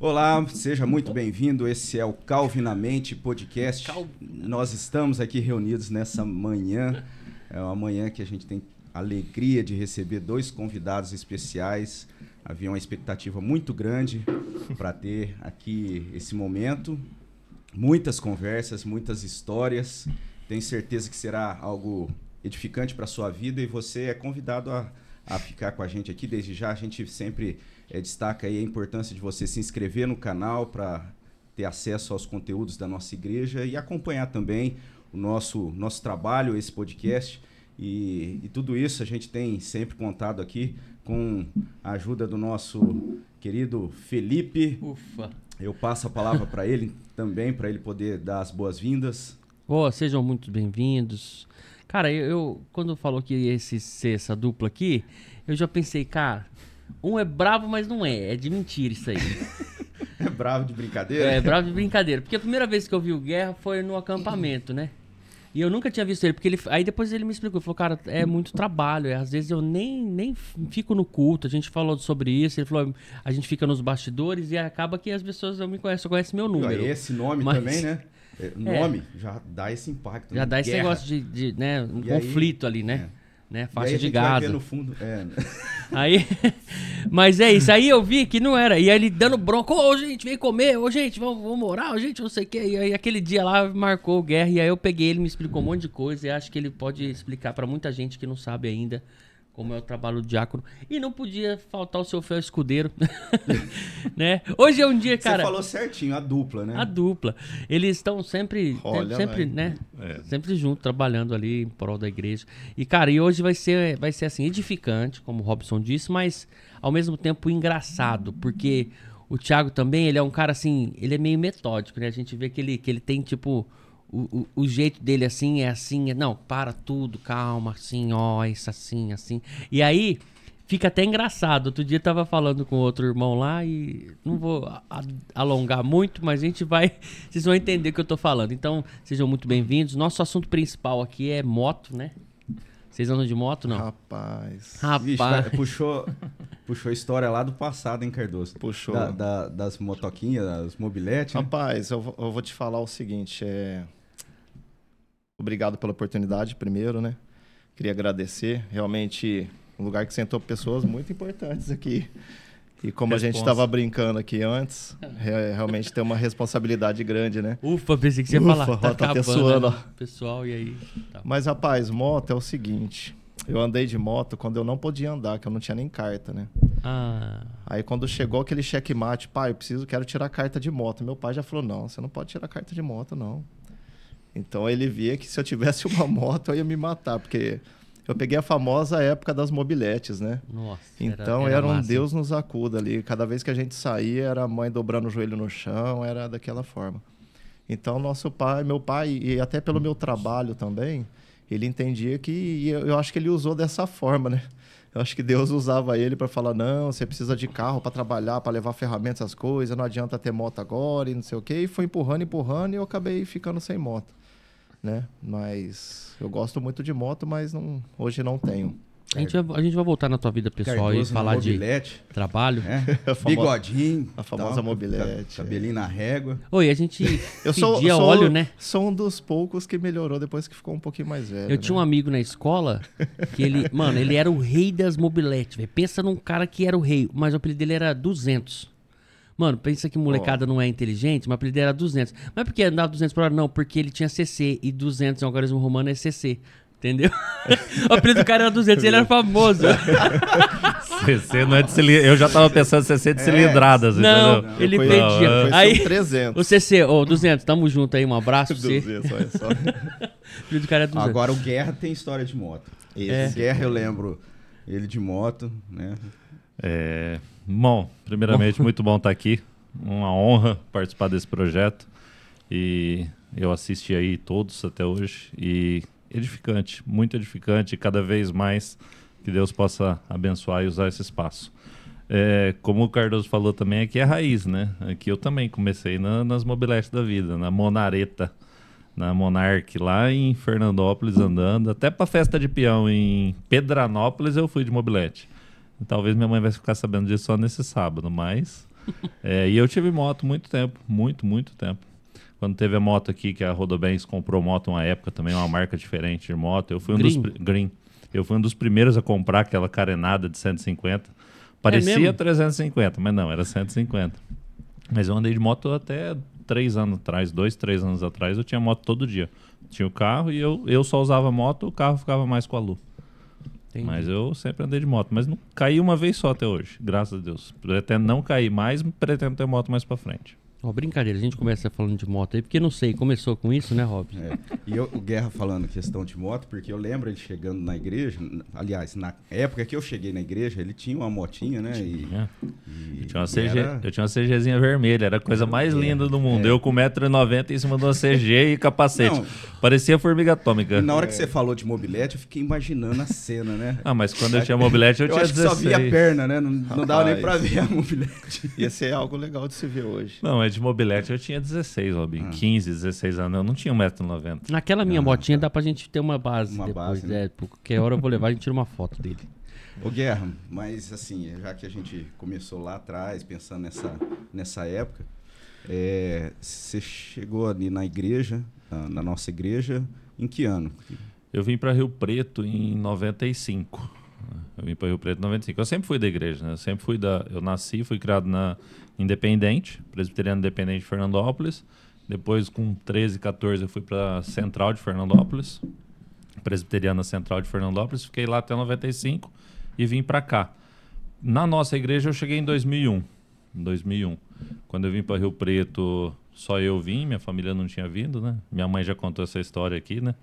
Olá, seja muito bem-vindo. Esse é o Calvinamente Podcast. Cal- Nós estamos aqui reunidos nessa manhã. É uma manhã que a gente tem alegria de receber dois convidados especiais. Havia uma expectativa muito grande para ter aqui esse momento. Muitas conversas, muitas histórias. Tenho certeza que será algo edificante para a sua vida e você é convidado a, a ficar com a gente aqui. Desde já, a gente sempre eh, destaca aí a importância de você se inscrever no canal para ter acesso aos conteúdos da nossa igreja e acompanhar também o nosso, nosso trabalho, esse podcast. E, e tudo isso a gente tem sempre contado aqui com a ajuda do nosso querido Felipe. Ufa. Eu passo a palavra para ele também, para ele poder dar as boas-vindas. Ó, sejam muito bem-vindos. Cara, eu, eu- quando falou que ia esse, ser essa dupla aqui, eu já pensei, cara, um é bravo, mas não é. É de mentira isso aí. É bravo de brincadeira? É bravo de brincadeira. Porque a primeira vez que eu vi o Guerra foi no acampamento, né? E eu nunca tinha visto ele, porque ele. Aí depois ele me explicou, falou, cara, é muito trabalho. é, às vezes eu nem, nem fico no culto. A gente falou sobre isso. Ele falou, a gente fica nos bastidores e acaba que as pessoas não me conhecem, só conhecem meu número. Esse nome Mas- também, né? É, nome já dá esse impacto. Já né? dá esse Guerra. negócio de, de, né, um E aí- conflito ali, né? né? E aí Faixa de Gaza. no fundo. É, Aí, mas é isso. Aí eu vi que não era. E aí ele dando bronca, ô gente, vem comer, ô gente, vamos, vamos orar, ô gente, não sei o quê. E aí aquele dia lá marcou guerra. E aí eu peguei ele, me explicou um monte de coisa. E acho que ele pode explicar pra muita gente que não sabe ainda como é o trabalho do diácono. E não podia faltar o seu fiel escudeiro. né? Hoje é um dia, cara. Você falou certinho, a dupla, né? A dupla. Eles estão sempre, Olha, sempre, né? né? É. Sempre junto, trabalhando ali em prol da igreja. E, cara, e hoje vai ser, vai ser assim, edificante, como o Robson disse, mas ao mesmo tempo engraçado, porque o Thiago também, ele é um cara assim, ele é meio metódico, né? A gente vê que ele, que ele tem, tipo, o, o, o jeito dele assim, é assim, é, não, para tudo, calma, assim, ó, isso assim, assim. E aí, fica até engraçado. Outro dia eu tava falando com outro irmão lá e não vou a- a- alongar muito, mas a gente vai. Vocês vão entender o que eu tô falando. Então, sejam muito bem-vindos. Nosso assunto principal aqui é moto, né? Vocês andam de moto, não? Rapaz. Rapaz. vai- puxou, puxou a história lá do passado, hein, Cardoso? Puxou. Da- da- das motoquinhas, das mobiletes. né? Rapaz, eu, vou- eu vou te falar o seguinte, é... Obrigado pela oportunidade, primeiro, né? Queria agradecer. Realmente, um lugar que sentou pessoas muito importantes aqui. E como a gente Responsa. estava brincando aqui antes, re- realmente tem uma responsabilidade grande, né? Ufa, pensei que você ia Ufa, falar. ó, tá até acabando, suando, né? Pessoal, e aí? Tá. Mas, rapaz, moto é o seguinte. Eu andei de moto quando eu não podia andar, que eu não tinha nem carta, né? Ah, Aí quando chegou aquele checkmate, pai, eu preciso, quero tirar a carta de moto. Meu pai já falou, não, você não pode tirar a carta de moto, não. Então ele via que se eu tivesse uma moto, eu ia me matar, porque eu peguei a famosa época das mobiletes, né? nossa. Então era, um massa. Deus nos acuda ali. Cada vez que a gente saía, era a mãe dobrando o joelho no chão, era daquela forma. Então nosso pai, meu pai, e até pelo meu trabalho também, ele entendia que, e eu, eu acho que ele usou dessa forma, né? Eu acho que Deus usava ele para falar: não, você precisa de carro para trabalhar, para levar ferramentas, essas coisas, não adianta ter moto agora e não sei o quê. E foi empurrando, empurrando e eu acabei ficando sem moto, né? Mas eu gosto muito de moto, mas não, hoje não tenho. A gente, vai, a gente vai voltar na tua vida pessoal Cardoso e falar de trabalho. é. A famosa- Bigodinho. a famosa tal, mobilete, ca- Cabelinho na régua. Oi, a gente Eu sou, pedia sou, óleo, né? sou um dos poucos que melhorou depois que ficou um pouquinho mais velho. Eu tinha um né? amigo na escola que ele, mano, ele era o rei das mobiletes, velho. Pensa num cara que era o rei, mas o apelido dele era 200. Mano, pensa que molecada não é inteligente, mas o apelido era 200. Mas por que andava 200 por hora? Não, porque ele tinha CC e 200 em algarismo romano é CC. Entendeu? o apelido do cara era 200 ele era famoso. CC não é de cilindro. Eu já tava pensando CC de cilindradas, Não, entendeu? ele pedia. Aí- um 300. O CC, ô, 200, tamo junto aí, um abraço pra você. 200, olha só. O apelido do cara é 200. Agora o Guerra tem história de moto. Esse. O Guerra eu lembro ele de moto, né? É, bom, primeiramente, muito bom estar aqui. Uma honra participar desse projeto. E eu assisti aí todos até hoje. E edificante, muito edificante. Cada vez mais que Deus possa abençoar e usar esse espaço. É, como o Cardoso falou também, aqui é raiz, né? Aqui eu também comecei na- nas mobiletes da vida, na Monareta, na Monarch, lá em Fernandópolis, andando. Até pra festa de peão em Pedranópolis eu fui de mobilete. Talvez minha mãe vai ficar sabendo disso só nesse sábado, mas É, e eu tive moto muito tempo, muito, muito tempo. Quando teve a moto aqui, que a Rodobens comprou moto uma época também, uma marca diferente de moto, eu fui um Green? dos... Green. Eu fui um dos primeiros a comprar aquela carenada de 150. Parecia mesmo? 350, mas não, era 150. Mas eu andei de moto até três anos atrás, dois, três anos atrás, eu tinha moto todo dia. Tinha o carro e eu, eu só usava moto, o carro ficava mais com a Lu. Entendi. Mas eu sempre andei de moto, mas não caí uma vez só até hoje, graças a Deus. Pretendo não cair mais, pretendo ter moto mais pra frente. Ó, brincadeira, a gente começa falando de moto aí, porque não sei, começou com isso, né, Rob? É. E eu- o Guerra falando questão de moto, porque eu lembro ele chegando na igreja. Aliás, na época que eu cheguei na igreja, ele tinha uma motinha, né? E, É. e- Eu tinha uma CG, era- eu tinha uma CGzinha vermelha, era a coisa mais É, linda do mundo. é. Eu com 1,90m em cima de uma CG e capacete. Não. Parecia formiga atômica. E na hora que você falou de mobilete, eu fiquei imaginando a cena, né? Ah, mas quando eu tinha mobilete, eu, Eu, tinha acho que só 16. via a perna, né? Não, não dava nem pra ver a mobilete. Ia ser algo legal de se ver hoje. Não, é de mobilete eu tinha 16, Robin. Ah. 15, 16 anos. Eu não tinha 1,90m. Naquela minha Ah, motinha tá. dá pra gente ter uma base Uma depois, base, né? é, porque a hora eu vou levar, a gente tira uma foto dele. Ô Guerra, mas assim, já que a gente começou lá atrás, pensando nessa, nessa época, é, você chegou ali na igreja, na, na nossa igreja, em que ano? Eu vim para Rio Preto em 95. Eu vim para Rio Preto em 95. Eu sempre fui da igreja, né? Eu sempre fui da. Eu nasci, fui criado na Independente, Presbiteriano Independente de Fernandópolis. Depois, com 13, 14, eu fui para Central de Fernandópolis, Presbiteriana Central de Fernandópolis. Fiquei lá até 95 e vim para cá. Na nossa igreja, eu cheguei em 2001. Em 2001. Quando eu vim para Rio Preto, só eu vim, minha família não tinha vindo, né? Minha mãe já contou essa história aqui, né?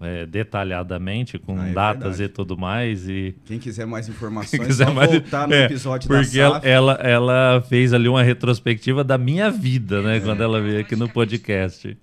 É, detalhadamente, com Ah, é datas verdade. e tudo mais. E Quem quiser mais informações, quiser mais- voltar no é, episódio da porque ela, ela, ela fez ali uma retrospectiva da minha vida, né? Quando ela veio aqui no podcast.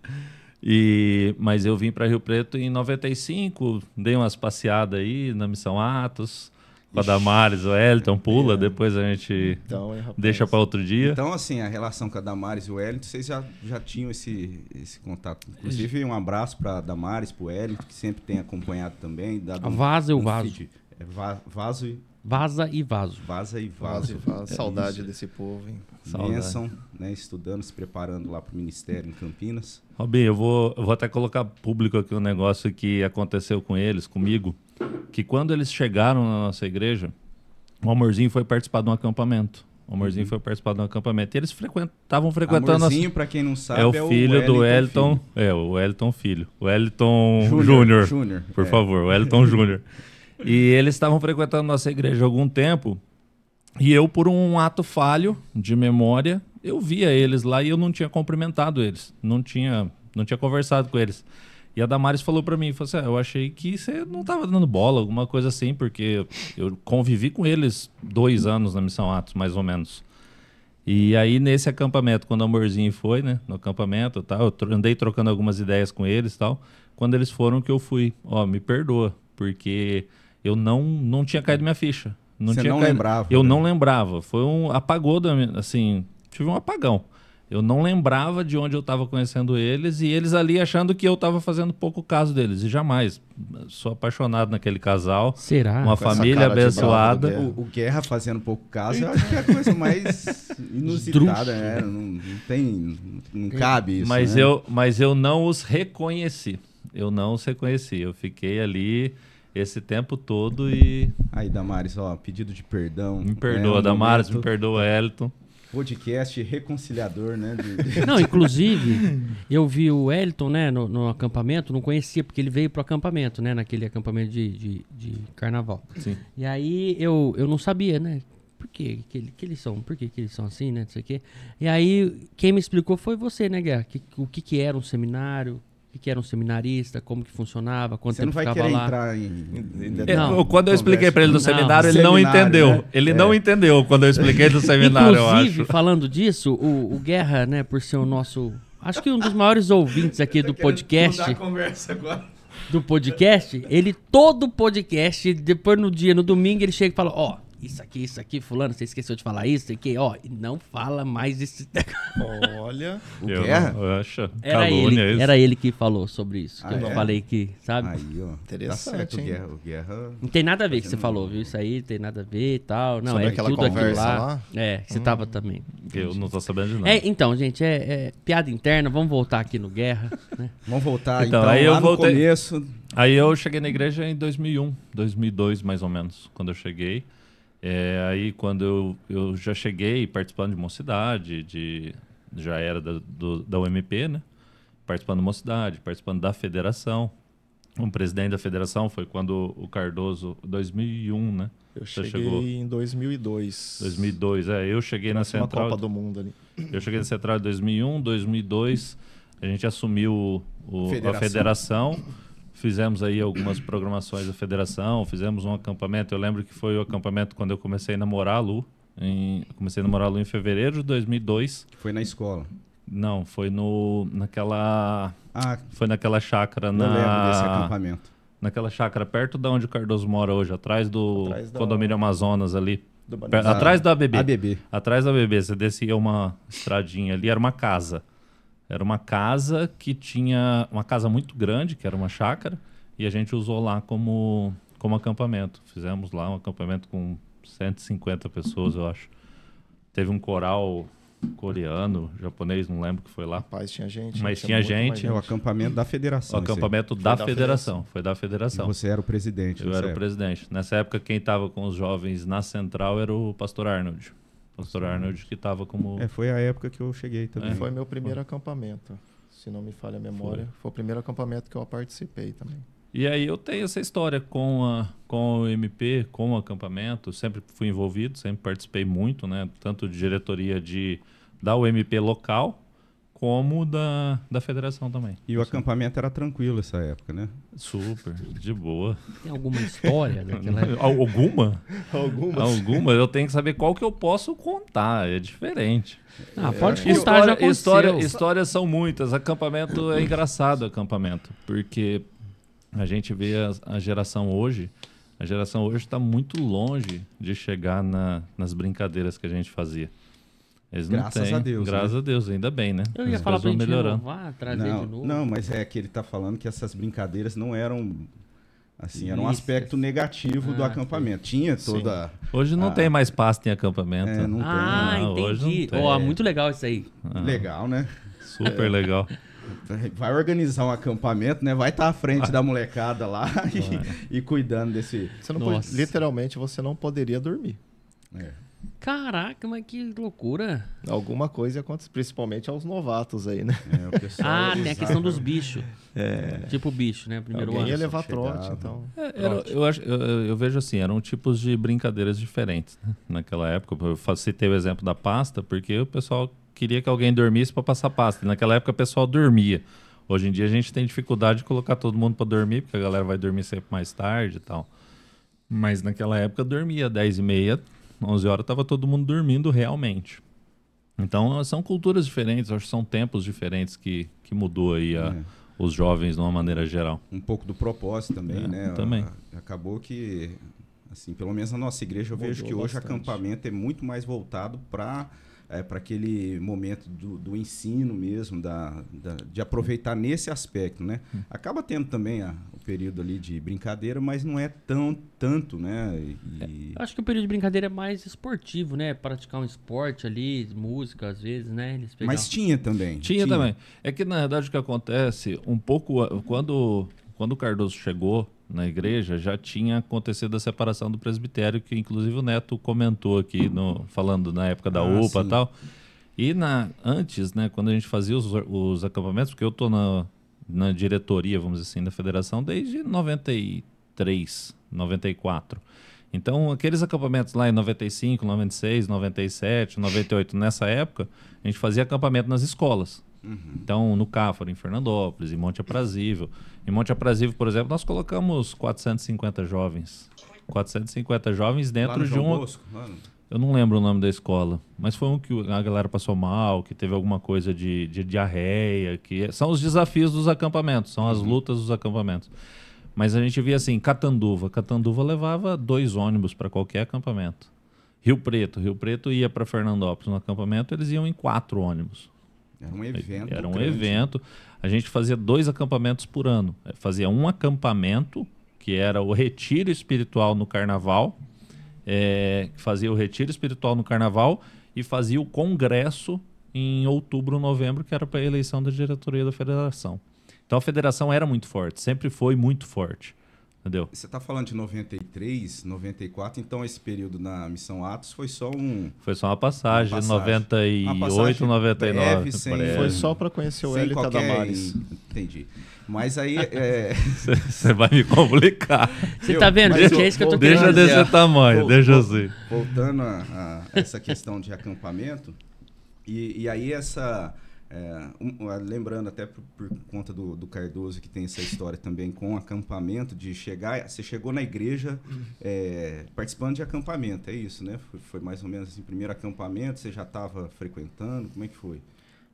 E, mas eu vim para Rio Preto em 95, dei umas passeadas aí na Missão Atos, com a. Damares, o Elton, pula, É. depois a gente Então, rapaz? deixa para outro dia. Então, assim, a relação com a Damares e o Wellington, vocês já, já tinham esse, esse contato. Inclusive, um abraço para Damares, para o Wellington, que sempre tem acompanhado também. dado A um- vaza e o um vaso. feed. É va- vaso e Vaza e vaso. vaza e Vaza, vaso. vaza. É Saudade isso. desse povo, hein? Saudade. Né? Estudando, se preparando lá para o Ministério em Campinas. Robinho, eu vou, eu vou até colocar público aqui um negócio que aconteceu com eles, comigo, que quando eles chegaram na nossa igreja, o Amorzinho foi participar de um acampamento. O Amorzinho foi participar de um acampamento. E eles estavam frequentando... Amorzinho, para quem não sabe, é o filho do Wellington... É, o Wellington filho. O Wellington. Júnior. Por é. favor, o Wellington Júnior. E eles estavam frequentando nossa igreja há algum tempo. E eu, por um ato falho de memória, eu via eles lá e eu não tinha cumprimentado eles. Não tinha, não tinha conversado com eles. E a Damares falou pra mim, falou assim, "Ah, eu achei que você não tava dando bola, alguma coisa assim, porque eu convivi com eles dois anos na Missão Atos, mais ou menos. E aí, nesse acampamento, quando o Amorzinho foi, né, no acampamento e tal, eu andei trocando algumas ideias com eles e tal. Quando eles foram que eu fui, ó, me perdoa, porque eu não, não tinha caído minha ficha. Não Você tinha não caído. lembrava, Eu né? não lembrava. Foi um apagou da assim, tive um apagão. Eu não lembrava de onde eu estava conhecendo eles e eles ali achando que eu estava fazendo pouco caso deles. E jamais. Sou apaixonado naquele casal. Será? uma com família abençoada. bravo O, o Guerra fazendo pouco caso, eu acho que é a coisa mais inusitada, né? Não, não tem. Não cabe isso. mas, né? eu, mas eu não os reconheci. Eu não os reconheci. Eu fiquei ali esse tempo todo e Aí, Damares, ó, pedido de perdão. me né? perdoa, Um Damares, me momento- perdoa, Elton. Podcast reconciliador, né? de- Não, inclusive, eu vi o Wellington, né, no, no acampamento, não conhecia, porque ele veio pro acampamento, né, naquele acampamento de, de, de carnaval. Sim. E aí eu, eu não sabia, né, por que, que, ele- que eles são, por que, que eles são assim, né, não sei o quê. E aí, quem me explicou foi você, né, Guerra, que, o que que era um seminário, que que era um seminarista, como que funcionava, quanto Você não tempo vai ficava querer lá. entrar em. Em- É, Não. quando eu expliquei para ele do Não. seminário, ele não Seminário, entendeu. né? Ele É. não entendeu quando eu expliquei do seminário, eu Inclusive, falando disso, o, o Guerra, né, por ser o nosso, acho que um dos maiores ouvintes aqui do podcast, conversa agora. do podcast, ele todo podcast, depois no dia, no domingo, ele chega e fala, ó, isso aqui, isso aqui, fulano, você esqueceu de falar isso, sei que, ó, e não fala mais esse Olha. O eu, Guerra? eu acho Era calúnia ele, isso. era ele que falou sobre isso, que Ah, eu é? falei que, sabe? Aí, ó. Interessante, Tá certo, o hein? Guerra, o Guerra... Não tem nada a ver o que você falou, viu? Isso aí tem nada a ver e tal. Não, Sobre é aquela tudo aquilo conversa lá. lá? É, que você tava também. Eu não tô sabendo de nada. É, então, gente, é, é piada interna, vamos voltar aqui no Guerra, né? Vamos voltar, Então, então, aí lá eu no voltei- começo... Aí eu cheguei na igreja em 2001, 2002 mais ou menos, quando eu cheguei. É, aí quando eu, eu já cheguei participando de mocidade, de, já era da, do, da UMP, né? Participando de mocidade, participando da federação. Um presidente da federação foi quando o Cardoso, 2001, né? Eu Você cheguei chegou? em 2002. 2002, é. Eu cheguei na Uma central. Copa do Mundo ali. Eu cheguei na Central em 2001, 2002, a gente assumiu o- a Federação. federação, fizemos aí algumas programações da federação, fizemos um acampamento, eu lembro que foi o acampamento quando eu comecei a namorar a Lu, em, eu comecei a namorar a Lu em fevereiro de 2002, que Foi na escola. não, foi no, naquela, Ah, foi naquela chácara, eu lembro desse na, acampamento. naquela chácara perto da onde o Cardoso mora hoje, atrás do Atrás da- condomínio Amazonas ali, Do atrás da ABB. ABB. Atrás da bebê, você descia uma estradinha ali, era uma casa. Era uma casa que tinha uma casa muito grande, que era uma chácara, e a gente usou lá como, como acampamento. Fizemos lá um acampamento com 150 pessoas, eu acho. Teve um coral coreano, japonês, não lembro que foi lá. Rapaz, tinha gente. Mas tinha muito mais gente. É o acampamento da O federação. aí. acampamento da, da federação. Foi da E federação. Você era o presidente. Eu era o época. presidente. Nessa época, quem estava com os jovens na central era o pastor Arnold. Pastor Arnold que estava como. É, foi a época que eu cheguei também. Foi meu primeiro acampamento. Se não me falha a memória. Foi, o primeiro acampamento que eu participei também. E aí eu tenho essa história com, a, com o MP, com o acampamento, sempre fui envolvido, sempre participei muito, né? Tanto de diretoria de, da UMP local, como da, da federação também. E o acampamento era tranquilo essa época, né? Super, de boa. Tem alguma história daquela época? Alguma? Algumas. Alguma? Eu tenho que saber qual que eu posso contar, é diferente. Ah, pode contar, já História, aconteceu. história, histórias são muitas. Acampamento é engraçado, acampamento, porque a gente vê a, a geração hoje. A geração hoje está muito longe de chegar na- nas brincadeiras que a gente fazia. Eles não Graças têm, a Deus, Graças né? a Deus, ainda bem, né? Eu ia As falar pra gente vão melhorando. renovar, trazer Não, de novo. não, mas é que ele tá falando que essas brincadeiras não eram assim, era um aspecto negativo do Ah, acampamento. Tinha toda Hoje não Ah. tem mais pasta em acampamento. é, não Ah, Não, hoje não entendi. tem. Ó, muito legal isso aí. tem. legal, né? Super legal. Vai organizar um acampamento, né? Vai estar à frente da molecada lá e, e cuidando desse Você não pode- literalmente, você não poderia dormir. é. Caraca, mas que loucura. Alguma coisa acontece, principalmente aos novatos aí, né? É, o pessoal Ah, tem a usava- questão dos bichos. Tipo bicho, né? Primeiro Alguém ia ano. levar chegava. trote, então. É, era- eu, acho, eu, eu vejo assim, eram tipos de brincadeiras diferentes né? naquela época. Eu citei o exemplo da pasta, porque o pessoal queria que alguém dormisse para passar pasta. Naquela época o pessoal dormia. Hoje em dia a gente tem dificuldade de colocar todo mundo para dormir, porque a galera vai dormir sempre mais tarde e tal. Mas naquela época dormia 10 e meia, 11 horas, estava todo mundo dormindo realmente. Então são culturas diferentes, acho que são tempos diferentes que, que mudou aí a- É. os jovens de uma maneira geral. um pouco do propósito também, É, né? também. A- Acabou que, assim, pelo menos na nossa igreja, eu Mudou vejo que hoje bastante. acampamento é muito mais voltado para é, para aquele momento do, do ensino mesmo, da, da- de aproveitar nesse aspecto, né? Hum. Acaba tendo também a- o período ali de brincadeira, mas não é tão tanto, né? E, Eu acho que o período de brincadeira é mais esportivo, né? Praticar um esporte ali, música às vezes, né? Eles pegavam- mas tinha também. Tinha, também. É que na verdade o que acontece, um pouco quando quando o Cardoso chegou na igreja, já tinha acontecido a separação do presbitério, que inclusive o Neto comentou aqui no falando na época da Ah, UPA e tal. E na antes, né, quando a gente fazia os, os acampamentos, porque eu tô na na diretoria, vamos dizer assim, da federação desde 93, 94. Então, aqueles acampamentos lá em 95, 96, 97, 98, nessa época, a gente fazia acampamento nas escolas. Então, no Cáfaro, em Fernandópolis, em Monte Aprazível. Em Monte Aprazível, por exemplo, nós colocamos 450 jovens. 450 jovens dentro de João um. Bosco, Eu não lembro o nome da escola, mas foi um que a galera passou mal, que teve alguma coisa de, de diarreia, que são os desafios dos acampamentos, são as lutas dos acampamentos. Mas a gente via assim, Catanduva. Catanduva levava dois ônibus para qualquer acampamento. Rio Preto. Rio Preto ia para Fernandópolis no acampamento, eles iam em quatro ônibus. Era um evento. Era um grande. evento. A gente fazia dois acampamentos por ano. Fazia um acampamento, que era o retiro espiritual no carnaval. É, fazia o retiro espiritual no carnaval e fazia o congresso em outubro, novembro, que era para a eleição da diretoria da federação. Então a federação era muito forte, sempre foi muito forte. Entendeu? Você está falando de 93, 94, então esse período na Missão Atos foi só um. Foi só uma passagem, Uma passagem. 98, Uma passagem 99. breve, sem- breve. Foi só para conhecer o Hélio qualquer. Tadamares. Entendi. Mas aí. é, Você vai me complicar. Você Eu- tá vendo, gente? eu- É isso que eu tô Deixa querendo dizer. desse tamanho, Vol- deixa assim. Voltando a, a essa questão de acampamento, e, e aí essa. É, um- um, lembrando até por, por conta do, do Cardoso que tem essa história também com acampamento, de chegar. Você chegou na igreja é, participando de acampamento, é isso, né? Foi, foi mais ou menos assim, primeiro acampamento, você já estava frequentando, como é que foi?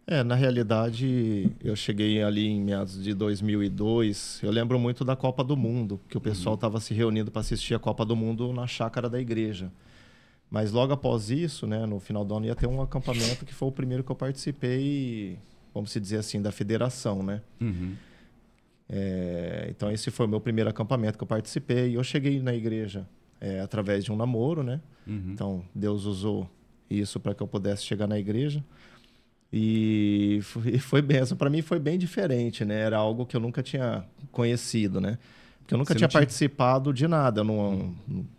É, na realidade, eu cheguei ali em meados de 2002. Eu lembro muito da Copa do Mundo, que o pessoal estava se reunindo para assistir a Copa do Mundo na chácara da igreja. Mas logo após isso, né, no final do ano, ia ter um acampamento que foi o primeiro que eu participei, vamos se dizer assim, da federação, né? É, então esse foi o meu primeiro acampamento que eu participei. E eu cheguei na igreja é, através de um namoro, né? Uhum. Então Deus usou isso para que eu pudesse chegar na igreja. E foi, foi benção. Para mim foi bem diferente, né? Era algo que eu nunca tinha conhecido, né? Porque eu nunca tinha não tinha- participado de nada. Eu, não,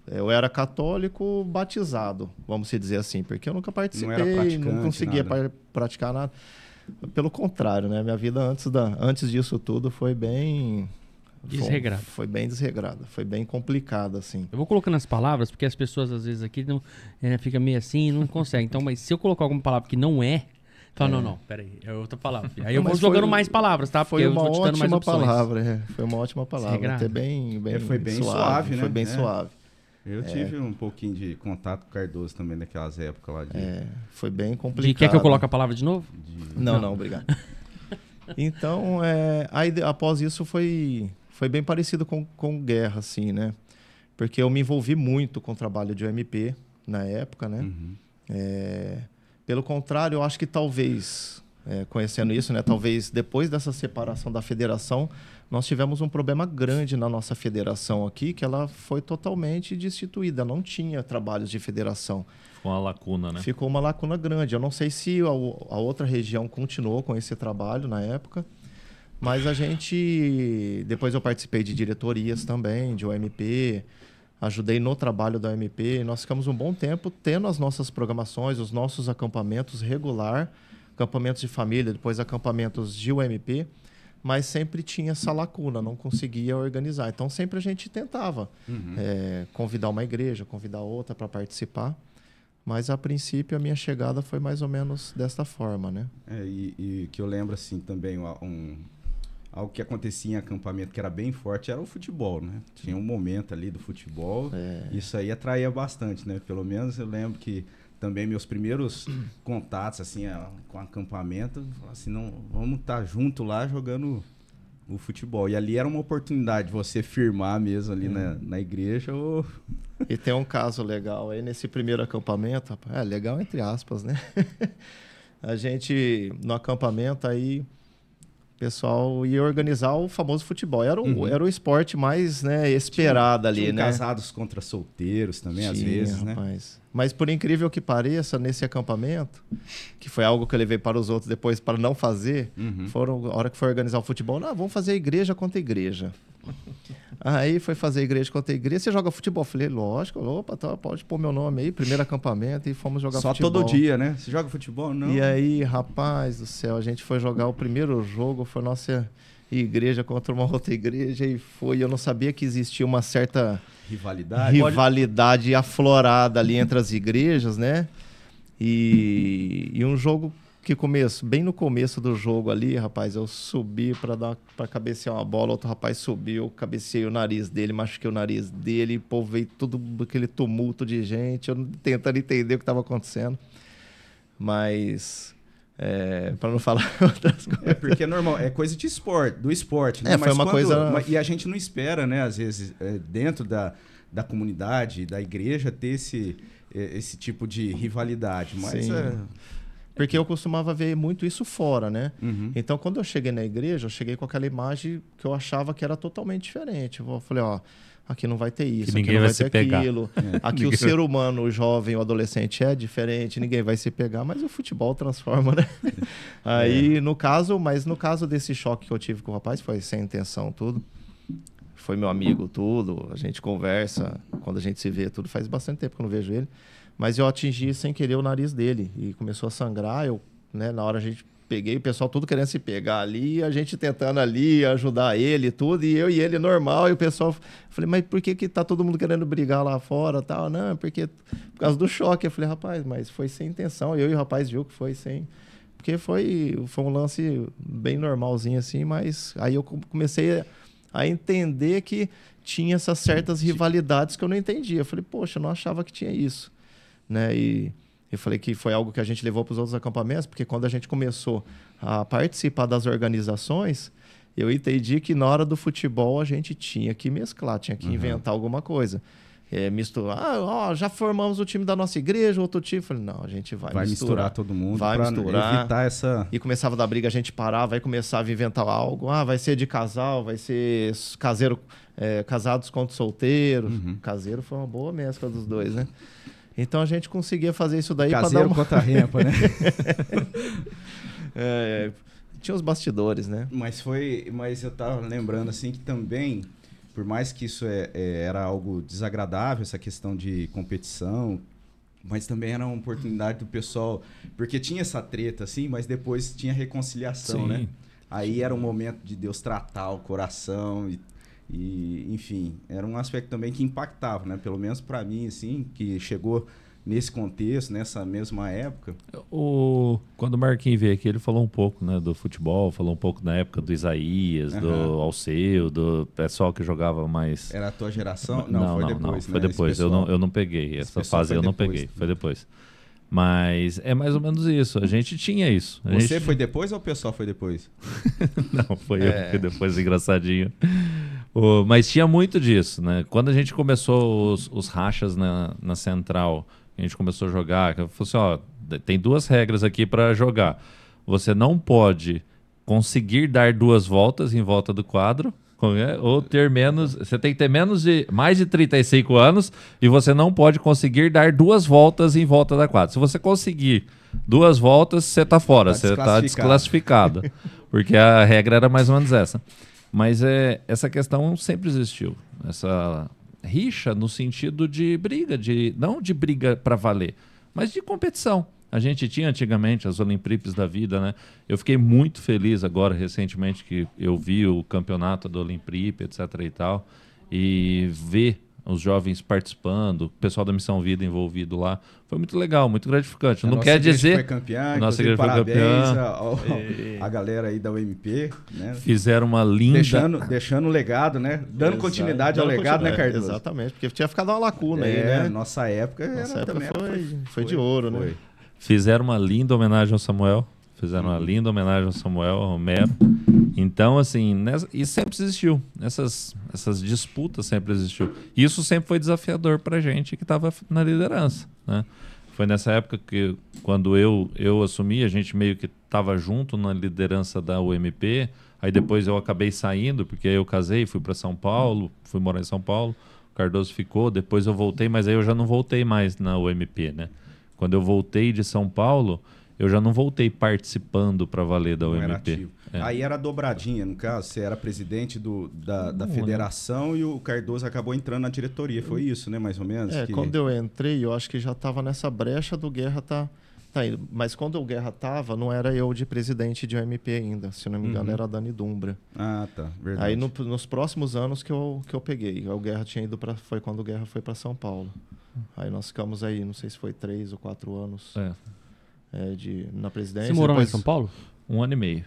eu era católico batizado, vamos dizer assim, porque eu nunca participei, não, praticante, conseguia nada. praticar nada. Pelo contrário, né? Minha vida antes, da, antes disso tudo foi bem. Desregrada. Foi, foi bem desregrada, foi bem complicada, assim. Eu vou colocando as palavras, porque as pessoas às vezes aqui não, é, fica meio assim e não consegue. Então, mas se eu colocar alguma palavra que não é, fala, não, não, peraí, é outra palavra. Aí eu vou jogando foi- mais palavras, tá? Foi uma ótima palavra, é. Foi uma ótima palavra. Até bem, bem, É, foi bem suave, né? Foi bem É. suave. Eu tive um pouquinho de contato com o Cardoso também naquelas épocas lá de. É, foi bem complicado. De, quer que eu coloque a palavra de novo? de- Não, Não. não, obrigado. então, é, aí após isso foi, foi bem parecido com, com guerra, assim, né? Porque eu me envolvi muito com o trabalho de OMP na época, né? Uhum. É, pelo contrário, eu acho que talvez, é, conhecendo isso, né, talvez depois dessa separação da federação, nós tivemos um problema grande na nossa federação aqui, que ela foi totalmente destituída, não tinha trabalhos de federação. Com a lacuna, né? Ficou uma lacuna grande. Eu não sei se a, a outra região continuou com esse trabalho na época, mas a gente. Depois eu participei de diretorias também, de OMP, ajudei no trabalho da OMP. e Nós ficamos um bom tempo tendo as nossas programações, os nossos acampamentos regular, acampamentos de família, depois acampamentos de UMP, mas sempre tinha essa lacuna, não conseguia organizar. Então sempre a gente tentava Uhum. é, convidar uma igreja, convidar outra para participar. Mas a princípio a minha chegada foi mais ou menos desta forma, né? É, e, e que eu lembro assim também um, algo que acontecia em acampamento que era bem forte era o futebol, né? Tinha um momento ali do futebol. É, Isso aí atraía bastante, né? Pelo menos eu lembro que também meus primeiros contatos assim com acampamento, assim, não, vamos estar junto lá jogando o futebol. E ali era uma oportunidade de você firmar mesmo ali na, na igreja ou E tem um caso legal aí nesse primeiro acampamento, rapaz, é legal entre aspas, né? a gente no acampamento aí pessoal ia organizar o famoso futebol. Era o, Uhum. era o esporte mais né, esperado ali, tinha né? casados contra solteiros também, às Tinha, vezes, né? rapaz. Mas por incrível que pareça, nesse acampamento, que foi algo que eu levei para os outros depois para não fazer, Uhum. foram a hora que foi organizar o futebol, não, vamos fazer igreja contra igreja. Aí foi fazer igreja contra igreja. Você joga futebol? Eu Falei, lógico, opa, tá, pode pôr meu nome aí, primeiro acampamento e fomos jogar Só futebol. todo dia, né? Você joga futebol? Não. E aí, rapaz do céu, a gente foi jogar o primeiro jogo, foi nossa igreja contra uma outra igreja e foi. Eu não sabia que existia uma certa Rivalidade? rivalidade aflorada ali entre as igrejas, né? E, e um jogo que começo, bem no começo do jogo ali, rapaz, eu subi para dar para cabecear uma bola, outro rapaz subiu, cabeceei o nariz dele, machuquei o nariz dele, pô, veio tudo aquele tumulto de gente, eu tentando entender o que estava acontecendo. Mas É, para não falar outras coisas. É porque é normal, é coisa de esporte, do esporte, né? É, foi uma coisa- E a gente não espera, né, às vezes, é, dentro da, da comunidade, da igreja, ter esse, é, esse tipo de rivalidade. Mas Sim. é. Porque eu costumava ver muito isso fora, né? Uhum. Então, quando eu cheguei na igreja, eu cheguei com aquela imagem que eu achava que era totalmente diferente. Eu falei, ó, aqui não vai ter isso, aqui ninguém não vai vai se ter pegar. aquilo. É. Aqui o ser humano, o jovem, o adolescente é diferente, ninguém vai se pegar, mas o futebol transforma, né? Aí, no caso, mas no caso desse choque que eu tive com o rapaz, foi sem intenção tudo. Foi meu amigo, tudo. A gente conversa, quando a gente se vê, tudo. Faz bastante tempo que eu não vejo ele. Mas eu atingi sem querer o nariz dele e começou a sangrar. Eu, né, na hora a gente peguei, o pessoal tudo querendo se pegar ali, a gente tentando ali ajudar ele e tudo, e eu e ele normal, e o pessoal falei, mas por que que tá todo mundo querendo brigar lá fora, tal? Não, porque por causa do choque. Eu falei, rapaz, mas foi sem intenção. Eu e o rapaz viu que foi sem porque foi foi um lance bem normalzinho assim, mas aí eu co- comecei a- a entender que tinha essas certas rivalidades que eu não entendia. Eu falei, poxa, eu não achava que tinha isso né? E eu falei que foi algo que a gente levou para os outros acampamentos, porque quando a gente começou a participar das organizações, eu entendi que na hora do futebol a gente tinha que mesclar, tinha que inventar alguma coisa. É, misturar, ah, ó, já formamos o time da nossa igreja, outro time. Eu falei, não, a gente vai, Vai misturar. todo mundo Vai misturar. evitar essa. E começava a dar briga, a gente parava, aí começava a inventar algo. Ah, vai ser de casal, vai ser caseiro, é, casados contra solteiros. Uhum. Caseiro foi uma boa mescla dos dois, né? Então a gente conseguia fazer isso daí para dar uma... contra rempa, né? É, tinha os bastidores, né? Mas foi. Mas eu tava lembrando assim que também, por mais que isso é, é- era algo desagradável, essa questão de competição, mas também era uma oportunidade do pessoal. Porque tinha essa treta, assim, mas depois tinha reconciliação, Sim. né? Aí era um momento de Deus tratar o coração e. e, enfim, era um aspecto também que impactava, né? Pelo menos para mim, assim, que chegou nesse contexto, nessa mesma época. O, quando o Marquinhos veio aqui, ele falou um pouco né, do futebol, falou um pouco na época do Isaías, do Aham. Alceu, do pessoal que jogava mais. Era a tua geração? não, foi não, depois. não, né? foi Esse depois. Eu pessoal. não, eu não peguei. Essa fase eu não depois, peguei, né? foi depois. Mas é mais ou menos isso. A gente tinha isso. A Você gente- foi depois ou o pessoal foi depois? Não, foi eu É. que fui depois engraçadinho. O- mas tinha muito disso, né? Quando a gente começou os, os rachas na, na central, a gente começou a jogar, eu falei assim, ó, tem duas regras aqui para jogar. Você não pode conseguir dar duas voltas em volta do quadro, é, ou ter menos, você tem que ter menos de mais de 35 anos e você não pode conseguir dar duas voltas em volta da quadra. Se você conseguir duas voltas, você tá fora, Tá você tá desclassificado. porque a regra era mais ou menos essa. Mas é, essa questão sempre existiu. Essa rixa no sentido de briga, de não de briga para valer, mas de competição. A gente tinha antigamente as Olimpíadas da vida, né? Eu fiquei muito feliz agora, recentemente, que eu vi o campeonato da Olimpíada, etc e tal, e ver os jovens participando, o pessoal da Missão Vida envolvido lá. Foi muito legal, muito gratificante. A não quer dizer... Foi campeã, Nossa igreja foi parabéns campeã. ao- ao- a galera aí da UMP, né? Fizeram uma linda... Deixando, deixando o legado, né? Dando Exato. continuidade ao Dando legado, né, Cardoso? Exatamente, porque tinha ficado uma lacuna aí, É, né? nossa época, Nossa era, época também era- foi, foi de ouro, né? foi. Fizeram uma linda homenagem ao Samuel. Fizeram uma linda homenagem ao Samuel, ao Romero. Então, assim, nessa, isso sempre existiu. Essas, essas disputas sempre existiu. Isso sempre foi desafiador pra gente que estava na liderança. Né? Foi nessa época que, quando eu, eu assumi, a gente meio que estava junto na liderança da UMP. Aí depois eu acabei saindo, porque aí eu casei, fui para São Paulo, fui morar em São Paulo. O Cardoso ficou, depois eu voltei, mas aí eu já não voltei mais na UMP, né? Quando eu voltei de São Paulo, eu já não voltei participando para valer da UMP. É. Aí era dobradinha, no caso, você era presidente do, da, da Não, federação e o Cardoso acabou entrando na diretoria. Foi isso, né, mais ou menos? É, que- quando eu entrei, eu acho que já estava nessa brecha do Guerra tá, tá indo. Mas quando o Guerra tava, não era eu de presidente de OMP ainda. Se não me engano, Uhum. era a Dani Dumbra. Ah, tá, verdade. Aí no- nos próximos anos que eu, que eu peguei. O Guerra tinha ido para Foi quando o Guerra foi para São Paulo. Aí nós ficamos aí, não sei se foi três ou quatro anos É, é, de, na presidência. Você morou lá em Depois- São Paulo? um ano e meio.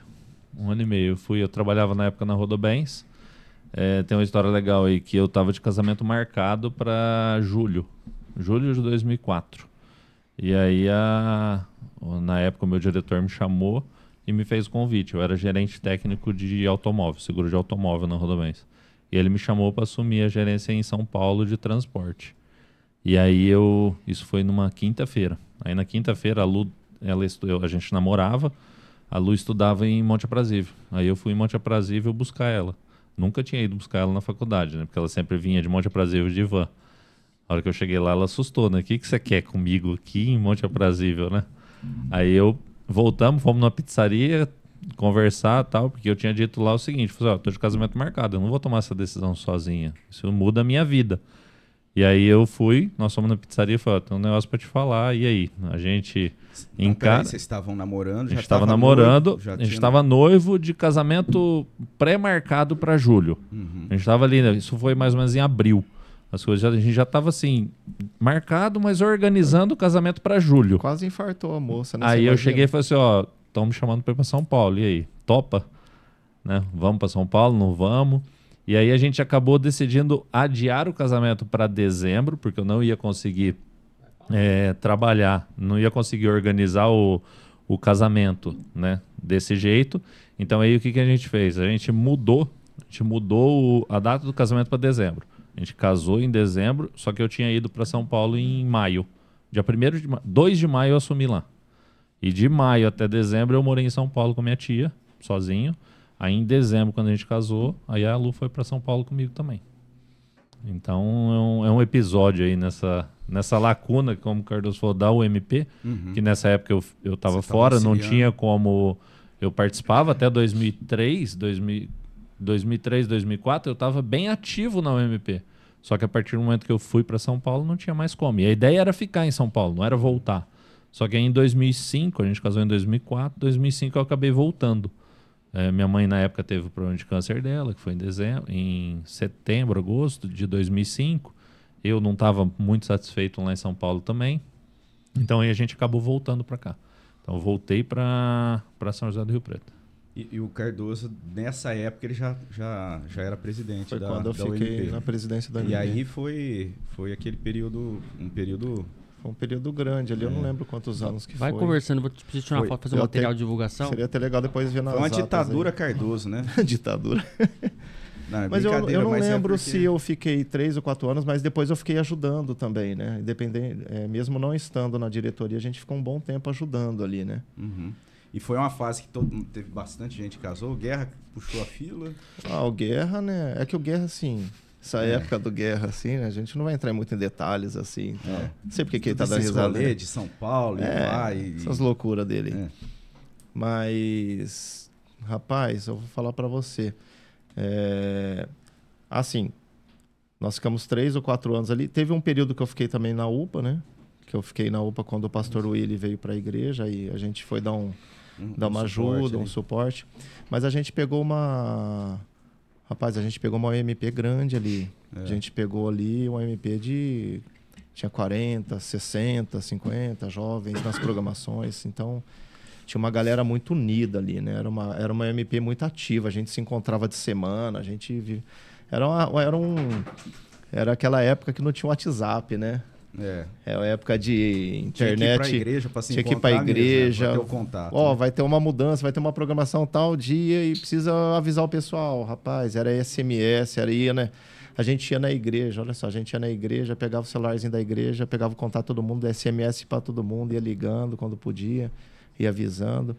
Um ano e meio. Eu fui, eu trabalhava na época na Rodobens. É, tem uma história legal aí que eu tava de casamento marcado para julho, julho de 2004. E aí, a, na época, o meu diretor me chamou e me fez o convite. Eu era gerente técnico de automóvel, seguro de automóvel na Rodobens. E ele me chamou para assumir a gerência em São Paulo de transporte. E aí eu, isso foi numa quinta-feira. Aí na quinta-feira a Lu, ela a gente namorava, a Lu estudava em Monte Aprazível. Aí eu fui em Monte Aprazível buscar ela. Nunca tinha ido buscar ela na faculdade, né? Porque ela sempre vinha de Monte Aprazível de van. A hora que eu cheguei lá, ela assustou, né? O que, que você quer comigo aqui em Monte Aprazível, né? Aí eu voltamos, fomos numa pizzaria conversar tal, porque eu tinha dito lá o seguinte: falei, ó, tô de casamento marcado, eu não vou tomar essa decisão sozinha. Isso muda a minha vida. E aí eu fui, nós fomos na pizzaria e falei, ó, tem um negócio pra te falar, e aí? A gente Então, encara. peraí, Vocês estavam namorando? A já gente estava tava namorando, noivo, já a gente tinha- estava noivo de casamento pré-marcado para julho. Uhum. A gente estava ali, né, isso foi mais ou menos em abril. As coisas já- a gente já estava assim, marcado, mas organizando o casamento para julho. Quase infartou a moça, né? Aí eu cheguei e falei assim, ó, estão me chamando para ir para São Paulo. E aí, topa? Né? Vamos para São Paulo? Não vamos? E aí a gente acabou decidindo adiar o casamento para dezembro, porque eu não ia conseguir é, trabalhar, não ia conseguir organizar o, o casamento, né? Desse jeito. Então aí o que, que a gente fez? A gente mudou, a gente mudou o- a data do casamento para dezembro. A gente casou em dezembro, só que eu tinha ido para São Paulo em maio. Dia 1 de maio, 2 de maio eu assumi lá. E de maio até dezembro eu morei em São Paulo com minha tia, sozinho. Aí em dezembro, quando a gente casou, aí a Lu foi para São Paulo comigo também. Então é um, é um episódio aí nessa, nessa lacuna, como o Cardoso falou, da UMP, Uhum. que nessa época eu, eu tava Você tava fora, não auxiliando. tinha como. Eu participava até 2003, 2000, 2003, 2004, eu estava bem ativo na UMP. Só que a partir do momento que eu fui para São Paulo, não tinha mais como. E a ideia era ficar em São Paulo, não era voltar. Só que aí em 2005, a gente casou em 2004, 2005 eu acabei voltando. É, minha mãe na época teve o problema de câncer dela, que foi em dezembro, em setembro, agosto de 2005. Eu não estava muito satisfeito lá em São Paulo também. Então aí a gente acabou voltando para cá. Então eu voltei para São José do Rio Preto. E, e o Cardoso, nessa época, ele já, já, já era presidente Foi da, quando eu da fiquei na presidência da E UMP. aí foi, foi aquele período, um período... Foi um período grande ali, eu não lembro quantos anos que Vai foi. conversando, vou te pedir tirar uma foto, fazer Eu um material até- de divulgação. Seria até legal depois ver nas Foi uma atas aí. ditadura Cardoso, né? ditadura. Não, é Mas eu, eu não mas é lembro porque- se eu fiquei três ou quatro anos, mas depois eu fiquei ajudando também, né? Independente, é, mesmo não estando na diretoria, a gente ficou um bom tempo ajudando ali, né? Uhum. E foi uma fase que todo, mundo- teve bastante gente que casou. O Guerra puxou a fila. Ah, o Guerra, né? É que o Guerra, assim, essa É. época do Guerra, assim, né? A gente não vai entrar muito em detalhes, assim. É. Não sei porque que ele tá dando risada. né? de São Paulo, e É, vai. e- essas loucuras dele. É. Mas, rapaz, eu vou falar pra você. É, assim, nós ficamos três ou quatro anos ali. Teve um período que eu fiquei também na UPA, né? Que eu fiquei na UPA quando o pastor Willy veio pra igreja e a gente foi dar um, Um- dar um uma suporte ajuda, um ali. suporte. Mas a gente pegou uma. Rapaz, a gente pegou uma OMP grande ali. É. A gente pegou ali uma OMP de. Tinha 40, 60, 50 jovens nas programações. Então, tinha uma galera muito unida ali, né? Era uma, era uma MP muito ativa. A gente se encontrava de semana, a gente. Era, uma, era um. Era aquela época que não tinha WhatsApp, né? É. É a época de Tinha que ir pra internet. igreja pra se tinha que ir pra encontrar mesmo, né? igreja. Pra contato. Ó, né? vai ter uma mudança, vai ter uma programação tal dia e precisa avisar o pessoal. Rapaz, era SMS, era ia, né? A gente ia na igreja, olha só, a gente ia na igreja, pegava o celularzinho da igreja, pegava o contato de todo mundo, SMS para todo mundo, ia ligando quando podia, ia avisando.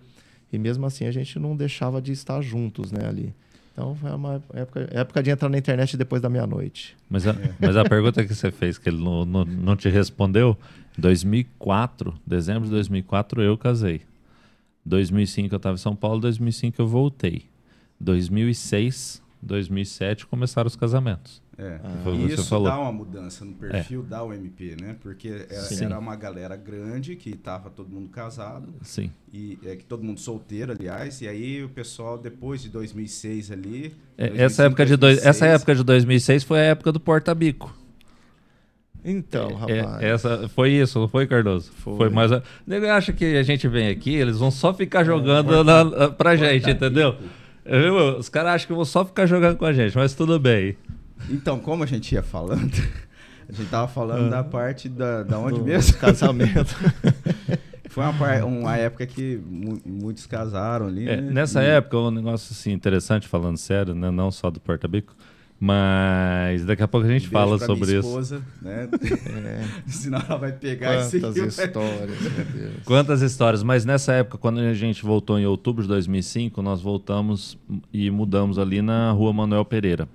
E mesmo assim a gente não deixava de estar juntos, né, ali. Então foi uma época, época de entrar na internet depois da meia-noite. Mas a, mas a pergunta que você fez, que ele não, não, não te respondeu, 2004, dezembro de 2004 eu casei. 2005 eu estava em São Paulo, 2005 eu voltei. 2006, 2007 começaram os casamentos. É. Ah. Foi E isso falou. dá uma mudança no perfil da UMP, né? Porque era, Sim. era uma galera grande que tava todo mundo casado Sim. e é que todo mundo solteiro, aliás. E aí o pessoal depois de 2006 ali. É, 2005, Essa época, de dois, 2006, essa época de 2006 foi a época do porta-bico. Então, É, rapaz. essa, foi isso, não foi, Cardoso? Foi. mais. a- Nego acha que a gente vem aqui, eles vão só ficar jogando na- pra gente, entendeu? Viu? Os caras acham que vão só ficar jogando com a gente, mas tudo bem. Então, como a gente ia falando, A gente tava falando da parte da, da onde Do mesmo? Casamento. Foi uma, par- uma época que mu- muitos casaram ali, É, né? nessa E- época, um negócio assim, interessante, falando sério, né? não só do porta-bico, mas daqui a pouco a gente Beijo fala sobre minha isso. esposa, né? É, Senão ela vai pegar esse quantas aqui. histórias, meu Deus. Quantas histórias, mas nessa época, quando a gente voltou em outubro de 2005, nós voltamos e mudamos ali na rua Manuel Pereira.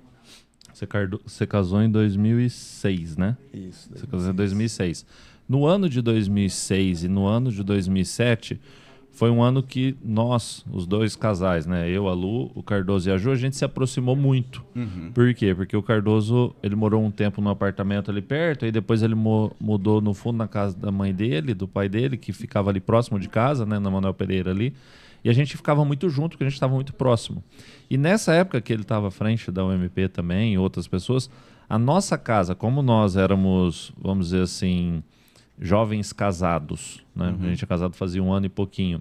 Você, você casou em 2006, né? Isso. Você casou em 2006. No ano de 2006 e no ano de 2007, foi um ano que nós, os dois casais, né? Eu, a Lu, o Cardoso e a Ju, a gente se aproximou muito. Uhum. Por quê? Porque o Cardoso, ele morou um tempo no apartamento ali perto, aí depois ele mo- mudou no fundo na casa da mãe dele, do pai dele, que ficava ali próximo de casa, né, na Manuel Pereira ali. E a gente ficava muito junto, porque a gente estava muito próximo. E nessa época que ele estava à frente da UMP também, e outras pessoas, a nossa casa, como nós éramos, vamos dizer assim, jovens casados, né? A gente é casado fazia um ano e pouquinho.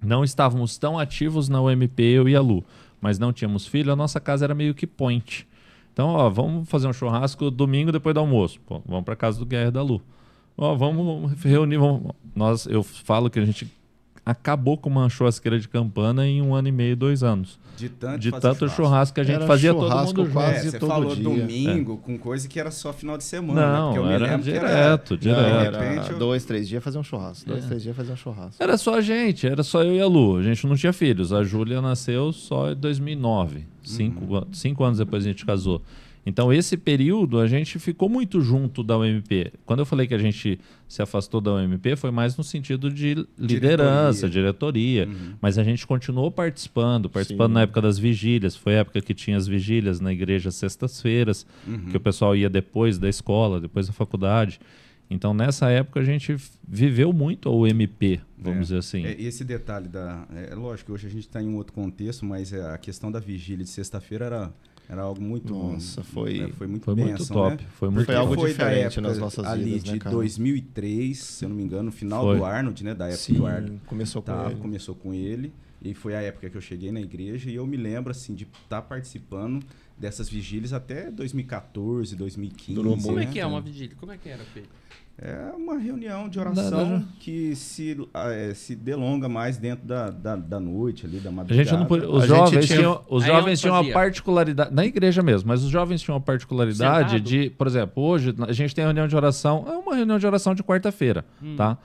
Não estávamos tão ativos na UMP, eu e a Lu, mas não tínhamos filho, a nossa casa era meio que point. Então, ó, vamos fazer um churrasco domingo depois do almoço. Pô, vamos para casa do Guerra da Lu. Ó, vamos reunir. Vamos... Nós, eu falo que a gente acabou com uma churrasqueira de campana em um ano e meio, dois anos. De tanto, De tanto churrasco que a gente Era fazia todo churrasco mundo junto. quase É, você todo falou dia. domingo com coisa que era só final de semana. né? Não, Porque eu me era direto, era... direto. Não, De era eu- dois, três dias fazer um churrasco. Dois, É. três dias fazer um churrasco. Era só a gente, era só eu e a Lu. A gente não tinha filhos. A Júlia nasceu só em 2009. Cinco, an- cinco anos depois a gente casou. Então, esse período, a gente ficou muito junto da UMP. Quando eu falei que a gente se afastou da UMP, foi mais no sentido de liderança, diretoria. Mas a gente continuou participando, participando Sim. na época das vigílias. Foi a época que tinha as vigílias na igreja sextas-feiras, que o pessoal ia depois da escola, depois da faculdade. Então, nessa época, a gente viveu muito a UMP, vamos É. dizer assim. É, e esse detalhe da. É, lógico que hoje a gente está em um outro contexto, mas é, a questão da vigília de sexta-feira era, era algo muito. Nossa, foi- é, foi muito Foi muito top. Né? Foi muito Foi top. algo foi diferente da época nas nossas ali vidas, de né, cara? 2003, se eu não me engano, no final Foi. do Arnold, né? Da época Sim, do Arnold. começou com ele. começou com ele e foi a época que eu cheguei na igreja e eu me lembro assim de estar participando dessas vigílias até 2014, 2015. Durou Como né? é que é uma vigília? Como é que era, Pedro? É uma reunião de oração Nada, que se, ah, é, se delonga mais dentro da, da, da noite ali, da A madrugada. gente não podia- os A gente jovens tinha- tinham, os jovens tinham uma particularidade na igreja mesmo, mas os jovens tinham uma particularidade Sentado? de, por exemplo, hoje a gente tem reunião de oração, é uma reunião de oração de quarta-feira, Hum. tá?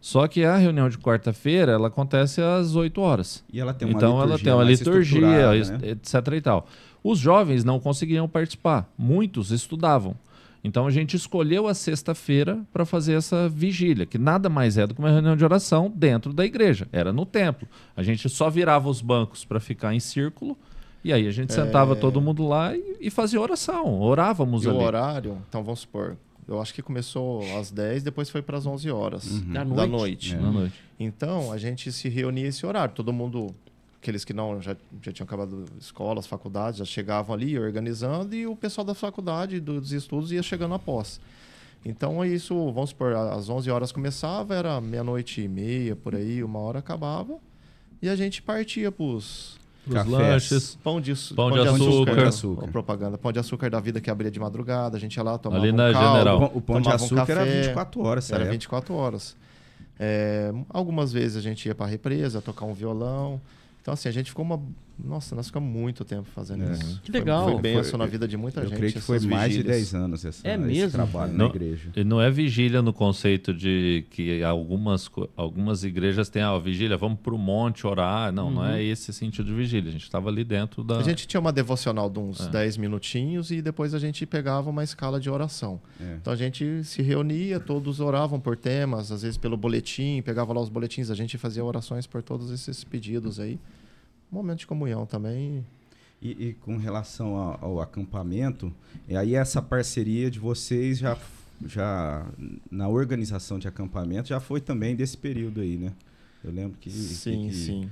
Só que a reunião de quarta-feira, ela acontece às 8 horas. E ela tem uma então ela tem uma liturgia, né? etc e tal. Os jovens não conseguiam participar, muitos estudavam. Então a gente escolheu a sexta-feira para fazer essa vigília, que nada mais é do que uma reunião de oração dentro da igreja, era no templo. A gente só virava os bancos para ficar em círculo e aí a gente sentava todo mundo lá e, e fazia oração, orávamos E o ali. horário, então vamos supor, eu acho que começou às 10, depois foi para as 11 horas Uhum. Da da noite? Na noite. Então, a gente se reunia esse horário. Todo mundo, aqueles que não já, já tinham acabado escolas, faculdades, já chegavam ali organizando e o pessoal da faculdade, dos estudos, ia chegando após. Então, é isso, vamos supor, às 11 horas começava, era meia-noite e meia, por aí, uma hora acabava. E a gente partia para os lanches. pão de, açu- Pão de açúcar. Pão de açúcar. Ó, propaganda. Pão de açúcar da vida que abria de madrugada. A gente ia lá, tomava Ali um na caldo, General. O pão, o pão de tomava um açúcar era café. 24 horas, Era época. 24 horas. É, algumas vezes a gente ia para represa, tocar um violão. Então, assim, a gente ficou uma. Nossa, nós ficamos muito tempo fazendo É. isso. Que legal. Foi, benção Foi- na vida de muita Eu gente. creio que foi essas mais de vigílias. 10 anos essa, É esse mesmo? trabalho Não. na igreja. E não é vigília no conceito de que algumas, algumas igrejas têm a vigília, vamos para o monte orar. Não, não é esse sentido de vigília. A gente estava ali dentro da. A gente tinha uma devocional de uns É. 10 minutinhos e depois a gente pegava uma escala de oração. É. Então a gente se reunia, todos oravam por temas, às vezes pelo boletim, pegava lá os boletins, a gente fazia orações por todos esses pedidos aí. Momento de comunhão também. E, e com relação ao, ao acampamento, e aí essa parceria de vocês já, já na organização de acampamento já foi também desse período aí, né? Eu lembro que, sim, que- sim.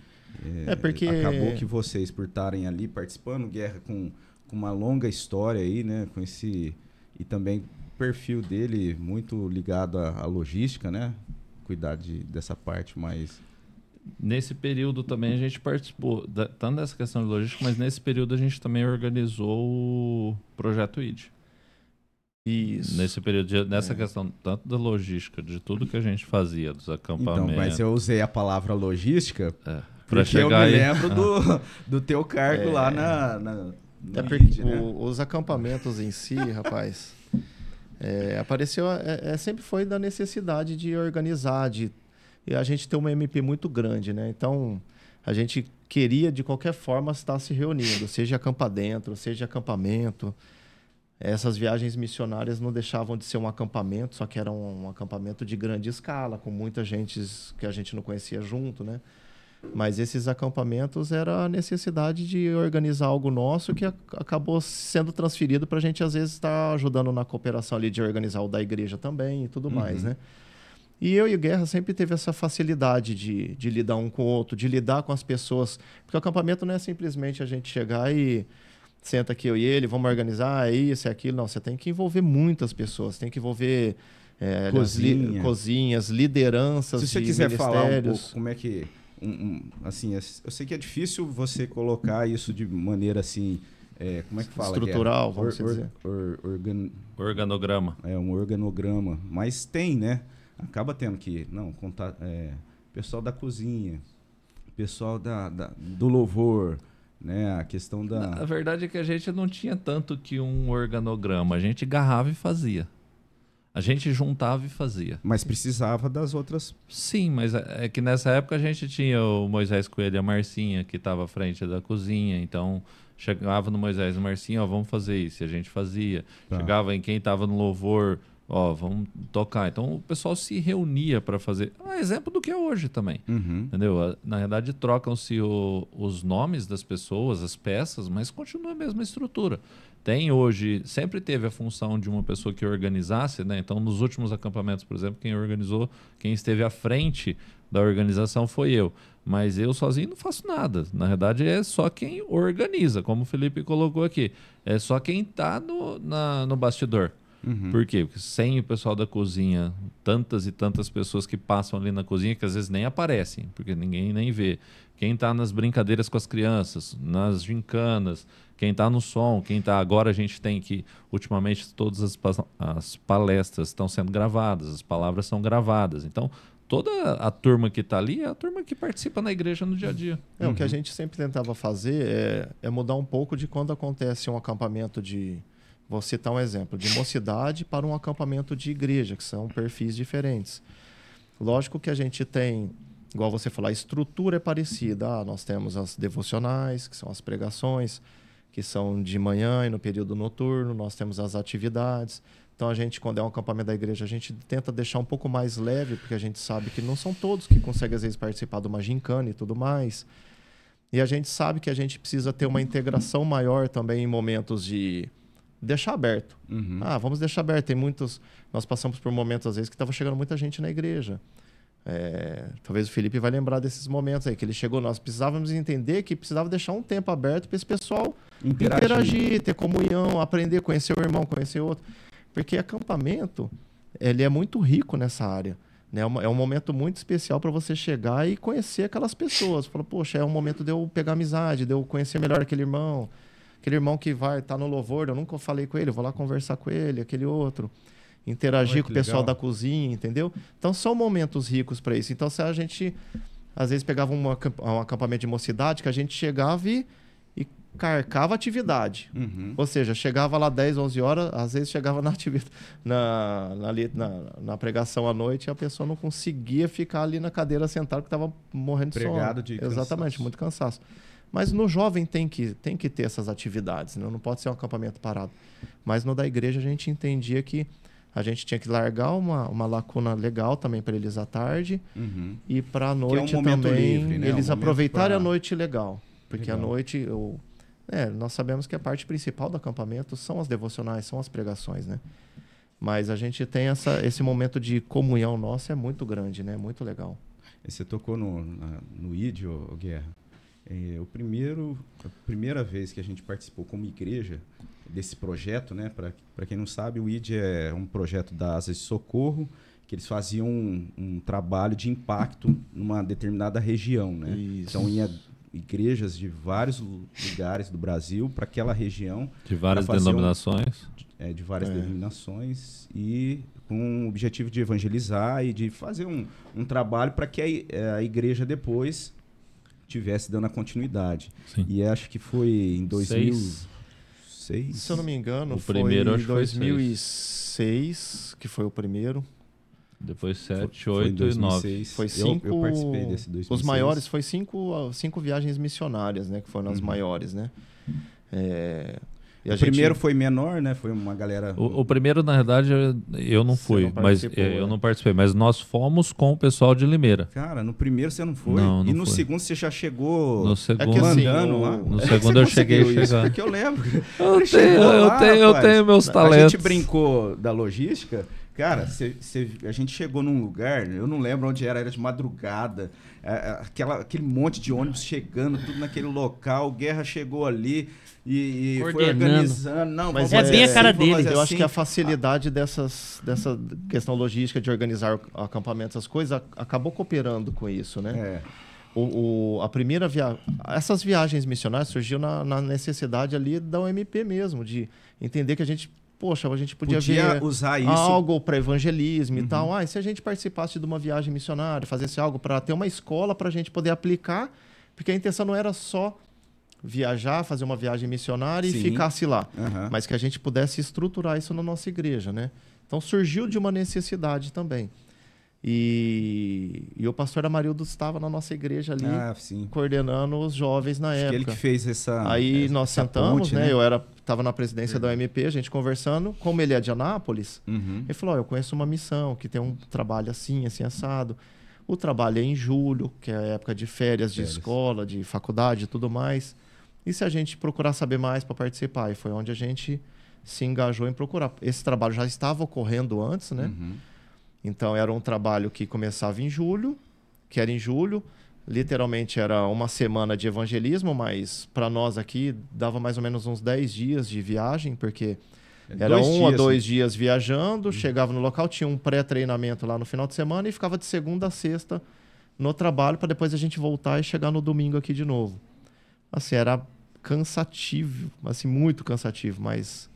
É, É porque- acabou que vocês por estarem ali participando guerra com, com uma longa história aí, né? Com esse e também o perfil dele muito ligado à, à logística, né? Cuidar de, dessa parte mais Nesse período também a gente participou, da, tanto dessa questão de logística, mas nesse período a gente também organizou o projeto ID. Isso. Nesse período, de, nessa questão tanto da logística, de tudo que a gente fazia, dos Então, acampamentos. mas eu usei a palavra logística é, pra porque eu me aí. lembro do, do teu cargo lá na, na no É porque né? o- os acampamentos em si, rapaz, é, apareceu, é, é, sempre foi da necessidade de organizar, de e a gente tem uma MP muito grande, né? Então a gente queria de qualquer forma estar se reunindo, seja acampa dentro, seja acampamento. Essas viagens missionárias não deixavam de ser um acampamento, só que era um, um acampamento de grande escala, com muita gente que a gente não conhecia junto, né? Mas esses acampamentos era a necessidade de organizar algo nosso que acabou sendo transferido para a gente, às vezes, estar ajudando na cooperação ali de organizar o da igreja também e tudo mais, né? E eu e o Guerra sempre teve essa facilidade de, de lidar um com o outro, de lidar com as pessoas. Porque o acampamento não é simplesmente a gente chegar e senta aqui eu e ele, vamos organizar, é isso, é aquilo. Não, você tem que envolver muitas pessoas, tem que envolver é, li- Cozinha. cozinhas, lideranças Se você de quiser falar um pouco como é que. um- um, assim, é- eu sei que é difícil você colocar isso de maneira assim. é, como é que fala? Estrutural, Guerra? vamos dizer. or- organ- Organograma. é um organograma. Mas tem, né? Acaba tendo que. Não, contar. É, pessoal da cozinha, pessoal da, da- do louvor, né? A questão A da. verdade é que a gente não tinha tanto que um organograma. A gente garrava e fazia. A gente juntava e fazia. Mas precisava das outras. Sim, mas é é que nessa época a gente tinha o Moisés Coelho e a Marcinha, que estava à frente da cozinha. Então, chegava no Moisés e Marcinha, ó, vamos fazer isso. E a gente fazia. Tá. Chegava em quem estava no louvor, ó, vamos tocar. Então, o pessoal se reunia para fazer. Ah, exemplo do que é hoje também. Uhum. Entendeu? Na verdade, trocam-se os nomes das pessoas, as peças, mas continua a mesma estrutura. Tem hoje, sempre teve a função de uma pessoa que organizasse, né? Então, nos últimos acampamentos, por exemplo, quem organizou, quem esteve à frente da organização foi eu. Mas eu sozinho não faço nada. Na verdade, é só quem organiza, como o Felipe colocou aqui. É só quem está no, na- no bastidor. Uhum. Por quê? Porque sem o pessoal da cozinha, tantas e tantas pessoas que passam ali na cozinha que às vezes nem aparecem, porque ninguém nem vê. Quem está nas brincadeiras com as crianças, nas gincanas, quem está no som, quem está agora a gente tem que ultimamente todas as, as palestras estão sendo gravadas, as palavras são gravadas. Então, toda a turma que está ali é a turma que participa na igreja no dia a dia. É, O que a Uhum. gente sempre tentava fazer é, é mudar um pouco de quando acontece um acampamento de. Vou citar um exemplo, de mocidade para um acampamento de igreja, que são perfis diferentes. Lógico que a gente tem, igual você falou, a estrutura é parecida. Ah, nós temos as devocionais, que são as pregações, que são de manhã e no período noturno, nós temos as atividades. Então a gente, quando é um acampamento da igreja, a gente tenta deixar um pouco mais leve, porque a gente sabe que não são todos que conseguem, às vezes, participar de uma gincana e tudo mais. E a gente sabe que a gente precisa ter uma integração maior também em momentos de deixar aberto. Uhum. Ah, vamos deixar aberto. Tem muitos. Nós passamos por momentos, às vezes, que estava chegando muita gente na igreja. É, talvez o Felipe vai lembrar desses momentos aí, que ele chegou. Nós precisávamos entender que precisava deixar um tempo aberto para esse pessoal Interagir. interagir, ter comunhão, aprender, conhecer o irmão, conhecer o outro. Porque acampamento, ele é muito rico nessa área. Né? É É um momento muito especial para você chegar e conhecer aquelas pessoas. Fala, poxa, é um momento de eu pegar amizade, de eu conhecer melhor aquele irmão. Aquele irmão que vai estar no louvor, eu nunca falei com ele, eu vou lá conversar com ele, aquele outro. Interagir com o pessoal legal. da cozinha, entendeu? Então são momentos ricos para isso. Então se a gente às vezes pegava um, acamp- um acampamento de mocidade que a gente chegava e, e carcava atividade. Uhum. Ou seja, chegava lá 10, 11 horas, às vezes chegava na, na, na, na, pregação à noite e a pessoa não conseguia ficar ali na cadeira sentada porque estava morrendo de sono. de Exatamente, cansaço. muito cansaço. Mas no jovem tem que, tem que ter essas atividades, né? não pode ser um acampamento parado. Mas no da igreja a gente entendia que a gente tinha que largar uma, uma lacuna legal também para eles à tarde Uhum. e para a noite momento também livre, né? eles Um aproveitarem pra- a noite legal. Porque Legal. a noite, eu, é, nós sabemos que a parte principal do acampamento são as devocionais, são as pregações, né? Mas a gente tem essa, esse momento de comunhão nosso é muito grande, né? Muito legal. E Você tocou no, na- no ô Guerra. É, o primeiro, a primeira vez que a gente participou como igreja desse projeto, né? Para quem não sabe, o ID é um projeto da Asa de Socorro, que eles faziam um, um trabalho de impacto numa determinada região, né? Isso. Então ia igrejas de vários lu- lugares do Brasil para aquela região De várias fazer um- denominações. é, de várias É. denominações e com o objetivo de evangelizar e de fazer um, um trabalho para que a, eh, a igreja depois tivesse dando a continuidade. Sim. E acho que foi em 2006. Se eu não me engano, O foi primeiro, em acho que foi 2006, que foi o primeiro. Depois Foi- 7, foi em 8 e 9. 2006. Foi Eu- cinco. Eu, participei desse 2006. Os maiores foi cinco, cinco viagens missionárias, né? Que foram as Uhum. maiores, né? É, O a gente- primeiro foi menor, né? Foi uma galera. O, o primeiro, na verdade, eu- não fui, não mas eu né? não participei, mas nós fomos com o pessoal de Limeira. Cara, no primeiro você não foi. Não, não e no fui. segundo você já chegou No segundo, que assim, mandando o- lá. no é que segundo eu cheguei a isso? chegar. Porque eu lembro. eu tenho, eu tenho, eu tenho meus A talentos. gente brincou da logística. Cara, cê- cê- a gente chegou num lugar, eu não lembro onde era, era de madrugada. é, é, aquela, aquele monte de ônibus chegando, tudo naquele local. Guerra chegou ali e, e foi Coordenando. organizando. Não, Mas É bem a assim, cara vamos dele. Eu acho assim. que a facilidade dessas, dessa questão logística de organizar o- acampamentos, essas coisas, a- acabou cooperando com isso, né? É, O, o- a primeira viagem. Essas viagens missionárias surgiu na, na necessidade ali da UMP mesmo, de entender que a gente, poxa, a gente podia, podia ver usar isso. algo para evangelismo e Uhum. tal. Ah, e se a gente participasse de uma viagem missionária, fazesse algo para ter uma escola para a gente poder aplicar, porque a intenção não era só viajar, fazer uma viagem missionária Sim. e ficasse lá, Aham. mas que a gente pudesse estruturar isso na nossa igreja, né? Então surgiu de uma necessidade também. E, e o pastor Amarildo estava na nossa igreja ali Ah, coordenando os jovens na Acho que ele época. que fez essa. Aí essa- nós sentamos, ponte, né? Eu era estava na presidência da OMP, a gente conversando. Como ele é de Anápolis, Uhum. ele falou: "Ó, eu conheço uma missão que tem um trabalho assim, assim assado. O trabalho é em julho, que é a época de férias de Férias. escola, de faculdade e tudo mais. E se a gente procurar saber mais para participar? E foi onde a gente se engajou em procurar. Esse trabalho já estava ocorrendo antes, né? Uhum. Então era um trabalho que começava em julho, que era em julho, literalmente era uma semana de evangelismo, mas para nós aqui dava mais ou menos uns 10 dias de viagem, porque era Dois um a dias, dois né? dias viajando, chegava no local, tinha um pré-treinamento lá no final de semana e ficava de segunda a sexta no trabalho para depois a gente voltar e chegar no domingo aqui de novo. Assim, era cansativo, assim, muito cansativo, mas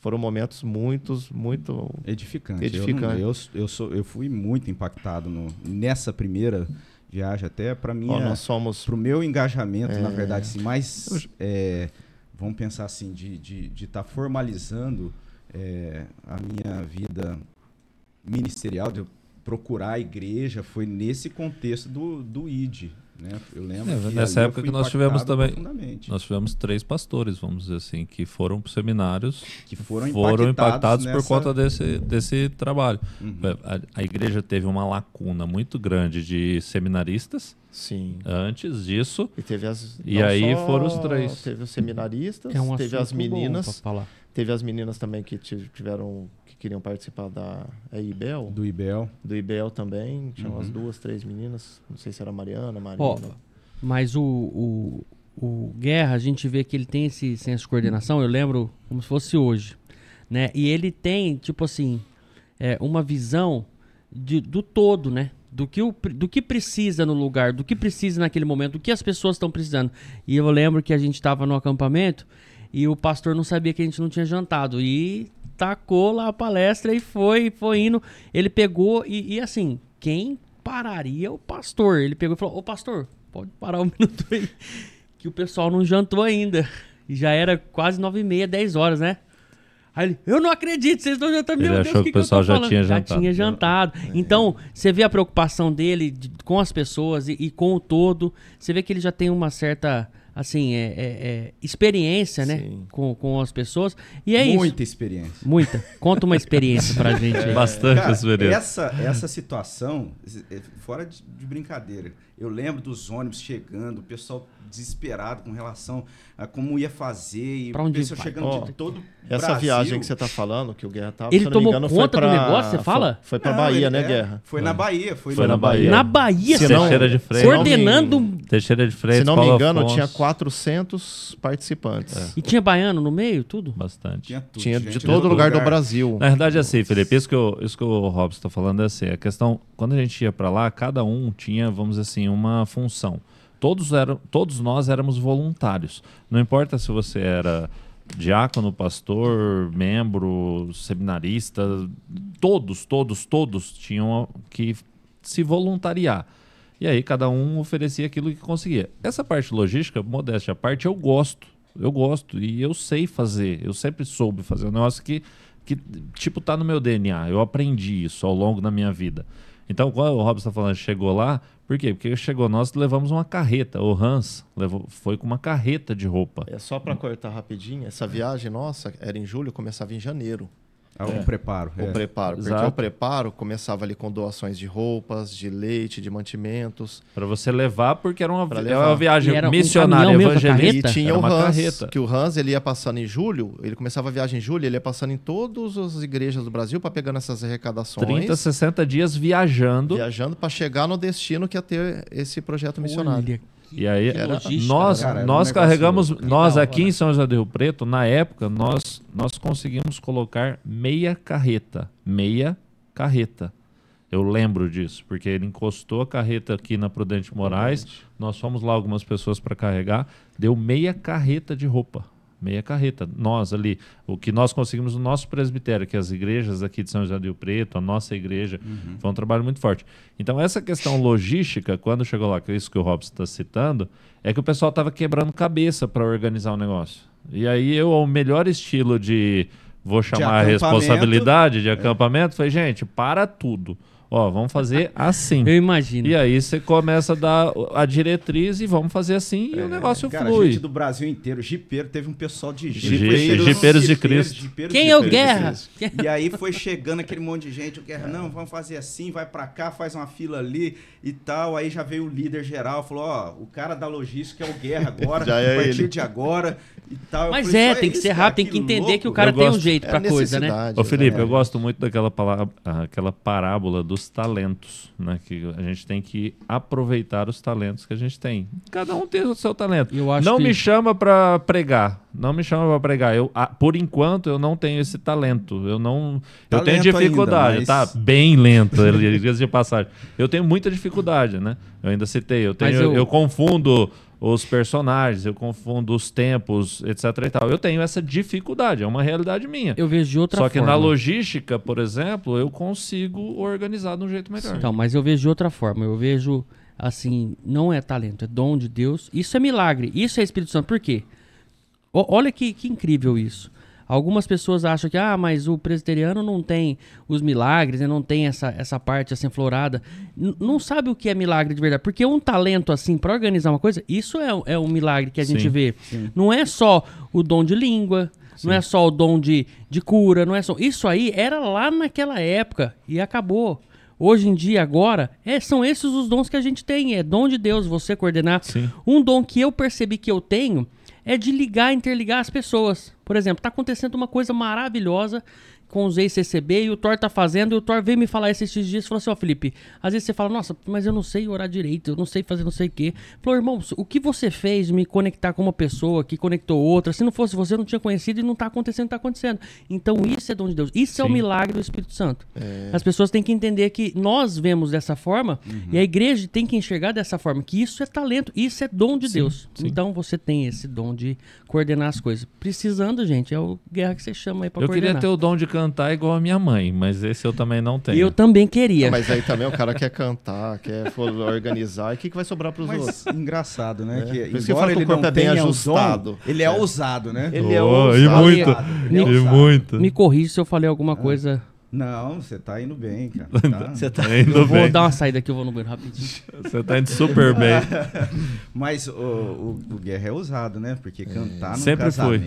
foram momentos muitos, muito Edificante. Edificante. Eu, eu, eu, sou, eu fui muito impactado no- nessa primeira viagem, até para mim. Nós somos Pro meu engajamento, na É. verdade, assim, mais. é, vamos pensar assim, de estar de, de tá formalizando é, a minha vida ministerial, de eu procurar a igreja, foi nesse contexto do, do ID. Né? Eu lembro. É, que nessa época que nós tivemos também- Nós tivemos três pastores, vamos dizer assim, que foram para seminários, Que foram, foram impactados nessa- por conta desse, desse trabalho. Uhum. A, a igreja teve uma lacuna muito grande de seminaristas Sim. antes disso. E teve as. E aí só foram os três. Teve os seminaristas, É um teve as bom meninas. pra falar. Teve as meninas também que ti- tiveram. Que queriam participar da é IBEL. Do IBEL. Do IBEL também. Tinha umas Uhum. duas, três meninas. Não sei se era Mariana, Marina. Ó, mas o, o, o Guerra, a gente vê que ele tem esse senso de coordenação, eu lembro como se fosse hoje. Né? E ele tem, tipo assim, é, uma visão de- do todo, né? Do que, o, do que precisa no lugar, do que precisa naquele momento, do que as pessoas estão precisando. E eu lembro que a gente estava no acampamento e o pastor não sabia que a gente não tinha jantado. E tacou lá a palestra e foi, foi indo. Ele pegou e, e assim, quem pararia o pastor? Ele pegou e falou: Ô pastor, pode parar um minuto aí. Que o pessoal não jantou ainda. E já era quase nove e meia, dez horas, né? Aí ele, eu não acredito, vocês estão jantando. Ele Meu Deus, achou que que o pessoal já falando? tinha Já jantado. tinha jantado. Então, você vê a preocupação dele de- com as pessoas e, e com o todo. Você vê que ele já tem uma certa, assim, é, é- é, experiência, né? Sim. Com, com as pessoas. E é isso. Muita experiência. Muita. Conta uma experiência pra gente aí. Bastante Cara, experiência. essa, essa situação, é, fora de, de brincadeira, eu lembro dos ônibus chegando, o pessoal desesperado com relação a como ia fazer, e Pra o onde pessoal vai? chegando Ó, de todo Essa Brasil. viagem que você tá falando, que o Guerra tava. Ele se eu não me tomou engano, conta foi do pra- negócio, você foi- fala? Foi pra Não, Bahia, ele- né, é, Guerra? Foi na Bahia. Foi, Foi na na Bahia. Na Bahia, Se não- Teixeira de Freitas. coordenando. Teixeira de Freitas, Se não me engano, Afonso. tinha 400 participantes. E tinha baiano no meio, tudo? Bastante. Tinha, tudo, Tinha gente de todo lugar, do Brasil. Na verdade, é assim, Felipe, isso que, eu, isso que o Robson está falando é assim, a questão, quando a gente ia para lá, cada um tinha, vamos dizer assim, uma função. Todos, eram, todos nós éramos voluntários. Não importa se você era diácono, pastor, membro, seminarista, todos, todos, todos tinham que se voluntariar. E aí cada um oferecia aquilo que conseguia. Essa parte logística, modéstia à parte, eu gosto. Eu gosto e eu sei fazer. Eu sempre soube fazer. Um negócio que, que tipo, tá no meu DNA. Eu aprendi isso ao longo da minha vida. Então, quando o Robson está falando chegou lá, por quê? Porque chegou nós levamos uma carreta. O Hans levou, foi com uma carreta de roupa. É só para cortar rapidinho, essa viagem nossa era em julho, começava em janeiro. Ah, o preparo. O é. preparo. Porque Exato. o preparo começava ali com doações de roupas, de leite, de mantimentos. Para você levar, porque era uma, era uma viagem era um missionária, evangelista. carreta? E tinha era o Hans, carreta. que o Hans ele ia passando em julho, ele começava a viagem em julho, ele ia passando em todas as igrejas do Brasil para pegando essas arrecadações, 30, 60 dias viajando. viajando para chegar no destino que ia ter esse projeto missionário. Olha, E aí, logística, nós, cara, era um nós negócio carregamos, louco. nós aqui em São José do Rio Preto, na época, nós, nós conseguimos colocar meia carreta. Meia carreta. Eu lembro disso, porque ele encostou a carreta aqui na Prudente Moraes, nós fomos lá algumas pessoas para carregar, deu meia carreta de roupa. Meia carreta. Nós ali, o que nós conseguimos no nosso presbitério, que as igrejas aqui de São José do Rio Preto, a nossa igreja, foi um trabalho muito forte. Então, essa questão logística, quando chegou lá, que é isso que o Robson está citando, é que o pessoal estava quebrando cabeça para organizar o negócio. E aí eu, o melhor estilo de vou chamar a acampamento. responsabilidade de acampamento, foi, gente, para tudo. Ó, vamos fazer assim. eu imagino. E aí você começa a dar a diretriz e vamos fazer assim e o negócio É, Cara, flui. gente do Brasil inteiro, jipeiro, teve um pessoal de Ji- jipeiros, jipeiros de Cristo. jipeiros Quem é o. Guerra? E aí foi chegando aquele monte de gente, o Guerra, não, vamos fazer assim, vai pra cá, faz uma fila ali e tal. Aí já veio o líder geral, falou, ó, o cara da logística é o Guerra agora, Já é a partir ele. de agora e tal. Mas falei, é, tem que ser rápido, tem que entender louco. que o cara Eu tem um jeito É pra coisa, né? Ô Felipe, né? eu gosto muito daquela pala- aquela parábola dos talentos, né? Que a gente tem que aproveitar os talentos que a gente tem. Cada um tem o seu talento. Eu acho não que- me chama pra pregar. Não me chama pra pregar. Eu, ah, por enquanto, eu não tenho esse talento. Eu não. Tá eu tenho dificuldade. ainda, Tá mas- bem lento, ele diga de passagem. Eu tenho muita dificuldade, né? Eu ainda citei. Eu, tenho, eu... eu- confundo os personagens, eu confundo os tempos, etc. e tal. Eu tenho essa dificuldade. É uma realidade minha. Eu vejo de outra Só que forma. na logística, por exemplo, eu consigo organizar de um jeito melhor. Então, mas eu vejo de outra forma. Eu vejo assim, não é talento, é dom de Deus. Isso é milagre, isso é Espírito Santo. Por quê? O- olha que, que incrível isso. Algumas pessoas acham que, ah, mas o presbiteriano não tem os milagres, né? não tem essa, essa parte assim florada. N- não sabe o que é milagre de verdade. Porque um talento assim para organizar uma coisa, isso é, é um milagre que a gente Sim, vê. Não é só o dom de língua, não é só o dom de, de cura, não é só. Isso aí era lá naquela época e acabou. Hoje em dia, agora, é, são esses os dons que a gente tem. É dom de Deus você coordenar. Sim. Um dom que eu percebi que eu tenho é de ligar, interligar as pessoas. Por exemplo, tá acontecendo uma coisa maravilhosa com os ex-CCB e o Thor tá fazendo, e o Thor veio me falar esses dias e falou assim, ó Felipe, às vezes você fala, nossa, mas eu não sei orar direito, eu não sei fazer não sei o quê. Falou, irmão, o que você fez me conectar com uma pessoa que conectou outra, se não fosse você, eu não tinha conhecido e não tá acontecendo, tá acontecendo. Então isso é dom de Deus, isso é o Sim. milagre do Espírito Santo. As pessoas têm que entender que nós vemos dessa forma e a igreja tem que enxergar dessa forma, que isso é talento, isso é dom de Deus. sim. Então você tem esse dom de coordenar as coisas. Precisando, gente, é o guerra que você chama aí pra Eu coordenar. queria ter o dom de cantar igual a minha mãe, mas esse eu também não tenho. Eu também queria. Mas aí também o cara quer cantar, quer organizar. E o que, que vai sobrar para os outros? Engraçado, né? É. Que, Por isso que eu falo ele o corpo não é bem tenha o ajustado. dom, ele é, É. ousado, né? Ele é Oh, e ousado. muito, Ele é e muito. Me corrija se eu falei alguma coisa. Não, você tá indo bem, cara. Tá? Você tá... Indo Eu vou bem. dar uma saída aqui, eu vou no banheiro rapidinho. Você tá indo super bem. Mas o, o, o Guerra é ousado, né? Porque cantar no Sempre foi.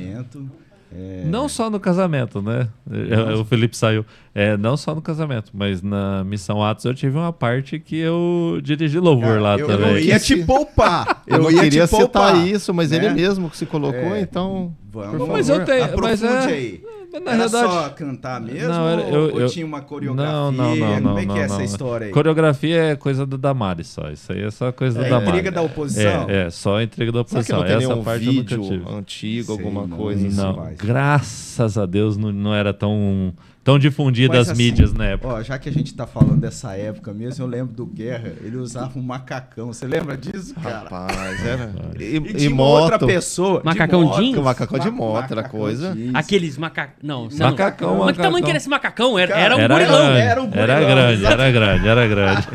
É- Não só no casamento, né? É, O Felipe saiu. É, não só no casamento, mas na Missão Atos eu tive uma parte que eu dirigi louvor Cara, lá eu, também. Eu ia te poupar. Eu, não ia queria te poupar, citar isso, mas né? ele mesmo que se colocou, É. então. Vamos, Por Mas eu tenho. Mas é, aí. Mas na Era verdade. só cantar mesmo Não, era- eu- ou, eu- tinha uma coreografia? Não, não, não, Como é não, que é não, essa não. história aí? Coreografia é coisa do Damares só. Isso aí é só coisa É do a Damares. intriga da oposição? É, é, só a intriga da Será que oposição. não tem Essa parte eu nunca vídeo tive. antigo, Sei, alguma não, coisa assim? isso Não, graças a Deus não, não era tão tão difundida Mas as assim, mídias na época. Ó, já que a gente tá falando dessa época mesmo, eu lembro do Guerra, ele usava um macacão. Você lembra disso, cara? Rapaz, era. E, E, e uma outra moto. pessoa. de Macacão moto, jeans? Macacão de moto, era macacão coisa. jeans. Aqueles macacão. Não, Macacão, não... Mas que tamanho macacão. que era esse macacão? Era, Cara, era um Era gorilão. grande, era um era gorilão, grande, era grande, era grande.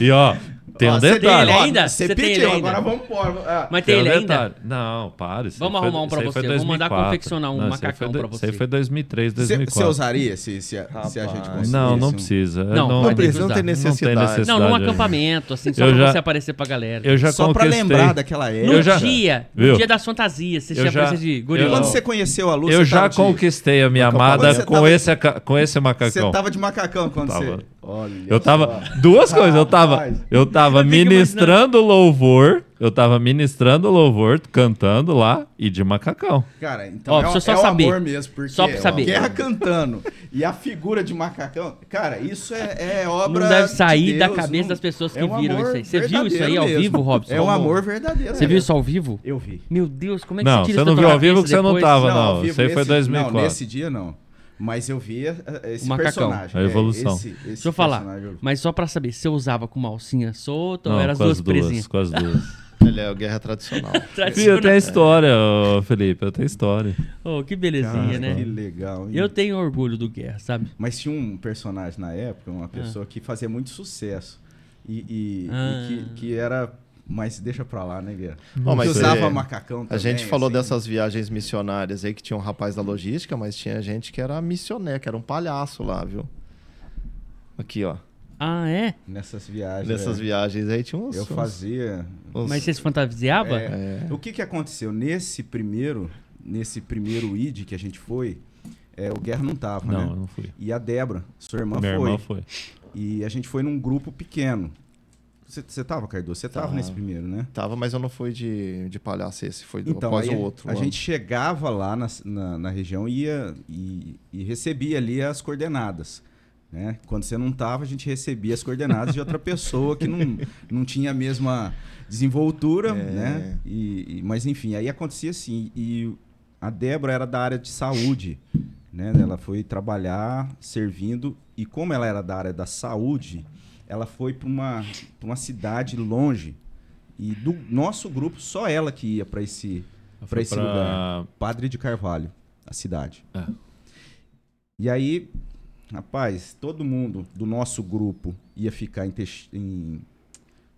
E ó, tem um Ó, você detalhe. ele ainda? Você Você tem ele pediu, ainda? agora vamos embora. Ah, Mas tem Tem um ele ainda? detalhe. Não, para. isso Vamos aí foi- arrumar um pra isso aí foi você, vamos mandar 2004. confeccionar um Não, isso aí macacão foi do- pra Isso você. aí foi 2003, Você 2004. usaria se, se, se a gente Rapaz. conseguisse? Não, não um- precisa. Não, Não Pode precisa, não tem Não tem necessidade. necessidade. Não, num acampamento, assim, só Eu pra já- você aparecer pra galera. Eu já Só pra conquistei. lembrar daquela No época. Eu já- dia, no Viu? dia das fantasias, você Eu tinha já- presença de gorilão. Quando você conheceu a Lu, Eu você já tava de- conquistei a minha amada Você com, tava- esse, aca- com esse Você macacão. tava de macacão quando Tava. você... Olha Eu tava. só. Duas coisas. Eu tava, eu tava ministrando louvor. Eu tava ministrando louvor, cantando lá e de macacão. Cara, então Ó, é, deixa eu só é o saber. amor mesmo, porque Só pra saber. Guerra cantando e a figura de macacão, cara, isso é, é obra Não deve sair de da Deus, cabeça não- das pessoas que é um viram isso aí. Você viu isso aí ao mesmo. vivo, Robson? É um amor verdadeiro. Você viu isso ao vivo? Eu vi. Meu Deus, como é que Não, você tira você essa não viu ao vivo que você não tava, não. vivo Isso aí foi nesse- 2004. Não, nesse dia não. Mas eu vi eh, esse O macacão. personagem. A é, evolução. esse- esse Deixa eu falar, eu vi. mas só pra saber, você usava com uma alcinha solta ou Não, era as duas as duas, presinhas? com as duas. Ele é o guerra tradicional. Fih, eu tenho história, Felipe, eu tenho história. Oh, que belezinha, Cara, né? Que legal. hein? Eu tenho orgulho do Guerra, sabe? Mas tinha um personagem na época, uma pessoa que fazia muito sucesso. E, e- e Ah. que, que era. Mas deixa pra lá, né, Guerra? Que usava é, macacão também. A gente falou assim. dessas viagens missionárias aí que tinha um rapaz da logística, mas tinha gente que era missionário, que era um palhaço lá, viu? Aqui, ó. Ah, é? Nessas viagens. Nessas é. viagens aí tinha uns. Eu uns- fazia. uns- Mas você se fantasiava? É, O que que aconteceu? Nesse primeiro, nesse primeiro ID que a gente foi, é, o Guerra não tava, Não, eu né? não fui. E a Débora, sua irmã Minha foi. irmã foi. E a gente foi num grupo pequeno. Você, você tava? Você tava Tava. nesse primeiro, né? Tava, mas eu não fui de, de palhaço esse, foi do, Então, após o outro. a ano. gente chegava lá na, na, na região e, ia, e, e recebia ali as coordenadas. Né? Quando você não tava, a gente recebia as coordenadas de outra pessoa que não, não tinha a mesma desenvoltura, É. né? E, e- mas enfim, aí acontecia assim. E a Débora era da área de saúde, né? Ela foi trabalhar servindo e como ela era da área da saúde, ela foi para uma, pra uma cidade longe. E do nosso grupo, só ela que ia para esse, pra esse pra- lugar. Padre de Carvalho, a cidade. É. E aí, rapaz, todo mundo do nosso grupo ia ficar em, Tex- em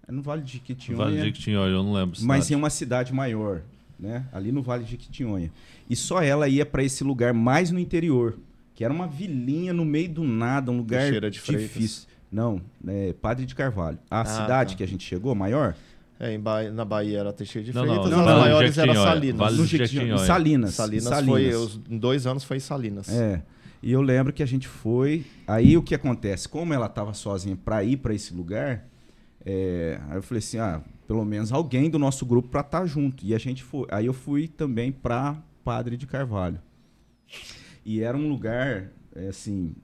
é no Vale de Jequitinhonha, Vale de Jequitinhonha, eu não lembro. mas em cidade. uma cidade maior, né? Ali no Vale de Jequitinhonha. E só ela ia para esse lugar mais no interior, que era uma vilinha no meio do nada, um lugar Teixeira de Freitas. difícil. Não, é Padre de Carvalho. A Ah, cidade tá. que a gente chegou, maior, É, em Ba- na Bahia era Teixeira de Não, não, Freitas, não, as não, maiores era Salinas. Vale no. Salinas. Salinas, Salinas. foi, os, em dois anos foi em Salinas. É. E eu lembro que a gente foi. Aí o que acontece? Como ela estava sozinha para ir para esse lugar, é, aí eu falei assim: ah, pelo menos alguém do nosso grupo para estar junto. E a gente foi. Aí eu fui também para Padre de Carvalho. E era um lugar, é, assim.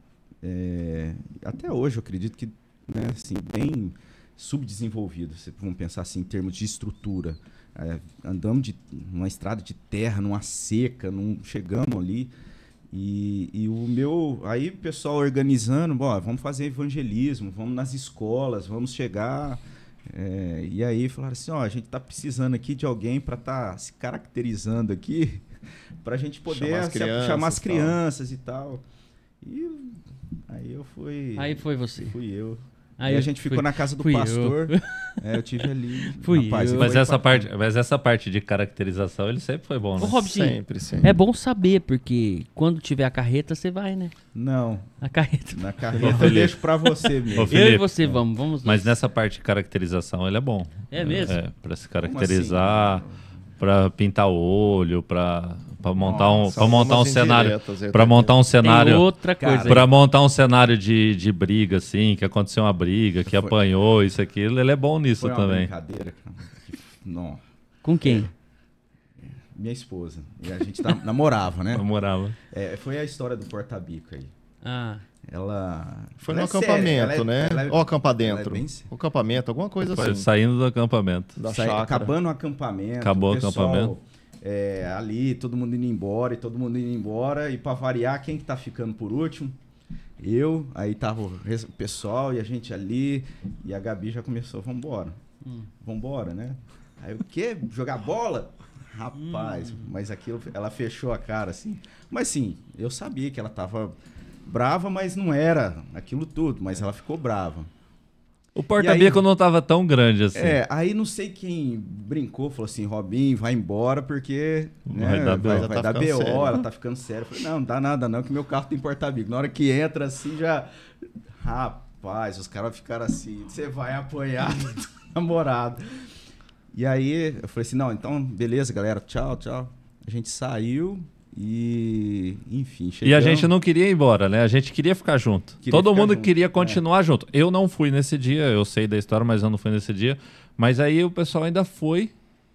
É, até hoje eu acredito que, né, assim, bem subdesenvolvido. Se vamos pensar assim em termos de estrutura. É, andamos de numa estrada de terra, numa seca, num, chegamos ali. E, e o meu. Aí o pessoal organizando, bom, vamos fazer evangelismo, vamos nas escolas, vamos chegar. é, e aí falaram assim: ó, a gente tá precisando aqui de alguém para estar se caracterizando aqui, para a gente poder Chamar as se- crianças chamar as e tal. crianças e tal. E aí eu fui. Aí foi você. Fui eu. Aí Aí a eu gente fui- ficou na casa do fui eu. pastor. É, eu tive ali. Fui eu. e Mas essa, parte, mas essa parte de caracterização, ele sempre foi bom, Ô, né? Robson, Sempre, sim. é bom saber, porque quando tiver a carreta, você vai, né? Não, A carreta. na carreta eu deixo pra você mesmo. Ô, Eu e Felipe, você vamos, vamos Mas dois. nessa parte de caracterização, ele é bom. É mesmo? É, pra se caracterizar, pra pintar o olho, pra, pra montar um, pra montar um cenário. tô montar um Tem cenário. outra Cara, coisa. Pra montar um cenário de, de briga, assim, que aconteceu uma briga, que Foi- apanhou, isso, aquilo, ele é bom nisso Foi uma também. brincadeira, cara. Não. Com quem? Minha esposa. E a gente tá- namorava, né? Eu morava. É, foi a história do porta-bico aí. Ah, Ela. Foi ela no é séria, acampamento, ela é- né? ela é- Ou ela é dentro. bem O acampamento, alguma coisa Foi assim. saindo do acampamento. Da Sai- chácara. acabando o acampamento. Acabou o pessoal, acampamento. É, ali, todo mundo indo embora e todo mundo indo embora. E pra variar, quem que tá ficando por último? Eu, aí tava o pessoal e a gente ali. E a Gabi já começou, vambora. Vambora, né? Aí o quê? Jogar bola? Rapaz, mas aquilo, ela fechou a cara assim. Mas sim, eu sabia que ela tava brava, mas não era aquilo tudo. Mas ela ficou brava. O porta-bico não tava tão grande assim. É, aí não sei quem brincou, falou assim, Robinho, vai embora porque né, Vai dar BO. vai, vai tá dar ficando BO, sério. ela tá ficando séria. Eu falei, não, não dá nada não, que meu carro tem porta-bico. Na hora que entra assim, já... Rapaz, os caras ficaram assim, você vai apanhar do namorado. E aí eu falei assim, não, então beleza, galera, tchau, tchau. A gente saiu e, enfim, E a chegamos. gente não queria ir embora, né? A gente queria ficar junto. Queria Todo ficar mundo junto, queria é. continuar junto. Eu não fui nesse dia, eu sei da história, mas eu não fui nesse dia. Mas aí o pessoal ainda foi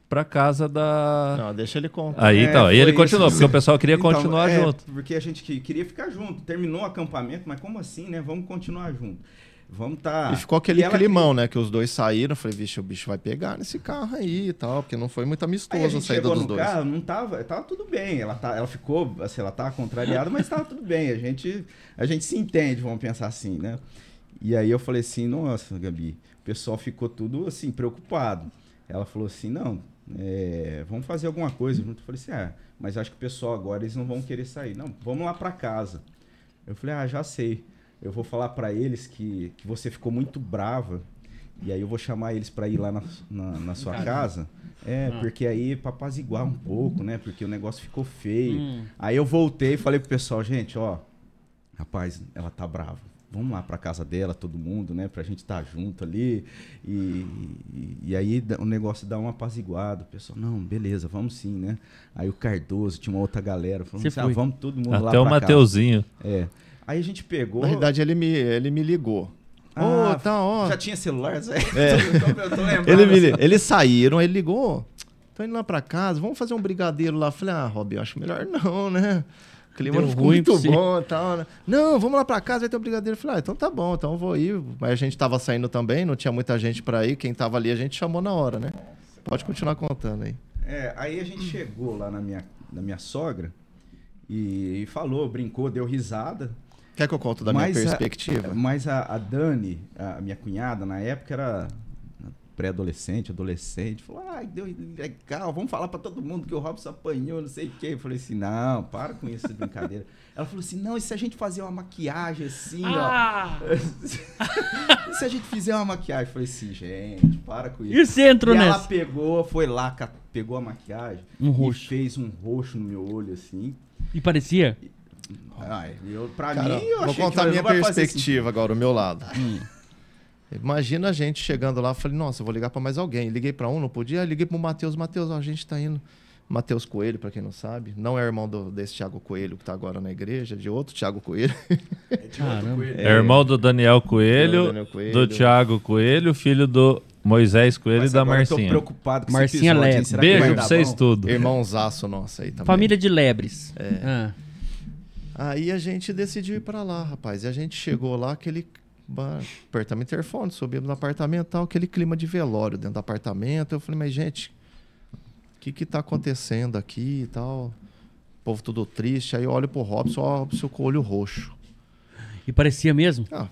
pra casa da. Não, deixa ele contar. Aí É, então, e ele isso. continuou, porque o pessoal queria Então, continuar é, junto. Porque a gente que- queria ficar junto. Terminou o acampamento, mas como assim, né? Vamos continuar junto. Vamos tá. E ficou aquele E ela climão, né? Que os dois saíram. Falei, vixe, o bicho vai pegar nesse carro aí e tal. Porque não foi muito a amistoso a gente saída dos no dois. carro, não tava, tava tudo bem. Ela, tá, ela ficou, assim, ela tava contrariada, mas tava tudo bem. A gente, a gente se entende, vamos pensar assim, né? E aí eu falei assim, nossa, Gabi, o pessoal ficou tudo assim, preocupado. Ela falou assim, não, é, vamos fazer alguma coisa. junto. Eu falei assim, ah, mas acho que o pessoal agora eles não vão querer sair. Não, vamos lá pra casa. Eu falei, ah, já sei. Eu vou falar pra eles que, que você ficou muito brava. E aí eu vou chamar eles pra ir lá na, na, na sua casa. É, porque aí pra apaziguar um pouco, né? Porque o negócio ficou feio. Hum. Aí eu voltei e falei pro pessoal, gente, ó, rapaz, ela tá brava. Vamos lá pra casa dela, todo mundo, né? Pra gente estar junto ali. E, e, e aí o negócio dá um apaziguado. O pessoal, não, beleza, vamos sim, né? Aí o Cardoso, tinha uma outra galera, falando assim, ah, vamos todo mundo lá Até o pra casa. Mateuzinho. É. Aí a gente pegou. Na realidade, ele me, ele me ligou. Ô, Ah, tá, ó. Já tinha celular, Zé? É. Eu tô, eu tô lembrando. Ele me, eles saíram, ele ligou. "Ô, Tô indo lá pra casa, vamos fazer um brigadeiro lá. Eu Falei, ah, Rob, eu acho melhor não, né? O clima Deu não ficou ruim muito bom e tal, né? Não, vamos lá pra casa, vai ter um brigadeiro. Eu falei, ah, então tá bom, então eu vou ir. Mas a gente tava saindo também, não tinha muita gente pra ir. Quem tava ali a gente chamou na hora, né? Pode continuar contando aí. É, aí a gente chegou lá na minha, na minha sogra e, e falou, brincou, deu risada. Quer que eu conto da minha Mas a- perspectiva? Mas a, a Dani, a minha cunhada, na época era pré-adolescente, adolescente, falou, ai, deu legal, vamos falar pra todo mundo que o Robson apanhou, não sei o quê. Eu falei assim, não, para com isso de brincadeira. Ela falou assim, não, e se a gente fazer uma maquiagem assim, Ah! ó? e se a gente fizer uma maquiagem? Eu falei assim, gente, para com isso. E você entrou e ela nessa? pegou, foi lá, pegou a maquiagem Um e roxo. fez um roxo no meu olho, assim. E parecia? Ai, eu, pra Cara, mim, eu vou achei contar a que minha vai fazer perspectiva agora, o meu lado. Hum. Imagina a gente chegando lá, falei, nossa, eu vou ligar pra mais alguém. Liguei pra um, não podia, liguei pro Matheus. Matheus, ó, a gente tá indo. Matheus Coelho, pra quem não sabe, não é irmão do- desse Thiago Coelho que tá agora na igreja, de outro Thiago Coelho. Caramba. É, irmão do Daniel Coelho, Daniel Coelho. do Thiago Coelho, filho do Moisés Coelho Mas e da agora eu Marcinha. tô preocupado com Marcinha esse episódio, vai Beijo pra vocês bom? tudo. Irmãozaço nosso aí também. Família de lebres. É. Ah. Aí a gente decidiu ir pra lá, rapaz. E a gente chegou lá, aquele. Apertamos o interfone, subimos no apartamento tal, aquele clima de velório dentro do apartamento. Eu falei, mas gente, o que que tá acontecendo aqui e tal? O povo tudo triste. Aí eu olho pro Robson, ó, o Robson com o olho roxo. E parecia mesmo? Ah,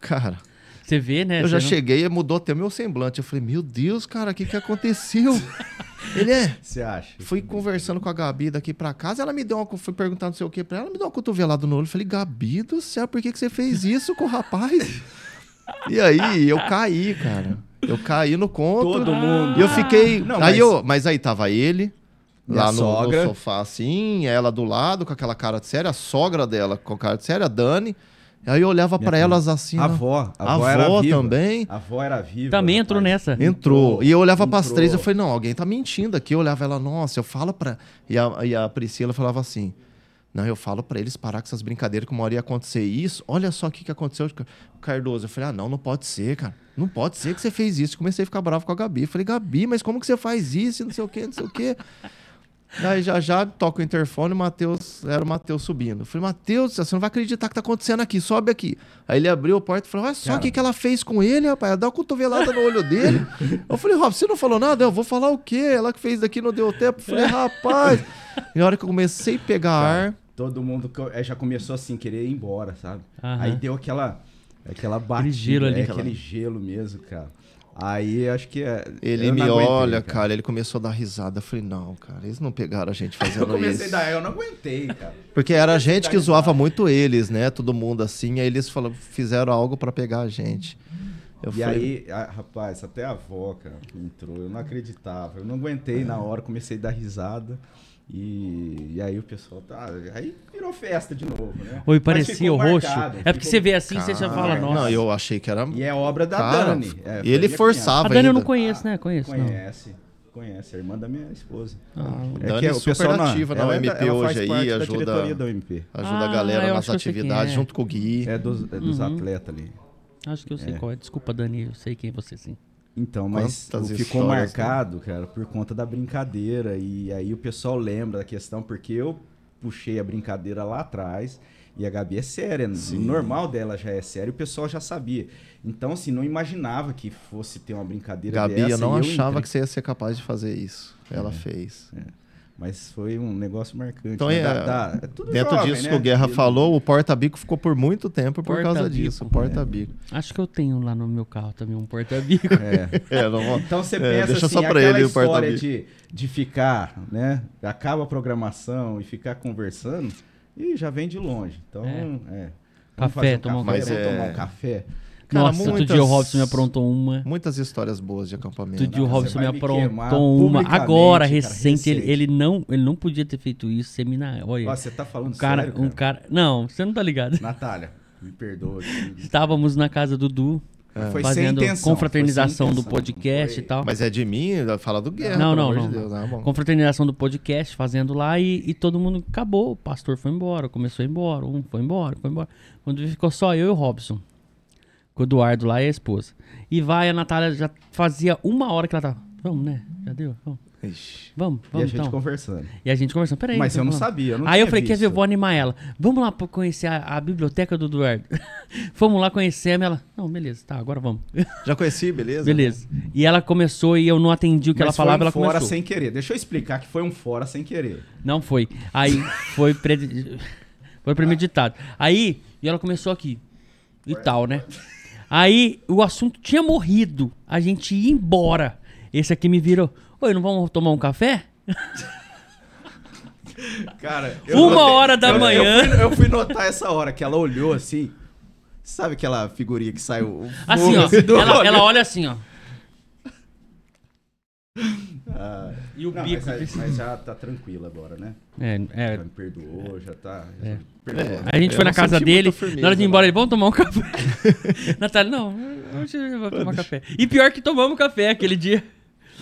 cara, Você vê, né? eu já não- cheguei e mudou até meu semblante. Eu falei, meu Deus, cara, o que que aconteceu? Ele é. Você acha? Fui conversando com a Gabi daqui pra casa, ela me deu uma. Fui perguntar não sei o que pra ela, ela me deu uma cotovelada no olho. Falei, Gabi do céu, por que, que você fez isso com o rapaz? e aí, eu caí, cara. Eu caí no conto. Todo mundo. E eu fiquei. Não, aí mas- eu. Mas aí tava ele. Lá no, no sofá, assim, ela do lado, com aquela cara de séria, a sogra dela com cara de séria, a Dani. Aí eu olhava filha. elas assim. A avó. A A avó, era avó viva. também. A avó era viva. Também rapaz. entrou nessa. Entrou. E eu olhava pras Entrou. três, eu falei, não, alguém tá mentindo aqui. Eu olhava ela, nossa, eu falo pra. E a, e a Priscila falava assim: não, eu falo pra eles parar com essas brincadeiras, que uma hora ia acontecer isso. Olha só o que, que aconteceu. O Cardoso. Eu falei, ah, não, não pode ser, cara. Não pode ser que você fez isso. Comecei a ficar bravo com a Gabi. Eu falei, Gabi, mas como que você faz isso? E Não sei o quê, não sei o quê. Daí já já toca o interfone, o Matheus, era o Matheus subindo. Eu falei, Matheus, você não vai acreditar o que tá acontecendo aqui, sobe aqui. Aí ele abriu a porta e falou, olha só o que, que ela fez com ele, rapaz, ela dá uma cotovelada no olho dele. Eu falei, Rob, você não falou nada? Eu vou falar o quê? Ela que fez daqui não deu tempo. Eu falei, rapaz. E na hora que eu comecei a pegar ar, Todo mundo é, já começou assim, querer ir embora, sabe? Aham. Aí deu aquela, aquela batida, gelo ali. é, aquele gelo mesmo, cara. Aí acho que é, ele eu me aguentei, olha, cara. ele começou a dar risada. Eu falei, não, cara, eles não pegaram a gente Eu fazendo comecei a isso. dar, eu não aguentei, cara. Porque era a gente que zoava muito eles, né? Todo mundo assim. Aí eles falaram, fizeram algo pra pegar a gente. Eu e falei, aí, ah, rapaz, até a avó, cara, entrou. Eu não acreditava. Eu não aguentei na hora, comecei a dar risada. E, e aí o pessoal tá. Aí virou festa de novo, né? Oi, parecia o roxo. marcado, É porque ficou- você vê assim, você já "Cara, fala, nossa. Não, eu achei que era. E é obra da Cara, Dani. É, e ele forçava. A Dani eu não ainda. conheço, né? Conheço, não. Conhece. Conhece, a irmã da minha esposa. Dani é super ativa na ela UMP ela faz hoje aí, da ajuda- diretoria da UMP. Ajuda Ah, a galera nas que atividades, é. junto com o Gui. É dos, é dos Uhum. atletas ali. Acho que eu sei É. qual é. Desculpa, Dani, eu sei quem é você sim. Então, mas ficou né? marcado, cara, por conta da brincadeira. E aí o pessoal lembra da questão, porque eu puxei a brincadeira lá atrás. E a Gabi é séria. O normal dela já é sério, o pessoal já sabia. Então, assim, não imaginava que fosse ter uma brincadeira Gabi, dessa. eu não achava que você ia ser capaz de fazer isso. Ela fez. Mas foi um negócio marcante. Então, né? é, Da- da- é tudo Dentro jovem, disso né? que o Guerra falou, o porta-bico ficou por muito tempo por causa disso. O porta-bico. Acho que eu tenho lá no meu carro também um porta-bico. É. É, Então você É, pensa deixa assim, só pra aquela ele o história de, de ficar, né? Acaba a programação e ficar conversando e já vem de longe. Então, É. é. Café, fazer tomar um café, Mas tomar é- um café. Cara, Nossa, outro muitas- dia o Robson me aprontou uma. Muitas histórias boas de acampamento. Outro dia o Robson me aprontou uma. Agora, cara, recente, ele, recente. ele não, ele não podia ter feito isso. Seminário. Olha, Ó, você tá falando um cara, sério, um cara. Não, você não tá ligado. Natália, me perdoa. Estávamos na casa do Du, Foi sem fazendo intenção. confraternização foi do sem intenção. podcast Foi- e tal. Mas é de mim, fala do Guerra. Não, pelo não, amor não. de Deus. Ah, bom. confraternização do podcast, fazendo lá e, e todo mundo acabou. O pastor foi embora, começou a ir embora, um foi embora, foi embora. Quando ficou só eu e o Robson. Com o Eduardo lá e a esposa. E vai, a Natália já fazia uma hora que ela tava. Vamos, né? Já deu? Vamos, Ixi. vamos, E a vamos gente então. conversando. E a gente conversando. Peraí. Mas eu não vamos sabia, eu não Aí eu falei, quer ver, eu visto. vou animar ela. Vamos lá conhecer a, a biblioteca do Eduardo. Fomos lá conhecer ela. Não, beleza, tá, agora vamos. Já conheci, beleza? beleza. E ela começou e eu não atendi o que ela Mas foi falava, um ela fora começou. sem querer. Deixa eu explicar que foi um fora sem querer. Não foi. Aí foi pre... foi premeditado. Aí e ela começou aqui e tal, né? Aí o assunto tinha morrido. A gente ia embora. Esse aqui me virou. Oi, não vamos tomar um café? Cara, Uma hora da manhã. Eu fui, eu fui notar essa hora que ela olhou assim. Sabe aquela figurinha que sai o. o Assim, ó. do Ela, ela olha assim, ó. Ah, E o não, bico. mas, mas já tá tranquila agora, né? É, é, Já me perdoou, já tá. É. já perdoou. A gente Eu foi na casa dele, firmeza, na hora de ir embora, ele, vamos tomar um café. Natália, não, hoje eu vou tomar café. E pior que tomamos café aquele dia.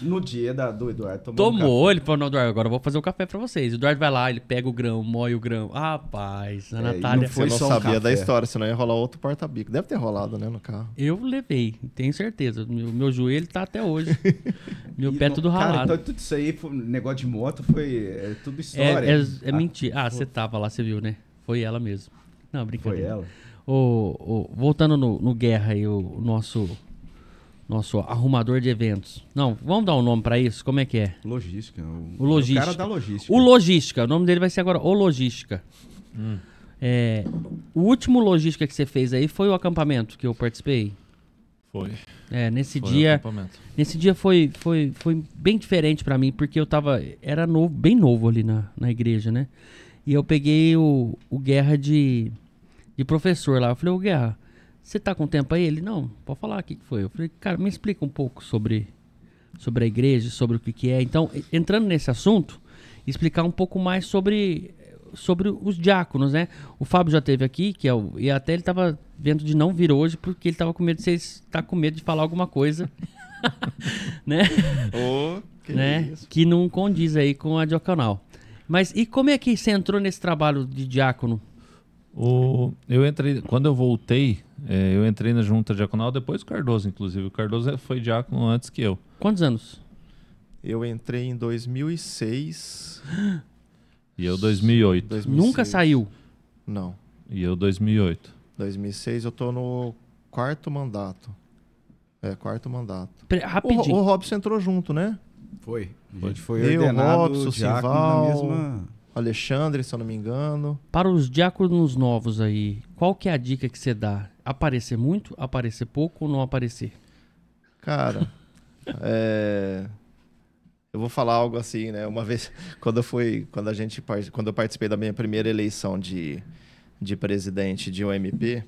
No dia da, do Eduardo tomou. um Tomou, ele falou, não, Eduardo, agora eu vou fazer o café pra vocês. O Eduardo vai lá, ele pega o grão, moe o grão. Rapaz, a É, e Natália... não foi Você só não um sabia da café. história, senão ia rolar outro porta-bico. Deve ter rolado, né, no carro. Eu levei, tenho certeza. Meu, meu joelho tá até hoje. Meu E pé no- tudo Cara, ralado. então tudo isso aí, foi, negócio de moto, foi é, tudo é, história. é, é Ah, mentira. Ah, você tava lá, você viu, né? Foi ela mesmo. Não, Foi brincadeira. ela. O, o- voltando no, no Guerra aí, o nosso, nosso arrumador de eventos. Não, vamos dar um nome pra isso? Como é que é? Logística. O, O logística. O cara da logística. O Logística. O nome dele vai ser agora O Logística. É, o último Logística que você fez aí foi o acampamento que eu participei. Foi. É, nesse Foi o dia, acampamento. nesse dia foi, foi, foi bem diferente pra mim, porque eu tava, era novo, bem novo ali na, na igreja, né? E eu peguei o, o Guerra de, de professor lá. Eu falei, ô Guerra, você tá com tempo aí? Ele, não, pode falar o que foi. Eu falei, cara, me explica um pouco sobre, sobre a igreja, sobre o que que é. Então, entrando nesse assunto, explicar um pouco mais sobre, sobre os diáconos, né? O Fábio já teve aqui, que é o, e até ele tava vendo de não vir hoje, porque ele tava com medo de vocês tá com medo de falar alguma coisa, né? Ô, que né? isso. Que não condiz aí com a diaconal. Mas e como é que você entrou nesse trabalho de diácono? O, eu entrei, quando eu voltei, é, eu entrei na junta diaconal depois do Cardoso, inclusive. O Cardoso foi diácono antes que eu. Quantos anos? Eu entrei em 2006. E eu 2008. 2006. Nunca saiu. Não. E eu 2008. 2006 eu tô no quarto mandato. É, quarto mandato. Pre- O, Rapidinho. o Robson entrou junto, né? Foi. A Foi. gente foi Eu, ordenado Robson, diácono Sival. na mesma... Alexandre, se eu não me engano. Para os diáconos novos aí, qual que é a dica que você dá? Aparecer muito, aparecer pouco ou não aparecer? Cara, é, eu vou falar algo assim, né? Uma vez, quando eu fui, quando a gente, quando eu participei da minha primeira eleição de, de presidente de UMP,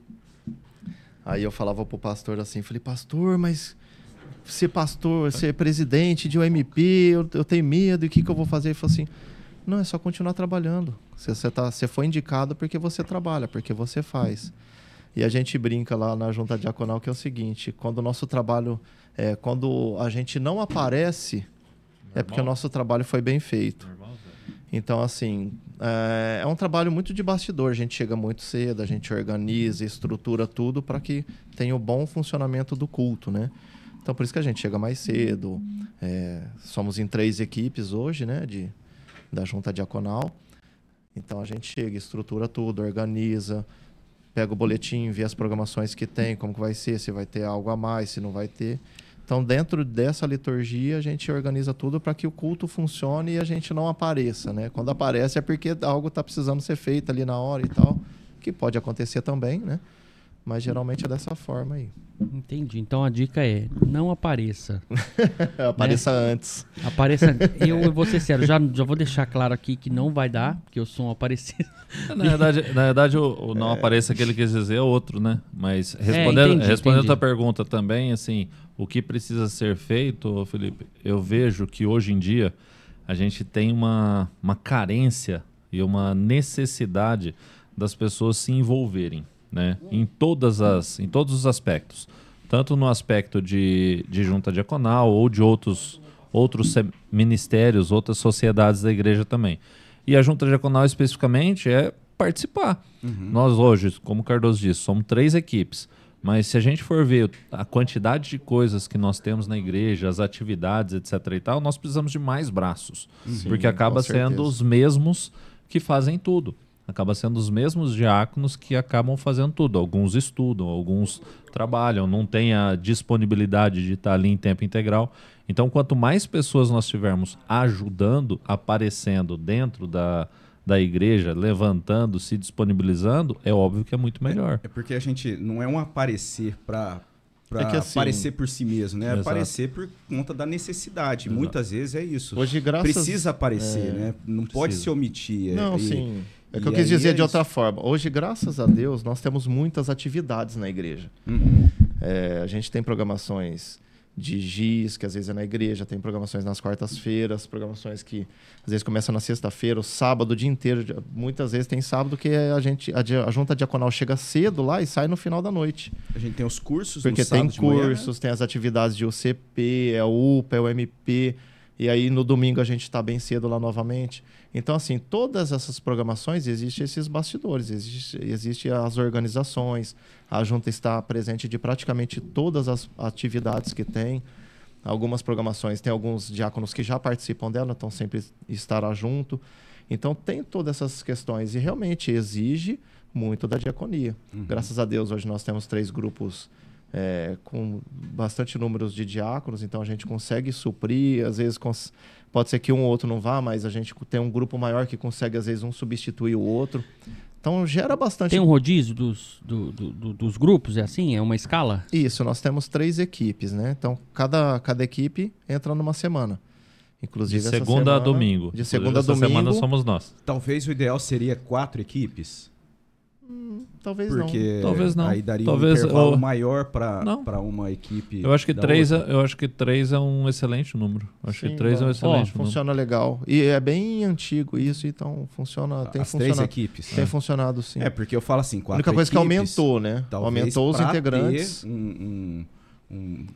aí eu falava pro pastor assim, falei, pastor, mas ser pastor, ser presidente de UMP, eu, eu tenho medo, e o que, que eu vou fazer? Ele falou assim, não, é só continuar trabalhando. Você, você, tá, você foi indicado porque você trabalha, porque você faz. E a gente brinca lá na junta diaconal que é o seguinte: quando o nosso trabalho, é, quando a gente não aparece, é porque o nosso trabalho foi bem feito. Então, assim, é, é um trabalho muito de bastidor. A gente chega muito cedo, a gente organiza, estrutura tudo para que tenha o bom funcionamento do culto, né? Então, por isso que a gente chega mais cedo. É, somos em três equipes hoje, né? De, da junta diaconal. Então, a gente chega, estrutura tudo, organiza, pega o boletim, vê as programações que tem, como que vai ser, se vai ter algo a mais, se não vai ter. Então, dentro dessa liturgia, a gente organiza tudo para que o culto funcione e a gente não apareça, né? Quando aparece é porque algo está precisando ser feito ali na hora e tal, que pode acontecer também, né? Mas geralmente é dessa forma aí. Entendi. Então a dica é: não apareça. apareça antes. Apareça. Eu, eu vou ser sério, já, já vou deixar claro aqui que não vai dar, porque eu sou um aparecido. Na verdade, na verdade o, o não apareça que ele quis dizer é outro, né? Mas respondendo, É, entendi, respondendo a entendi. tua pergunta também, assim, o que precisa ser feito, Felipe, eu vejo que hoje em dia a gente tem uma, uma carência e uma necessidade das pessoas se envolverem, né? Em, todas as, em todos os aspectos. Tanto no aspecto de, de junta diaconal ou de outros, outros ministérios, outras sociedades da igreja também. E a junta diaconal especificamente é participar. Nós hoje, como o Cardoso disse, somos três equipes. Mas se a gente for ver a quantidade de coisas que nós temos na igreja, as atividades, etc. e tal, nós precisamos de mais braços. porque acaba certeza. sendo os mesmos que fazem tudo. Acaba sendo os mesmos diáconos que acabam fazendo tudo. Alguns estudam, alguns trabalham, não tem a disponibilidade de estar ali em tempo integral. Então, quanto mais pessoas nós tivermos ajudando, aparecendo dentro da, da igreja, levantando, se disponibilizando, é óbvio que é muito melhor. É porque a gente não é um aparecer para para É que assim- aparecer por si mesmo, né? É Exato. aparecer por conta da necessidade. Exato. Muitas vezes é isso. Hoje, graças Precisa aparecer, né? Não pode Precisa. se omitir. Não, E- sim. É e que eu quis dizer é de outra forma. Hoje, graças a Deus, nós temos muitas atividades na igreja. Uhum. É, a gente tem programações de GIS, que às vezes é na igreja, tem programações nas quartas-feiras, programações que às vezes começam na sexta-feira, o sábado, o dia inteiro. Muitas vezes tem sábado que a gente a, a junta diaconal chega cedo lá e sai no final da noite. A gente tem os cursos Porque tem sábado de manhã, né? cursos, tem as atividades de UCP, é o UPA, é o MP, e aí no domingo a gente está bem cedo lá novamente. Então, assim, todas essas programações existem esses bastidores, existe, existe as organizações, a junta está presente de praticamente todas as atividades que tem. Algumas programações, tem alguns diáconos que já participam dela, então sempre estará junto. Então tem todas essas questões e realmente exige muito da diaconia. Graças a Deus hoje nós temos três grupos é, com bastante números de diáconos, então a gente consegue suprir, às vezes cons- pode ser que um ou outro não vá, mas a gente tem um grupo maior que consegue às vezes um substituir o outro. Então gera bastante Tem um rodízio dos, do- do- do- dos grupos, é assim? É uma escala? Isso, nós temos três equipes, né? Então, cada, cada equipe entra numa semana. De Inclusive, essa segunda a semana- domingo. De Inclusive, segunda a essa domingo. semana somos nós. Talvez o ideal seria quatro equipes, Talvez porque Talvez não. aí daria Talvez um intervalo o- maior para Não. uma equipe. Eu acho que três, é, outra. eu acho que três é um excelente número. Eu acho Sim, que três é um ó, excelente número. Funciona legal. E é bem antigo isso, então funciona. Tem As três equipes. Tem funcionado sim. É, porque eu falo assim, a quatro única coisa que equipes, aumentou, né? Aumentou os integrantes. ter um- um- um-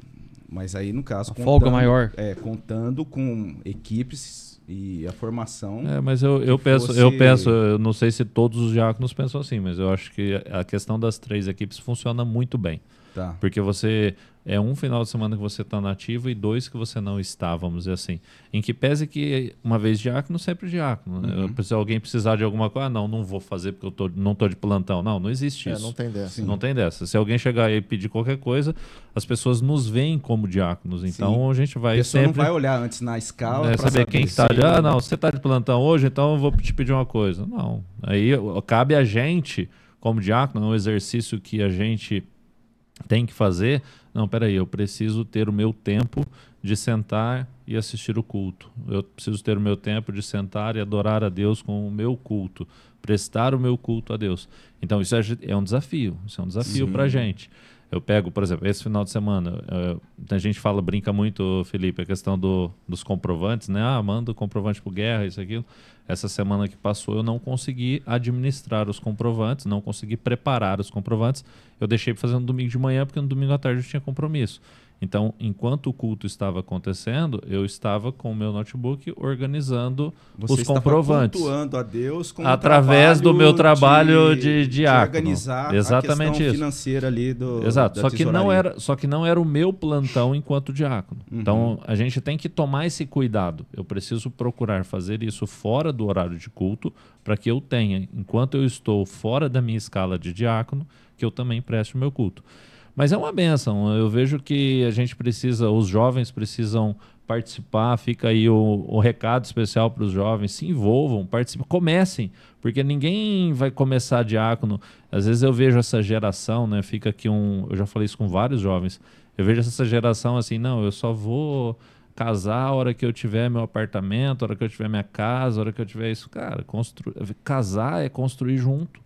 mas aí, no caso, Uma folga maior. É, contando com equipes e a formação. É, mas eu, eu penso, fosse- eu penso, eu não sei se todos os diáconos pensam assim, mas eu acho que a questão das três equipes funciona muito bem. Tá. Porque você é um final de semana que você está nativo e dois que você não está, vamos dizer assim. Em que pese que uma vez diácono, sempre diácono. Né? Uhum. Se alguém precisar de alguma coisa, ah, não, não vou fazer porque eu tô, não tô de plantão. Não, não existe É, isso. não tem dessa. Não tem dessa. Se alguém chegar e pedir qualquer coisa, as pessoas nos veem como diáconos. Então a gente A vai pessoa sempre não vai olhar antes na escala é, pra saber quem que tá de, se- ah, não, você tá de plantão hoje, então eu vou te pedir uma coisa. Não. Aí cabe a gente, como diácono, é um exercício que a gente tem que fazer. Não, peraí, eu preciso ter o meu tempo de sentar e assistir o culto. Eu preciso ter o meu tempo de sentar e adorar a Deus com o meu culto, prestar o meu culto a Deus. Então isso é é um desafio, isso é um desafio pra gente. Eu pego, por exemplo, esse final de semana, eh, a gente fala, brinca muito, Felipe, a questão do, dos comprovantes, né? Ah, manda o comprovante pro guerra, isso, aquilo. Essa semana que passou, eu não consegui administrar os comprovantes, não consegui preparar os comprovantes. Eu deixei para fazer no domingo de manhã, porque no domingo à tarde eu tinha compromisso. Então, enquanto o culto estava acontecendo, eu estava com o meu notebook organizando Você os comprovantes. cultuando a Deus com Através do meu trabalho de diácono. organizar Exatamente a questão isso. financeira ali do Exato, só que, não era, só que não era o meu plantão enquanto diácono. Uhum. Então a gente tem que tomar esse cuidado. Eu preciso procurar fazer isso fora do horário de culto para que eu tenha, enquanto eu estou fora da minha escala de diácono, que eu também preste o meu culto. Mas é uma benção. Eu vejo que a gente precisa, os jovens precisam participar. Fica aí o, o recado especial para os jovens: se envolvam, participem, comecem, porque ninguém vai começar diácono. Às vezes eu vejo essa geração, né? Fica aqui um. Eu já falei isso com vários jovens. Eu vejo essa geração assim: não, eu só vou casar a hora que eu tiver meu apartamento, a hora que eu tiver minha casa, a hora que eu tiver isso. Cara, constru... casar é construir junto.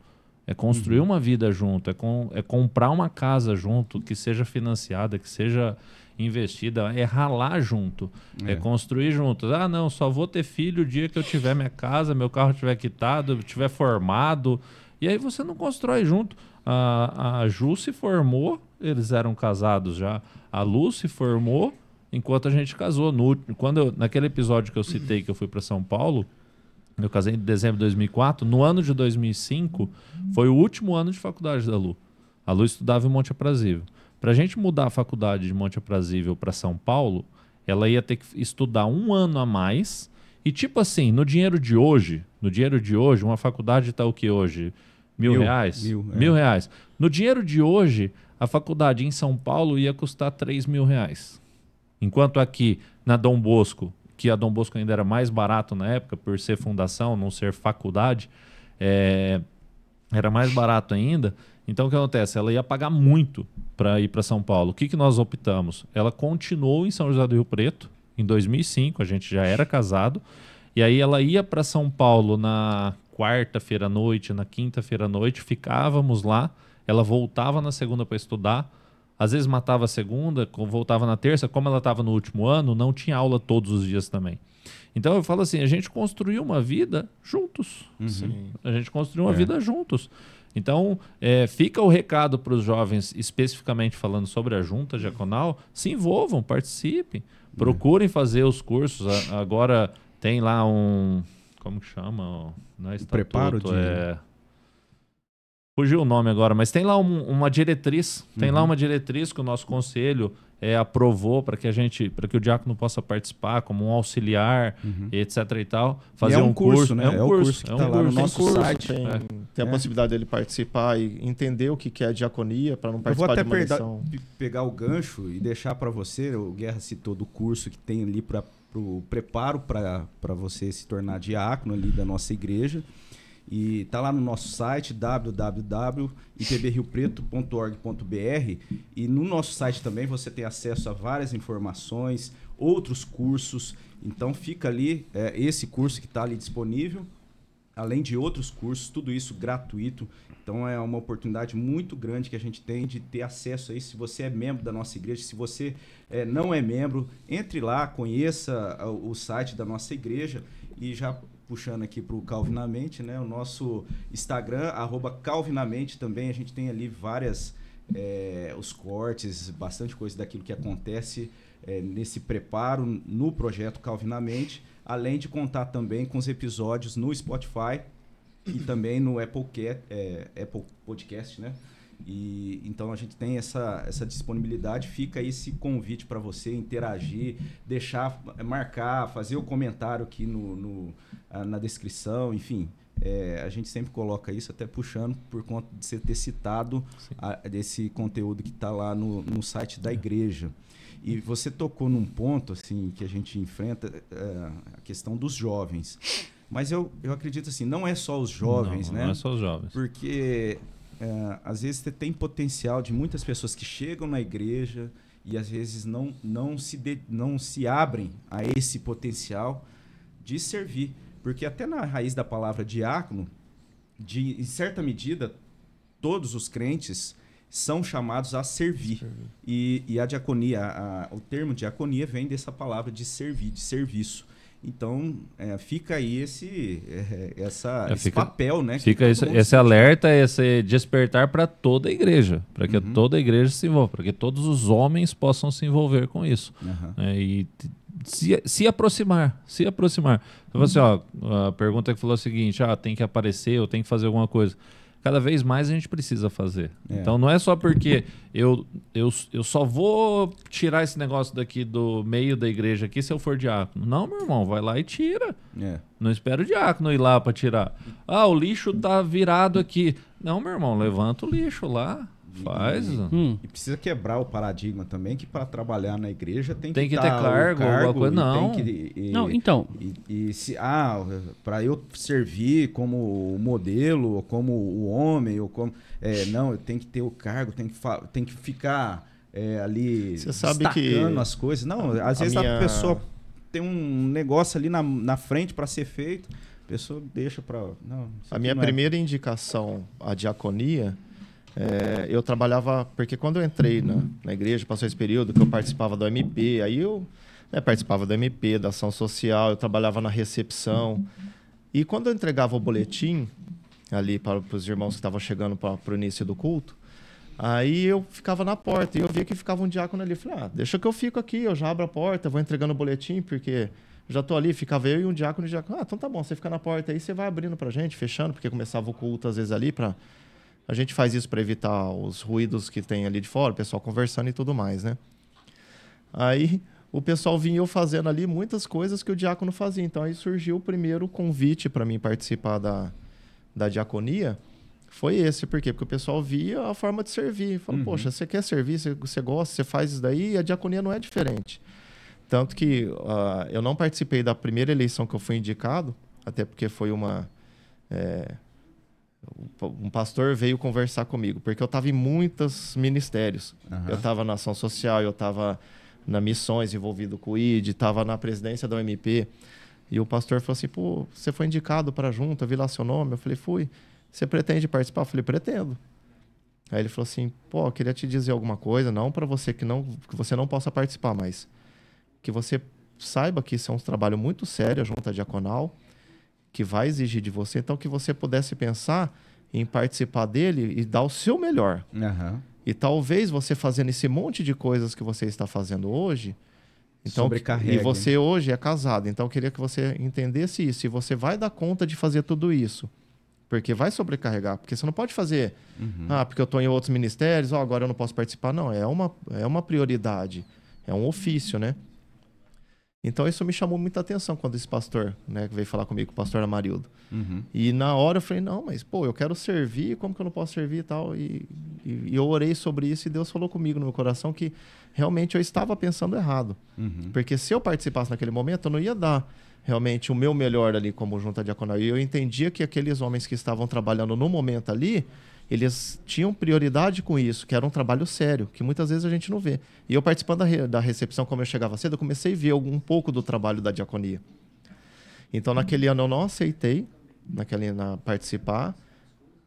É construir uma vida junto, é, com, é comprar uma casa junto, que seja financiada, que seja investida, é ralar junto, é, É. construir junto. Ah, não, só vou ter filho o dia que eu tiver minha casa, meu carro estiver quitado, eu estiver formado. E aí você não constrói junto. A, a Ju se formou, eles eram casados já. A Lu se formou enquanto a gente casou. No, quando eu- naquele episódio que eu citei que eu fui para São Paulo, eu casei em dezembro de 2004. No ano de 2005, foi o último ano de faculdade da Lu. A Lu estudava em Monte Aprazível. Para a gente mudar a faculdade de Monte Aprazível para São Paulo, ela ia ter que estudar um ano a mais. E tipo assim, no dinheiro de hoje, no dinheiro de hoje, uma faculdade está o que hoje? Mil, Mil, reais? mil, é. mil reais. No dinheiro de hoje, a faculdade em São Paulo ia custar 3 mil reais. Enquanto aqui na Dom Bosco, que a Dom Bosco ainda era mais barato na época, por ser fundação, não ser faculdade, é, era mais barato ainda. Então o que acontece? Ela ia pagar muito para ir para São Paulo. O que, que nós optamos? Ela continuou em São José do Rio Preto, em 2005, a gente já era casado, e aí ela ia para São Paulo na quarta-feira à noite, na quinta-feira à noite, ficávamos lá, ela voltava na segunda para estudar, às vezes matava a segunda, voltava na terça, como ela estava no último ano, não tinha aula todos os dias também. Então eu falo assim, a gente construiu uma vida juntos. Sim. A gente construiu uma É. vida juntos. Então, é, fica o recado para os jovens, especificamente falando sobre a junta diaconal, se envolvam, participem, procurem fazer os cursos. A- agora tem lá um. Como que chama? Não é estatuto, preparo de- é... Fugiu o nome agora, mas tem lá um- uma diretriz. Tem lá Uhum. uma diretriz que o nosso conselho é, aprovou para que a gente, para que o diácono possa participar como um auxiliar, Uhum. etc e tal. E Fazer é um um curso, né? É um É o curso, curso que é um tá lá no curso. Tem nosso curso, site. Tem, É. tem a É. possibilidade dele participar e entender o que que é diaconia para não Eu vou participar até de uma perda- pegar o gancho e deixar para você, o Guerra citou do curso que tem ali para o preparo para você se tornar diácono ali da nossa igreja. E tá lá no nosso site www.ipbriopreto.org.br e no nosso site também você tem acesso a várias informações, outros cursos. Então fica ali é, esse curso que está ali disponível, além de outros cursos, tudo isso gratuito. Então é uma oportunidade muito grande que a gente tem de ter acesso a isso. Se você é membro da nossa igreja, se você eh, não é membro, entre lá, conheça ah, o site da nossa igreja e já puxando aqui para o Calvinamente, né? O nosso Instagram, arroba Calvinamente também, a gente tem ali várias eh, os cortes, bastante coisa daquilo que acontece eh, nesse preparo no projeto Calvinamente, além de contar também com os episódios no Spotify e também no Apple, é, Apple Podcast, né? E então a gente tem essa, essa disponibilidade, fica aí esse convite para você interagir, deixar, marcar, fazer o comentário aqui no, no na descrição, enfim. É, a gente sempre coloca isso, até puxando por conta de você ter citado a, desse conteúdo que está lá no, no site da igreja. E você tocou num ponto assim que a gente enfrenta é, a questão dos jovens. Mas eu, eu acredito assim, não é só os jovens, não, né? Não é só os jovens. Porque é, às vezes você tem potencial de muitas pessoas que chegam na igreja e às vezes não, não, se, de, não se abrem a esse potencial de servir. Porque até na raiz da palavra diácono, de, em certa medida, todos os crentes são chamados a servir. servir. E, e, a diaconia, a, o termo diaconia vem dessa palavra de servir, de serviço. Então, é, fica aí esse, é, essa, é, esse papel, né? Fica esse, esse alerta, esse despertar para toda a igreja, para que uhum. toda a igreja se envolva, para que todos os homens possam se envolver com isso. Uhum. e se, se aproximar, se aproximar. Então, assim, ó, a pergunta que falou é a seguinte, ah, tem que aparecer, ou tem que fazer alguma coisa cada vez mais a gente precisa fazer. É. Então não é só porque eu, eu, eu só vou tirar esse negócio daqui do meio da igreja aqui se eu for diácono. Não, meu irmão, vai lá e tira. É. Não espera o diácono ir lá para tirar. Ah, o lixo tá virado aqui. Não, meu irmão, levanta o lixo lá. Faz. E, hum. e, precisa quebrar o paradigma também que para trabalhar na igreja tem que, tem que ter cargo, cargo coisa, não. Que, e, não, então. E, e se ah, para eu servir como modelo, ou como o homem, ou como é, não, eu tenho que ter o cargo, tem que tem que ficar é, ali Você sabe que as coisas. Não, às a vezes minha... a pessoa tem um negócio ali na, na frente para ser feito, a pessoa deixa para não. A minha é. primeira é... indicação à diaconia é, eu trabalhava, porque quando eu entrei na, na igreja, passou esse período que eu participava do MP, aí eu né, participava do MP, da ação social, eu trabalhava na recepção. E quando eu entregava o boletim ali para, para os irmãos que estavam chegando para, para o início do culto, aí eu ficava na porta e eu via que ficava um diácono ali. Eu falei, ah, deixa que eu fico aqui, eu já abro a porta, vou entregando o boletim, porque já tô ali, ficava eu e um diácono e diácono. Ah, então tá bom, você fica na porta aí, você vai abrindo pra gente, fechando, porque começava o culto às vezes ali para a gente faz isso para evitar os ruídos que tem ali de fora, o pessoal conversando e tudo mais, né? Aí o pessoal vinha eu fazendo ali muitas coisas que o diácono fazia. Então aí surgiu o primeiro convite para mim participar da, da diaconia. Foi esse, por quê? Porque o pessoal via a forma de servir. Falou, uhum. poxa, você quer servir, você, você gosta, você faz isso daí, e a diaconia não é diferente. Tanto que uh, eu não participei da primeira eleição que eu fui indicado, até porque foi uma. É, um pastor veio conversar comigo, porque eu estava em muitos ministérios. Uhum. Eu estava na ação social, eu estava na missões envolvido com o ID, estava na presidência da OMP. E o pastor falou assim: pô, você foi indicado para a junta, vi lá seu nome. Eu falei: fui. Você pretende participar? Eu falei: pretendo. Aí ele falou assim: pô, queria te dizer alguma coisa, não para você que não que você não possa participar, mas que você saiba que isso é um trabalho muito sério, a junta diaconal que vai exigir de você, então que você pudesse pensar em participar dele e dar o seu melhor. Uhum. E talvez você fazendo esse monte de coisas que você está fazendo hoje, então e você hoje é casado, então eu queria que você entendesse isso. E você vai dar conta de fazer tudo isso, porque vai sobrecarregar, porque você não pode fazer, uhum. ah, porque eu estou em outros ministérios, oh, agora eu não posso participar. Não, é uma é uma prioridade, é um ofício, né? Então isso me chamou muita atenção quando esse pastor, né, veio falar comigo, o pastor Amarildo. Uhum. E na hora eu falei, não, mas pô, eu quero servir, como que eu não posso servir e tal? E, e, e, eu orei sobre isso e Deus falou comigo no meu coração que realmente eu estava pensando errado. Uhum. Porque se eu participasse naquele momento, eu não ia dar realmente o meu melhor ali como junta diaconal. E eu entendia que aqueles homens que estavam trabalhando no momento ali, eles tinham prioridade com isso, que era um trabalho sério, que muitas vezes a gente não vê. E eu participando da, re, da recepção, como eu chegava cedo, eu comecei a ver um pouco do trabalho da diaconia. Então, naquele ano eu não aceitei naquele, na, participar.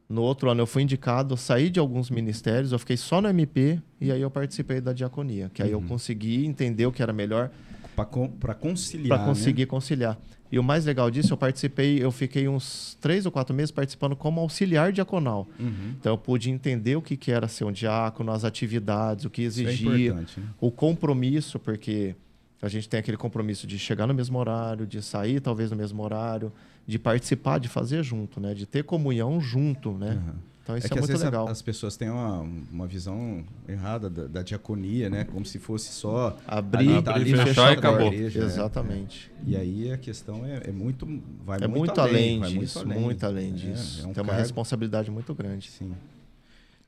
No outro ano eu fui indicado, saí de alguns ministérios, eu fiquei só no MP e aí eu participei da diaconia, que aí uhum. eu consegui entender o que era melhor. Para conciliar. Para conseguir né? conciliar. E o mais legal disso, eu participei, eu fiquei uns três ou quatro meses participando como auxiliar diaconal. Uhum. Então eu pude entender o que, que era ser um diácono, as atividades, o que exigia, é né? o compromisso, porque a gente tem aquele compromisso de chegar no mesmo horário, de sair talvez no mesmo horário, de participar, de fazer junto, né? De ter comunhão junto, né? Uhum. Então isso é é, muito vezes a- legal. as pessoas têm uma, uma visão errada da, da diaconia, né? Como se fosse só Abrir, tá ali e na fechar e acabou. igreja, né? Exatamente. E aí a questão é, é muito. Vai É muito, além, além disso, muito além, É, disso. é um Tem uma responsabilidade muito grande. Sim.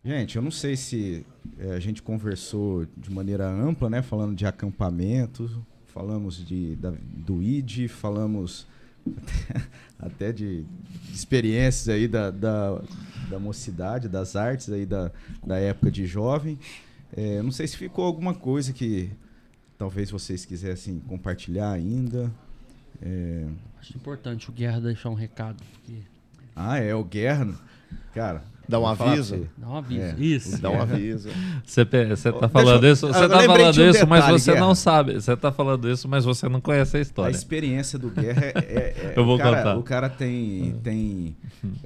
Gente, eu não sei se é, a gente conversou de maneira ampla, né? Falando de acampamento, falamos de, da- do ID, falamos até, até de experiências aí da, da, da mocidade, das artes aí da, da época de jovem. É, não sei se ficou alguma coisa que talvez vocês quisessem compartilhar ainda. É, Acho importante o Guerra deixar um recado. Porque Ah, é, o Guerra. Cara. Dá um aviso? dá um aviso. É. Isso. Dá um aviso. Você tá Deixa falando eu- isso, você tá falando um isso, mas você Guerra. não sabe. Você tá falando isso, mas você não conhece a A história. experiência do Guerra é. é- é- Eu vou o cara, contar. O cara tem, tem,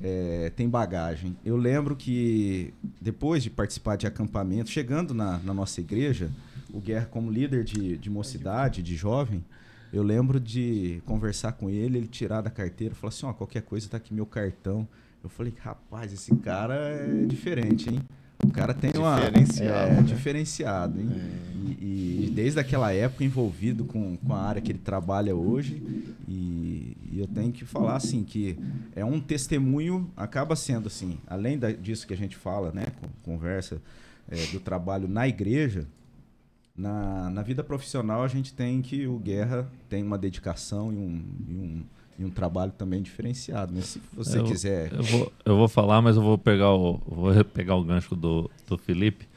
é, tem bagagem. Eu lembro que depois de participar de acampamento, chegando na, na nossa igreja, o Guerra, como líder de, de mocidade, de jovem, eu lembro de conversar com ele, ele tirar da carteira, falar assim: ó, qualquer coisa, tá aqui meu cartão. Eu falei, rapaz, esse cara é diferente, hein? O cara tem uma. Diferenciado, É, né? diferenciado, hein? E, e desde aquela época envolvido com, com a área que ele trabalha hoje. E, e eu tenho que falar assim que é um testemunho, acaba sendo assim, além da- disso que a gente fala, né? con- Conversa é, do trabalho na igreja. Na, na vida profissional a gente tem que o Guerra tem uma dedicação e um, e um, e um trabalho também diferenciado. Né? Se você Eu- quiser. Eu vou, eu vou falar, mas eu vou pegar o, vou pegar o gancho do, do Felipe.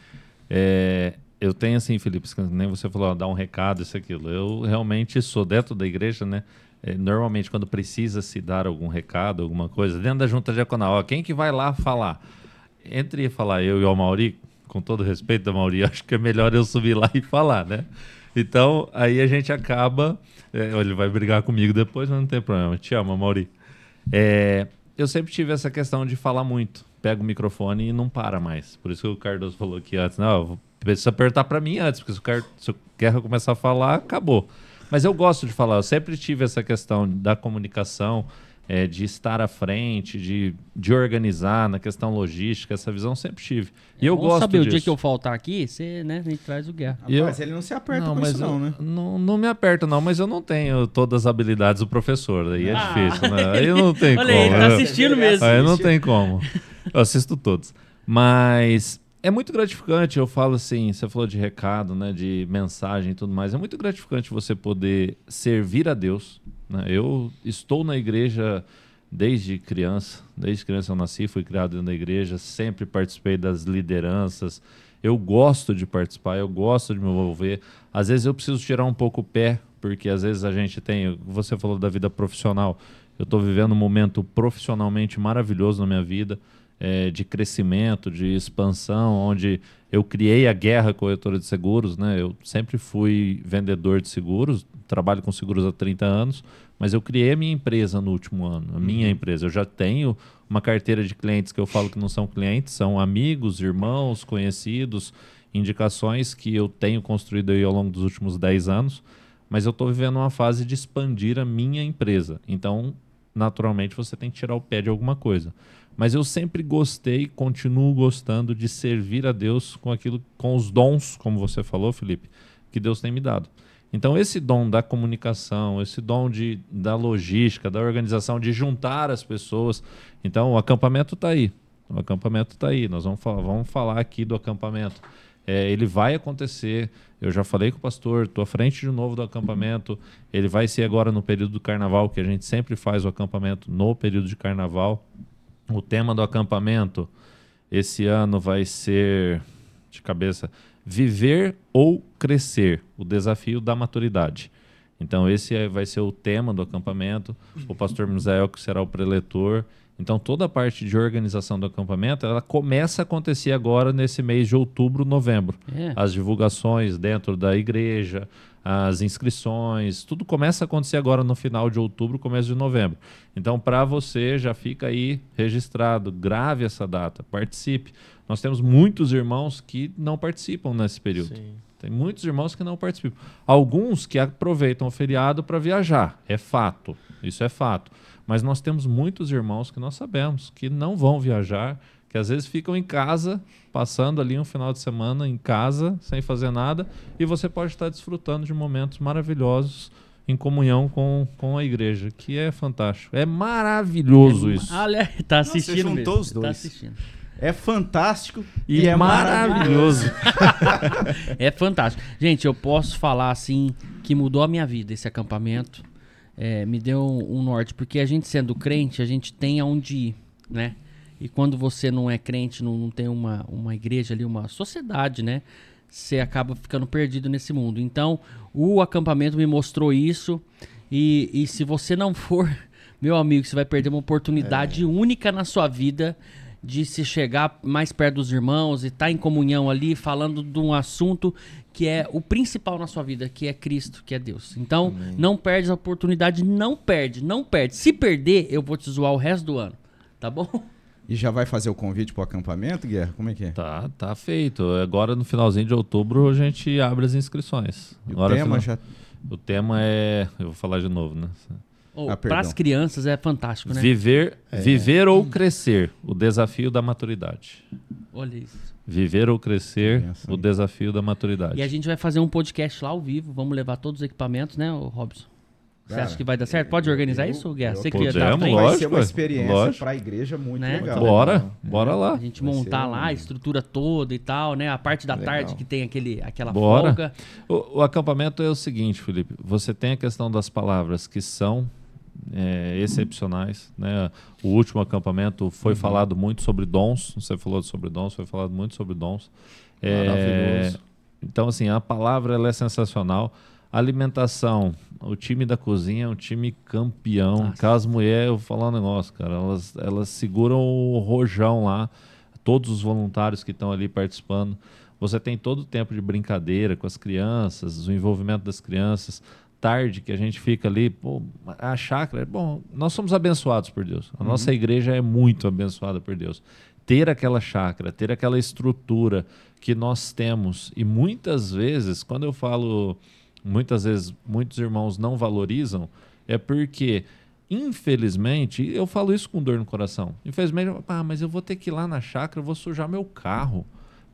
É, eu tenho assim, Felipe, nem você falou, ó, dar um recado, isso, aquilo. Eu realmente sou dentro da igreja, né? É, normalmente, quando precisa se dar algum recado, alguma coisa, dentro da junta diaconal, ó, quem que vai lá falar? Entre falar eu e o Mauri, com todo respeito da Mauri, acho que é melhor eu subir lá e falar, né? Então, aí a gente acaba. É, ele vai brigar comigo depois, mas não tem problema. Te amo, Mauri. É, eu sempre tive essa questão de falar muito. Pega o microfone e não para mais. Por isso que o Cardoso falou aqui antes. Não, precisa apertar para mim antes, porque se o, Car... se o Guerra começar a falar, acabou. Mas eu gosto de falar. Eu sempre tive essa questão da comunicação, é, de estar à frente, de, de organizar na questão logística. Essa visão eu sempre tive. E eu Vamos gosto saber, disso. o dia que eu faltar aqui, você, né, a gente traz o Guerra. Eu- Rapaz, ele não se aperta não, com mas isso, eu- não, né? Não, não me aperta, não, mas eu não tenho todas as habilidades do professor. Aí é Ah. difícil, né? Aí não tem Olha como. aí, ele tá assistindo mesmo. Aí não tem como. Eu assisto todos. Mas é muito gratificante, eu falo assim, você falou de recado, né, de mensagem e tudo mais. É muito gratificante você poder servir a Deus. né? Eu estou na igreja desde criança, desde criança eu nasci, fui criado dentro da igreja, sempre participei das lideranças. Eu gosto de participar, eu gosto de me envolver. Às vezes eu preciso tirar um pouco o pé, porque às vezes a gente tem, você falou da vida profissional. Eu estou vivendo um momento profissionalmente maravilhoso na minha vida, eh, de crescimento, de expansão, onde eu criei a Guerra Corretora de Seguros. Né? Eu sempre fui vendedor de seguros, trabalho com seguros há 30 anos, mas eu criei a minha empresa no último ano, a minha empresa. Eu já tenho uma carteira de clientes que eu falo que não são clientes, são amigos, irmãos, conhecidos, indicações que eu tenho construído aí ao longo dos últimos 10 anos mas eu estou vivendo uma fase de expandir a minha empresa. Então, naturalmente, você tem que tirar o pé de alguma coisa. Mas eu sempre gostei, continuo gostando de servir a Deus com aquilo, com os dons, como você falou, Felipe, que Deus tem me dado. Então, esse dom da comunicação, esse dom de, da logística, da organização, de juntar as pessoas. Então, o acampamento está aí. O acampamento está aí. Nós vamos falar, vamos falar aqui do acampamento. É, ele vai acontecer. Eu já falei com o pastor, estou à frente de novo do acampamento. Ele vai ser agora no período do carnaval, que a gente sempre faz o acampamento no período de carnaval. O tema do acampamento esse ano vai ser, de cabeça, viver ou crescer o desafio da maturidade. Então, esse é- vai ser o tema do acampamento. O pastor Misael, que será o preletor. Então, toda a parte de organização do acampamento, ela começa a acontecer agora nesse mês de outubro, novembro. É. As divulgações dentro da igreja, as inscrições, tudo começa a acontecer agora no final de outubro, começo de novembro. Então, para você, já fica aí registrado, grave essa data, participe. Nós temos muitos irmãos que não participam nesse período. Sim. Tem muitos irmãos que não participam. Alguns que aproveitam o feriado para viajar. É fato. Isso é fato. Mas nós temos muitos irmãos que nós sabemos que não vão viajar, que às vezes ficam em casa, passando ali um final de semana em casa, sem fazer nada, e você pode estar desfrutando de momentos maravilhosos em comunhão com, com a igreja, que é fantástico. É maravilhoso isso. Olha, tá assistindo juntou mesmo. os dois. Tá assistindo. É fantástico E, é maravilhoso. É fantástico. Gente, eu posso falar assim que mudou a minha vida esse acampamento. É, me deu um, um norte, porque a gente sendo crente, a gente tem aonde ir, né? E quando você não é crente, não, não tem uma, uma igreja ali, uma sociedade, né? Você acaba ficando perdido nesse mundo. Então, o acampamento me mostrou isso. E, e se você não for, meu amigo, você vai perder uma oportunidade única na sua vida de se chegar mais perto dos irmãos e estar em comunhão ali, falando de um assunto que é o principal na sua vida, que é Cristo, que é Deus. Então, não perde a oportunidade, não perde, não perde. Se perder, eu vou te zoar o resto do ano, tá bom? E já vai fazer o convite pro acampamento, Guerra? Como é que é? Tá, tá feito. Agora no finalzinho de outubro a gente abre as inscrições. E Agora, o tema final- já. o tema é. Eu vou falar de novo, né? Oh, Ah, Para as crianças é fantástico, né? Viver, viver ou crescer, o desafio da maturidade. Olha isso. Viver ou crescer, o desafio da maturidade. E a gente vai fazer um podcast lá ao vivo, vamos levar todos os equipamentos, né, Robson? Você acha que vai dar certo? Pode organizar eu- isso, Guerra? eu- Você Podemos, tá? Vai lógico, ser uma experiência Lógico. para a igreja muito Né? legal. Bora, bora lá. A gente Vai montar lá a estrutura toda e tal, né? A parte da Legal. tarde que tem aquele, aquela Bora. folga. O, o acampamento é o seguinte, Felipe. Você tem a questão das palavras que são é, excepcionais. Né? O último acampamento foi falado muito sobre dons. Você falou sobre dons, foi falado muito sobre dons. É, Maravilhoso. então, assim, a palavra ela é sensacional. Alimentação, o time da cozinha é um time campeão. Nossa. Aquelas mulheres, eu vou falar um negócio, cara, elas, elas seguram o rojão lá, todos os voluntários que estão ali participando. Você tem todo o tempo de brincadeira com as crianças, o envolvimento das crianças. Tarde que a gente fica ali, pô, a chácara, bom, nós somos abençoados por Deus. A nossa igreja é muito abençoada por Deus. Ter aquela chácara, ter aquela estrutura que nós temos, e muitas vezes, quando eu falo, muitas vezes muitos irmãos não valorizam, é porque infelizmente, eu falo isso com dor no coração. Infelizmente, ah, mas eu vou ter que ir lá na chácara, eu vou sujar meu carro.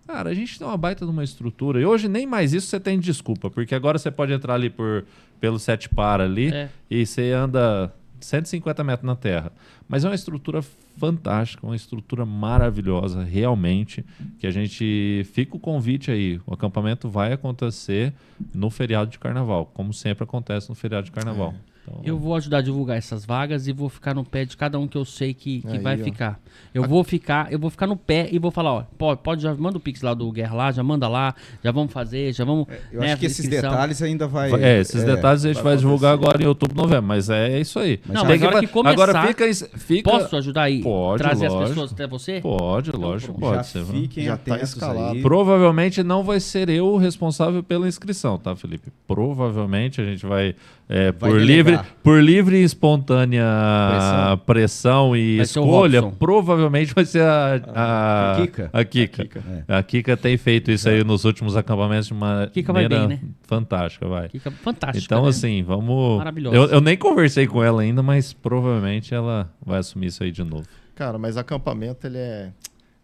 Cara, a gente tem uma baita de uma estrutura. E hoje nem mais isso você tem desculpa, porque agora você pode entrar ali por, pelo sete para ali É. e você anda 150 metros na terra. Mas é uma estrutura fantástica, uma estrutura maravilhosa, realmente. Que a gente fica o convite aí. O acampamento vai acontecer no feriado de carnaval, como sempre acontece no feriado de carnaval. Então, Eu vou ajudar a divulgar essas vagas e vou ficar no pé de cada um que eu sei que, que Aí, vai ó. ficar. Eu vou ficar, eu vou ficar no pé e vou falar, ó, pode, pode já manda o pix lá do Guerra lá, já manda lá, já vamos fazer, já vamos. Eu né, acho que esses detalhes ainda vai. É, esses detalhes a gente vai, divulgar acontecer. agora em outubro, novembro, mas é isso aí. Não, Tem mas na hora que começar- Agora fica, fica Posso ajudar aí? Pode, trazer as lógico. pessoas até você? Pode, lógico, pronto. pode Já ser. fiquem Já tá atentos escalado. aí. Provavelmente não vai ser eu o responsável pela inscrição, tá, Felipe? Provavelmente a gente vai, é, Vai por, livre, por livre e espontânea Pressão. pressão, e Vai escolha, provavelmente vai ser a, a, A Kika. A Kika. A Kika, A Kika tem feito isso aí nos últimos acampamentos de uma Kika vai maneira bem, né? fantástica, vai. Fica fantástico. Então, né? assim, vamos. Maravilhoso. Eu, eu nem conversei com ela ainda, mas provavelmente ela vai assumir isso aí de novo. Cara, mas acampamento ele é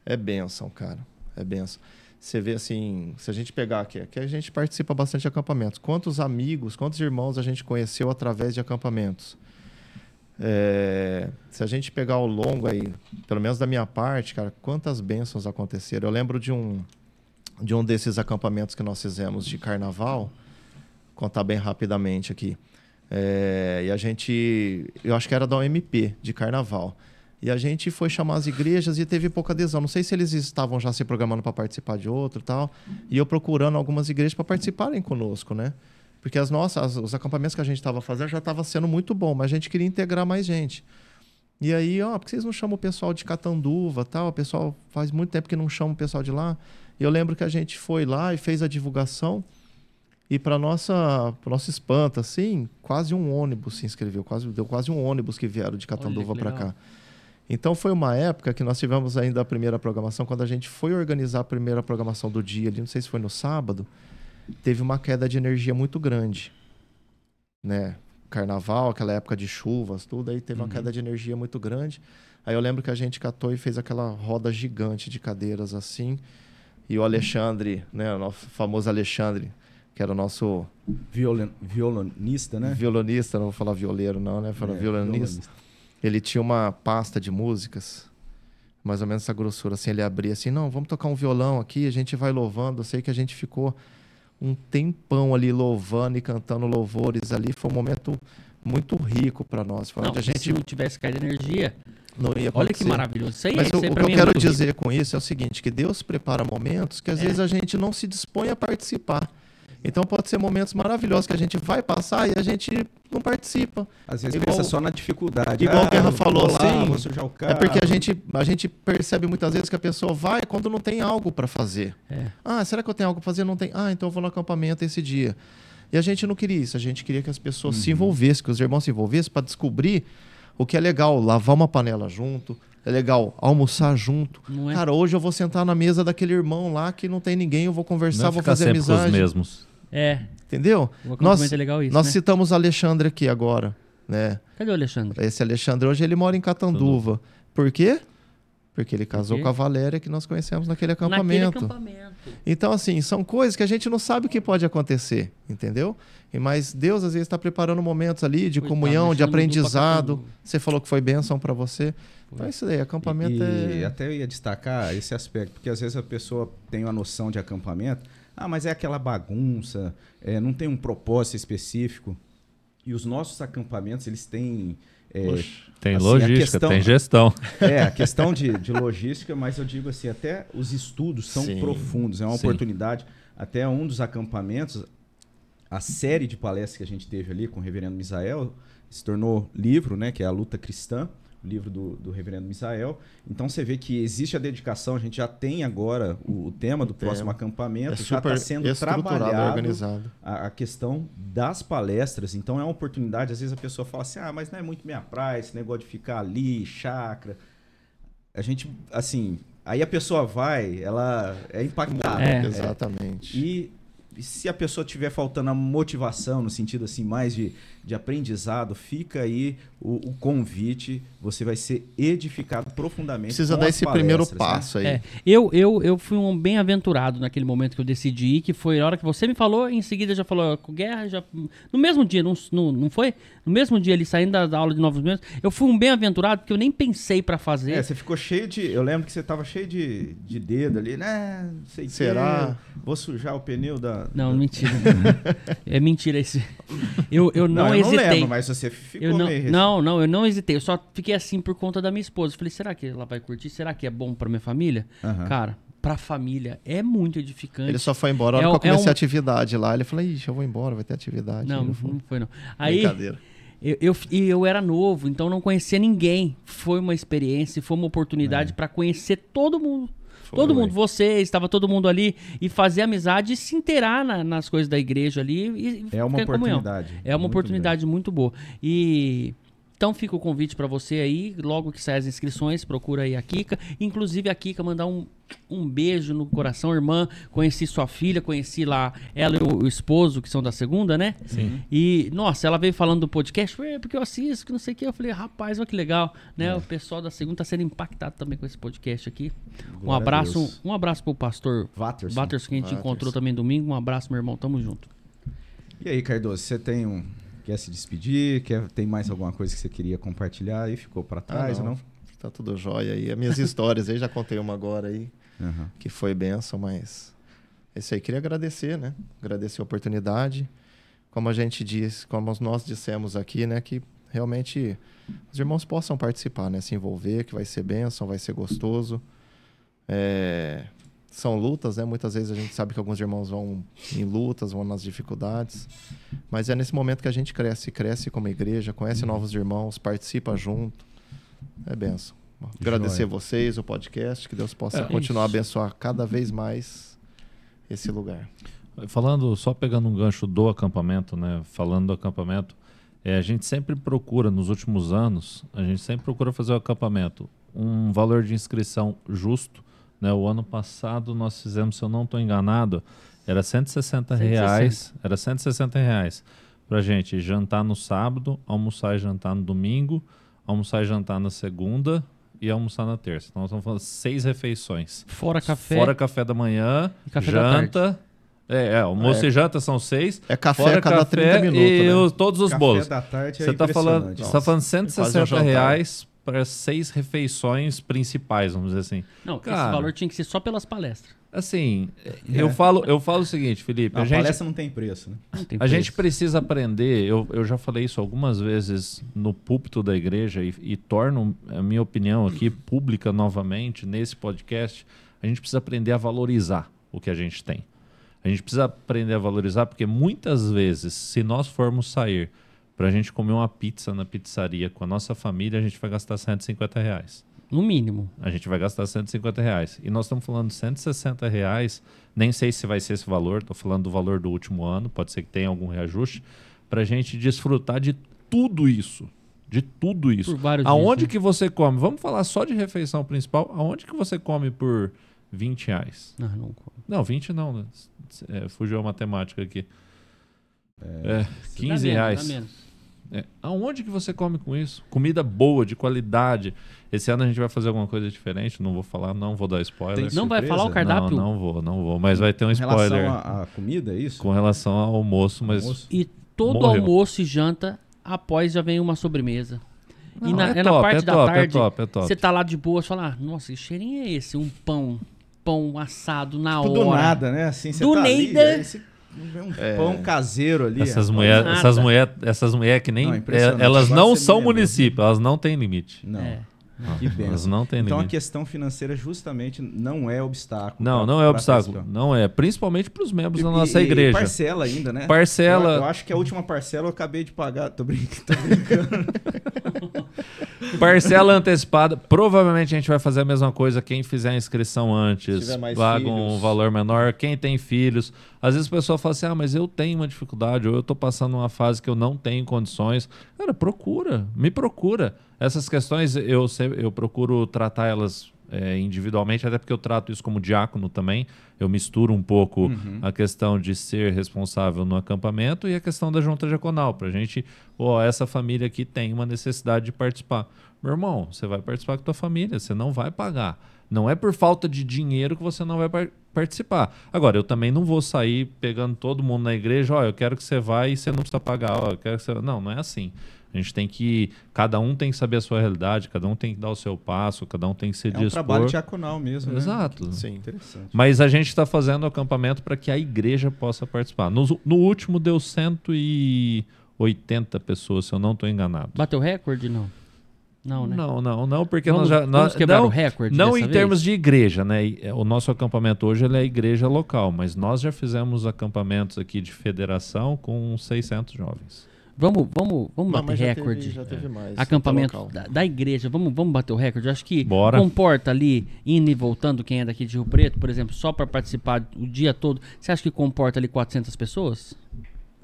é benção, cara. É benção. Você vê assim, se a gente pegar aqui, aqui a gente participa bastante de acampamentos. Quantos amigos, quantos irmãos a gente conheceu através de acampamentos? É, se a gente pegar ao longo aí, pelo menos da minha parte, cara, quantas bênçãos aconteceram. Eu lembro de um de um desses acampamentos que nós fizemos de carnaval, contar bem rapidamente aqui. É, e a gente, eu acho que era da OMP, de carnaval. E a gente foi chamar as igrejas e teve pouca adesão. Não sei se eles estavam já se programando para participar de outro e tal. E eu procurando algumas igrejas para participarem conosco, né? Porque as nossas, os acampamentos que a gente estava fazendo já estava sendo muito bom, mas a gente queria integrar mais gente. E aí, ó, por que vocês não chamam o pessoal de Catanduva tal? O pessoal faz muito tempo que não chama o pessoal de lá. E eu lembro que a gente foi lá e fez a divulgação. E para nossa, pro nosso espanto, assim, quase um ônibus se inscreveu, quase deu quase um ônibus que vieram de Catanduva para cá. Então foi uma época que nós tivemos ainda a primeira programação, quando a gente foi organizar a primeira programação do dia, ali, não sei se foi no sábado, teve uma queda de energia muito grande, né? carnaval, aquela época de chuvas, tudo, aí teve uma Uhum. queda de energia muito grande. Aí eu lembro que a gente catou e fez aquela roda gigante de cadeiras assim. E o Alexandre, né, o nosso famoso Alexandre, que era o nosso Violen, violonista, né? violonista, não vou falar violeiro não, né, falar É, violonista. Ele tinha uma pasta de músicas, mais ou menos essa grossura, assim, ele abria assim, não, vamos tocar um violão aqui, a gente vai louvando. Eu sei que a gente ficou um tempão ali louvando e cantando louvores ali, foi um momento muito rico para nós, foi Não, a gente se não tivesse caído energia, não ia olha que maravilhoso. Isso aí, Mas isso o, aí o que eu é quero rico. dizer com isso é o seguinte, que Deus prepara momentos que às É. vezes a gente não se dispõe a participar. Então pode ser momentos maravilhosos que a gente vai passar e a gente não participa. Às vezes Igual- pensa só na dificuldade. igual o Guerra falou, lá, assim. É porque a gente, a gente percebe muitas vezes que a pessoa vai quando não tem algo para fazer. É. Ah, será que eu tenho algo para fazer? Não tem. Ah, então eu vou no acampamento esse dia. E a gente não queria isso. A gente queria que as pessoas se envolvessem, que os irmãos se envolvessem para descobrir o que é legal. Lavar uma panela junto. É legal almoçar junto. É? Cara, hoje eu vou sentar na mesa daquele irmão lá que não tem ninguém, eu vou conversar, Não é vou fazer sempre com os amizade. mesmos. É, Entendeu? acampamento Nós, é legal isso, nós né? citamos o Alexandre aqui agora, né? Cadê o Alexandre? Esse Alexandre hoje ele mora em Catanduva. Por quê? Porque ele casou quê? com a Valéria que nós conhecemos naquele Naquele acampamento. acampamento. Então, assim, são coisas que a gente não sabe o que pode acontecer, entendeu? E, mas Deus, às vezes, está preparando momentos ali de Coitado, comunhão, de aprendizado. Você falou que foi bênção para você. Então, é isso daí, acampamento e, e é... até eu ia destacar esse aspecto, porque às vezes a pessoa tem uma noção de acampamento, ah, mas é aquela bagunça, é, não tem um propósito específico. E os nossos acampamentos, eles têm. é, Tem assim, logística, questão- tem gestão. É, a questão de, de logística, mas eu digo assim, até os estudos são Sim, profundos, é uma sim. oportunidade. Até um dos acampamentos, a série de palestras que a gente teve ali com o reverendo Misael se tornou livro, né, que é a Luta Cristã, livro do, do reverendo Misael. Então você vê que existe a dedicação, a gente já tem agora o, o tema do próximo acampamento, É já está sendo trabalhado organizado. a, a questão das palestras. Então é uma oportunidade, às vezes a pessoa fala assim: ah, mas não é muito minha praia, esse negócio de ficar ali, chácara. A gente, assim, aí a pessoa vai, ela é impactada. É. Exatamente. E, e se a pessoa tiver faltando a motivação, no sentido assim, mais de, de aprendizado, fica aí o, o convite, você vai ser edificado profundamente. Precisa dar esse primeiro né? passo aí. É, eu, eu, eu fui um bem-aventurado naquele momento que eu decidi ir, que foi a hora que você me falou, em seguida já falou com guerra, já, no mesmo dia, não, não, não foi? No mesmo dia ali, saindo da, da aula de novos membros, eu fui um bem-aventurado porque eu nem pensei pra fazer. É, você ficou cheio de. Eu lembro que você tava cheio de, de dedo ali, né? Não sei Será? Vou sujar o pneu da. Não, da- mentira. é mentira esse. Eu, eu não, eu hesitei. não lembro, mas você ficou eu não, meio. não, não, eu não hesitei. Eu só fiquei assim por conta da minha esposa. Falei, será que ela vai curtir? Será que é bom pra minha família? Aham. Cara, pra família é muito edificante. Ele só foi embora. A hora É que eu é comecei um- a atividade lá, ele falou, ixi, eu vou embora, vai ter atividade. Não, Eu fui. não foi não. Aí, Brincadeira. eu, eu, eu era novo, então não conhecia ninguém. Foi uma experiência, foi uma oportunidade pra conhecer todo mundo. Todo mundo, você, estava todo mundo ali e fazer amizade e se inteirar na- nas coisas da igreja ali e É uma oportunidade. É uma muito oportunidade muito boa. E então fica o convite pra você aí, logo que sair as inscrições, procura aí a Kika. Inclusive a Kika mandar um, um beijo no coração, irmã. Conheci sua filha, conheci lá ela e o, o esposo, que são da segunda, né? Sim. E, nossa, ela veio falando do podcast, "Ué, porque eu assisto, que não sei o que. Eu falei, rapaz, olha que legal, né? É. O pessoal da segunda tá sendo impactado também com esse podcast aqui. um Glória a abraço, Deus. um abraço pro pastor Watterson. Watterson, que a gente Watterson. encontrou também domingo. Um abraço, meu irmão, tamo junto. E aí, Cardoso, você tem um. Quer se despedir? Quer, tem mais alguma coisa que você queria compartilhar e ficou pra trás Ah, ou não? Tá tudo jóia aí. As minhas histórias aí, já contei uma agora aí, Aham. que foi benção, mas... Esse aí, queria agradecer, né? Agradecer a oportunidade. Como a gente diz, como nós dissemos aqui, né? Que realmente os irmãos possam participar, né? Se envolver, que vai ser bênção, vai ser gostoso. É, São lutas, né? Muitas vezes a gente sabe que alguns irmãos vão em lutas, vão nas dificuldades. Mas é nesse momento que a gente cresce, cresce como igreja, conhece novos irmãos, participa junto. É benção. Agradecer Joia. vocês, o podcast, que Deus possa É continuar a abençoar cada vez mais esse lugar. Falando, só pegando um gancho do acampamento, né? Falando do acampamento, é, a gente sempre procura, nos últimos anos, a gente sempre procura fazer o acampamento um valor de inscrição justo. Né? O ano passado nós fizemos, se eu não estou enganado, era 160 reais. Era 160 reais pra gente jantar no sábado, almoçar e jantar no domingo, almoçar e jantar na segunda e almoçar na terça. Então nós estamos falando seis refeições. Fora café. Fora café da manhã, E café da janta. é, é, almoço É. e janta são seis. É café Fora a cada café 30 minutos, e né? os- todos os Café bolos. da tarde é Você tá falando, tá falando Quase um 160 jantar. reais para seis refeições principais, vamos dizer assim. Não, esse Cara. valor tinha que ser só pelas palestras. Assim, eu falo, eu falo o seguinte, Felipe, Não, a a gente palestra não tem preço, né? Não tem A gente precisa aprender, eu, eu já falei isso algumas vezes no púlpito da igreja e, e torno a minha opinião aqui pública novamente nesse podcast. A gente precisa aprender a valorizar o que a gente tem. A gente precisa aprender a valorizar porque muitas vezes, se nós formos sair para a gente comer uma pizza na pizzaria com a nossa família, a gente vai gastar 150 reais. No mínimo. A gente vai gastar 150 reais. E nós estamos falando de 160 reais. Nem sei se vai ser esse valor, estou falando do valor do último ano, pode ser que tenha algum reajuste, para a gente desfrutar de tudo isso. De tudo isso. Por vários Aonde dias, né? que você come? Vamos falar só de refeição principal. Aonde que você come por 20 reais? Não, não como. Não, 20 não, né? É, fugiu a matemática aqui. É, Dá 15 menos, reais. É. Aonde que você come com isso? Comida boa, de qualidade. Esse ano a gente vai fazer alguma coisa diferente, não vou falar, não vou dar spoiler. Tem Não vai falar o cardápio? Não, não vou, não vou. Mas vai ter um Com relação spoiler à à comida, é isso? com relação ao almoço, mas. Almoço? E todo Morreu. almoço e janta, após já vem uma sobremesa. e Não, na, é é na top, parte é da top, é tarde, top, é top. você tá lá de boa, você fala, ah, nossa, que cheirinho é esse? Um pão, pão assado na Tipo, hora. do nada, né? Assim, você Do tá ali, Neida. aí um pão caseiro ali. Essas mulheres essas mulher, essas mulher que nem. Não, é, elas não são lembrou. município, elas não têm limite. Não, É. que benção. Elas não têm Então a limite. questão financeira justamente não é obstáculo. Não, pra- não é obstáculo. Não é. Principalmente para os membros da E- nossa e igreja. Parcela ainda, né? Parcela. Eu, eu acho que a última parcela eu acabei de pagar. Tô brincando. Tô brincando. Parcela antecipada. Provavelmente a gente vai fazer a mesma coisa. Quem fizer a inscrição antes, paga um valor menor. Quem tem filhos. Às vezes a pessoa fala assim: ah, mas eu tenho uma dificuldade, ou eu tô passando uma fase que eu não tenho condições. Cara, procura, me procura. Essas questões eu, eu procuro tratar elas é, individualmente, até porque eu trato isso como diácono também. Eu misturo um pouco a questão de ser responsável no acampamento e a questão da junta diaconal, para a gente, ó, essa família aqui tem uma necessidade de participar. Meu irmão, você vai participar com a tua família, você não vai pagar. Não é por falta de dinheiro que você não vai par- participar. Agora, eu também não vou sair pegando todo mundo na igreja, ó, eu quero que você vá e você não precisa pagar, ó, eu quero que você... Não, não é assim. A gente tem que. Cada um tem que saber a sua realidade, cada um tem que dar o seu passo, cada um tem que se é um dispor. trabalho diaconal mesmo, né? Exato. Sim. Interessante. Mas a gente está fazendo o acampamento para que a igreja possa participar. No, no último deu 180 pessoas, se eu não estou enganado. Bateu recorde? Não. Não, né? Não, não, não, porque Vamos- nós já. vamos Nós, quebrar não, o recorde Não dessa em vez? termos de igreja, né? É, O nosso acampamento hoje ele é a igreja local, mas nós já fizemos acampamentos aqui de federação com 600 jovens. Vamos, vamos, vamos Não, bater recorde. teve, já teve mais. Acampamento da, da igreja, vamos, vamos bater o recorde. Eu acho que Bora. comporta ali, indo e voltando, quem é daqui de Rio Preto, por exemplo, só para participar o dia todo. Você acha que comporta ali 400 pessoas?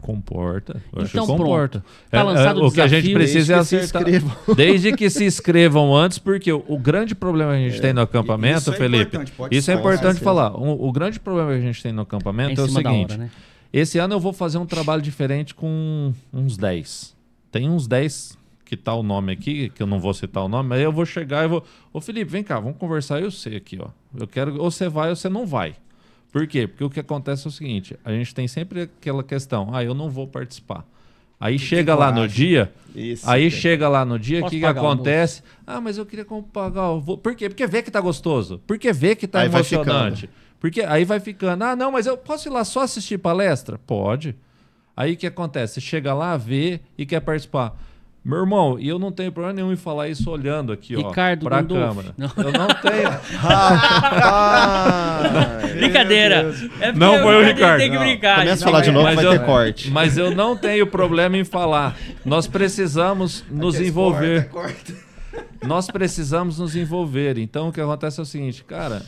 Comporta. Eu acho Então, que comporta. Tá lançado o o que a gente desafio. precisa é inscrevam. Desde que se inscrevam antes, porque o, o grande problema que a gente tem no acampamento, Isso é Felipe. Isso é importante falar. O, o grande problema que a gente tem no acampamento é, em o seguinte: hora, né? Esse ano eu vou fazer um trabalho diferente com uns 10. Tem uns 10 que tá o nome aqui, que eu não vou citar o nome, mas eu vou chegar e vou. Ô Felipe, vem cá, vamos conversar eu sei aqui, ó. Eu quero. Ou você vai ou você não vai. Por quê? Porque o que acontece é o seguinte: a gente tem sempre aquela questão, ah, eu não vou participar. Aí chega lá no dia, Isso. aí chega lá no dia, o que, que acontece? Ah, mas eu queria pagar. o vo- Por quê? Porque vê que tá gostoso. Porque vê que tá Aí vai emocionante. Porque aí vai ficando. Ah, não, mas eu posso ir lá só assistir palestra? Pode. Aí o que acontece? Você chega lá, vê e quer participar. Meu irmão, e eu não tenho problema nenhum em falar isso olhando aqui, ó, Ricardo pra Gandolfo. câmera. Não. Eu não tenho. Rapaz! Brincadeira! É Não foi o Ricardo. Tem que Não. brincar. Começa a falar de novo, Mas vai eu- ter corte. Mas eu não tenho problema em falar. Nós precisamos nos Aqui é envolver. corta, corta. Nós precisamos nos envolver. Então o que acontece é o seguinte, cara,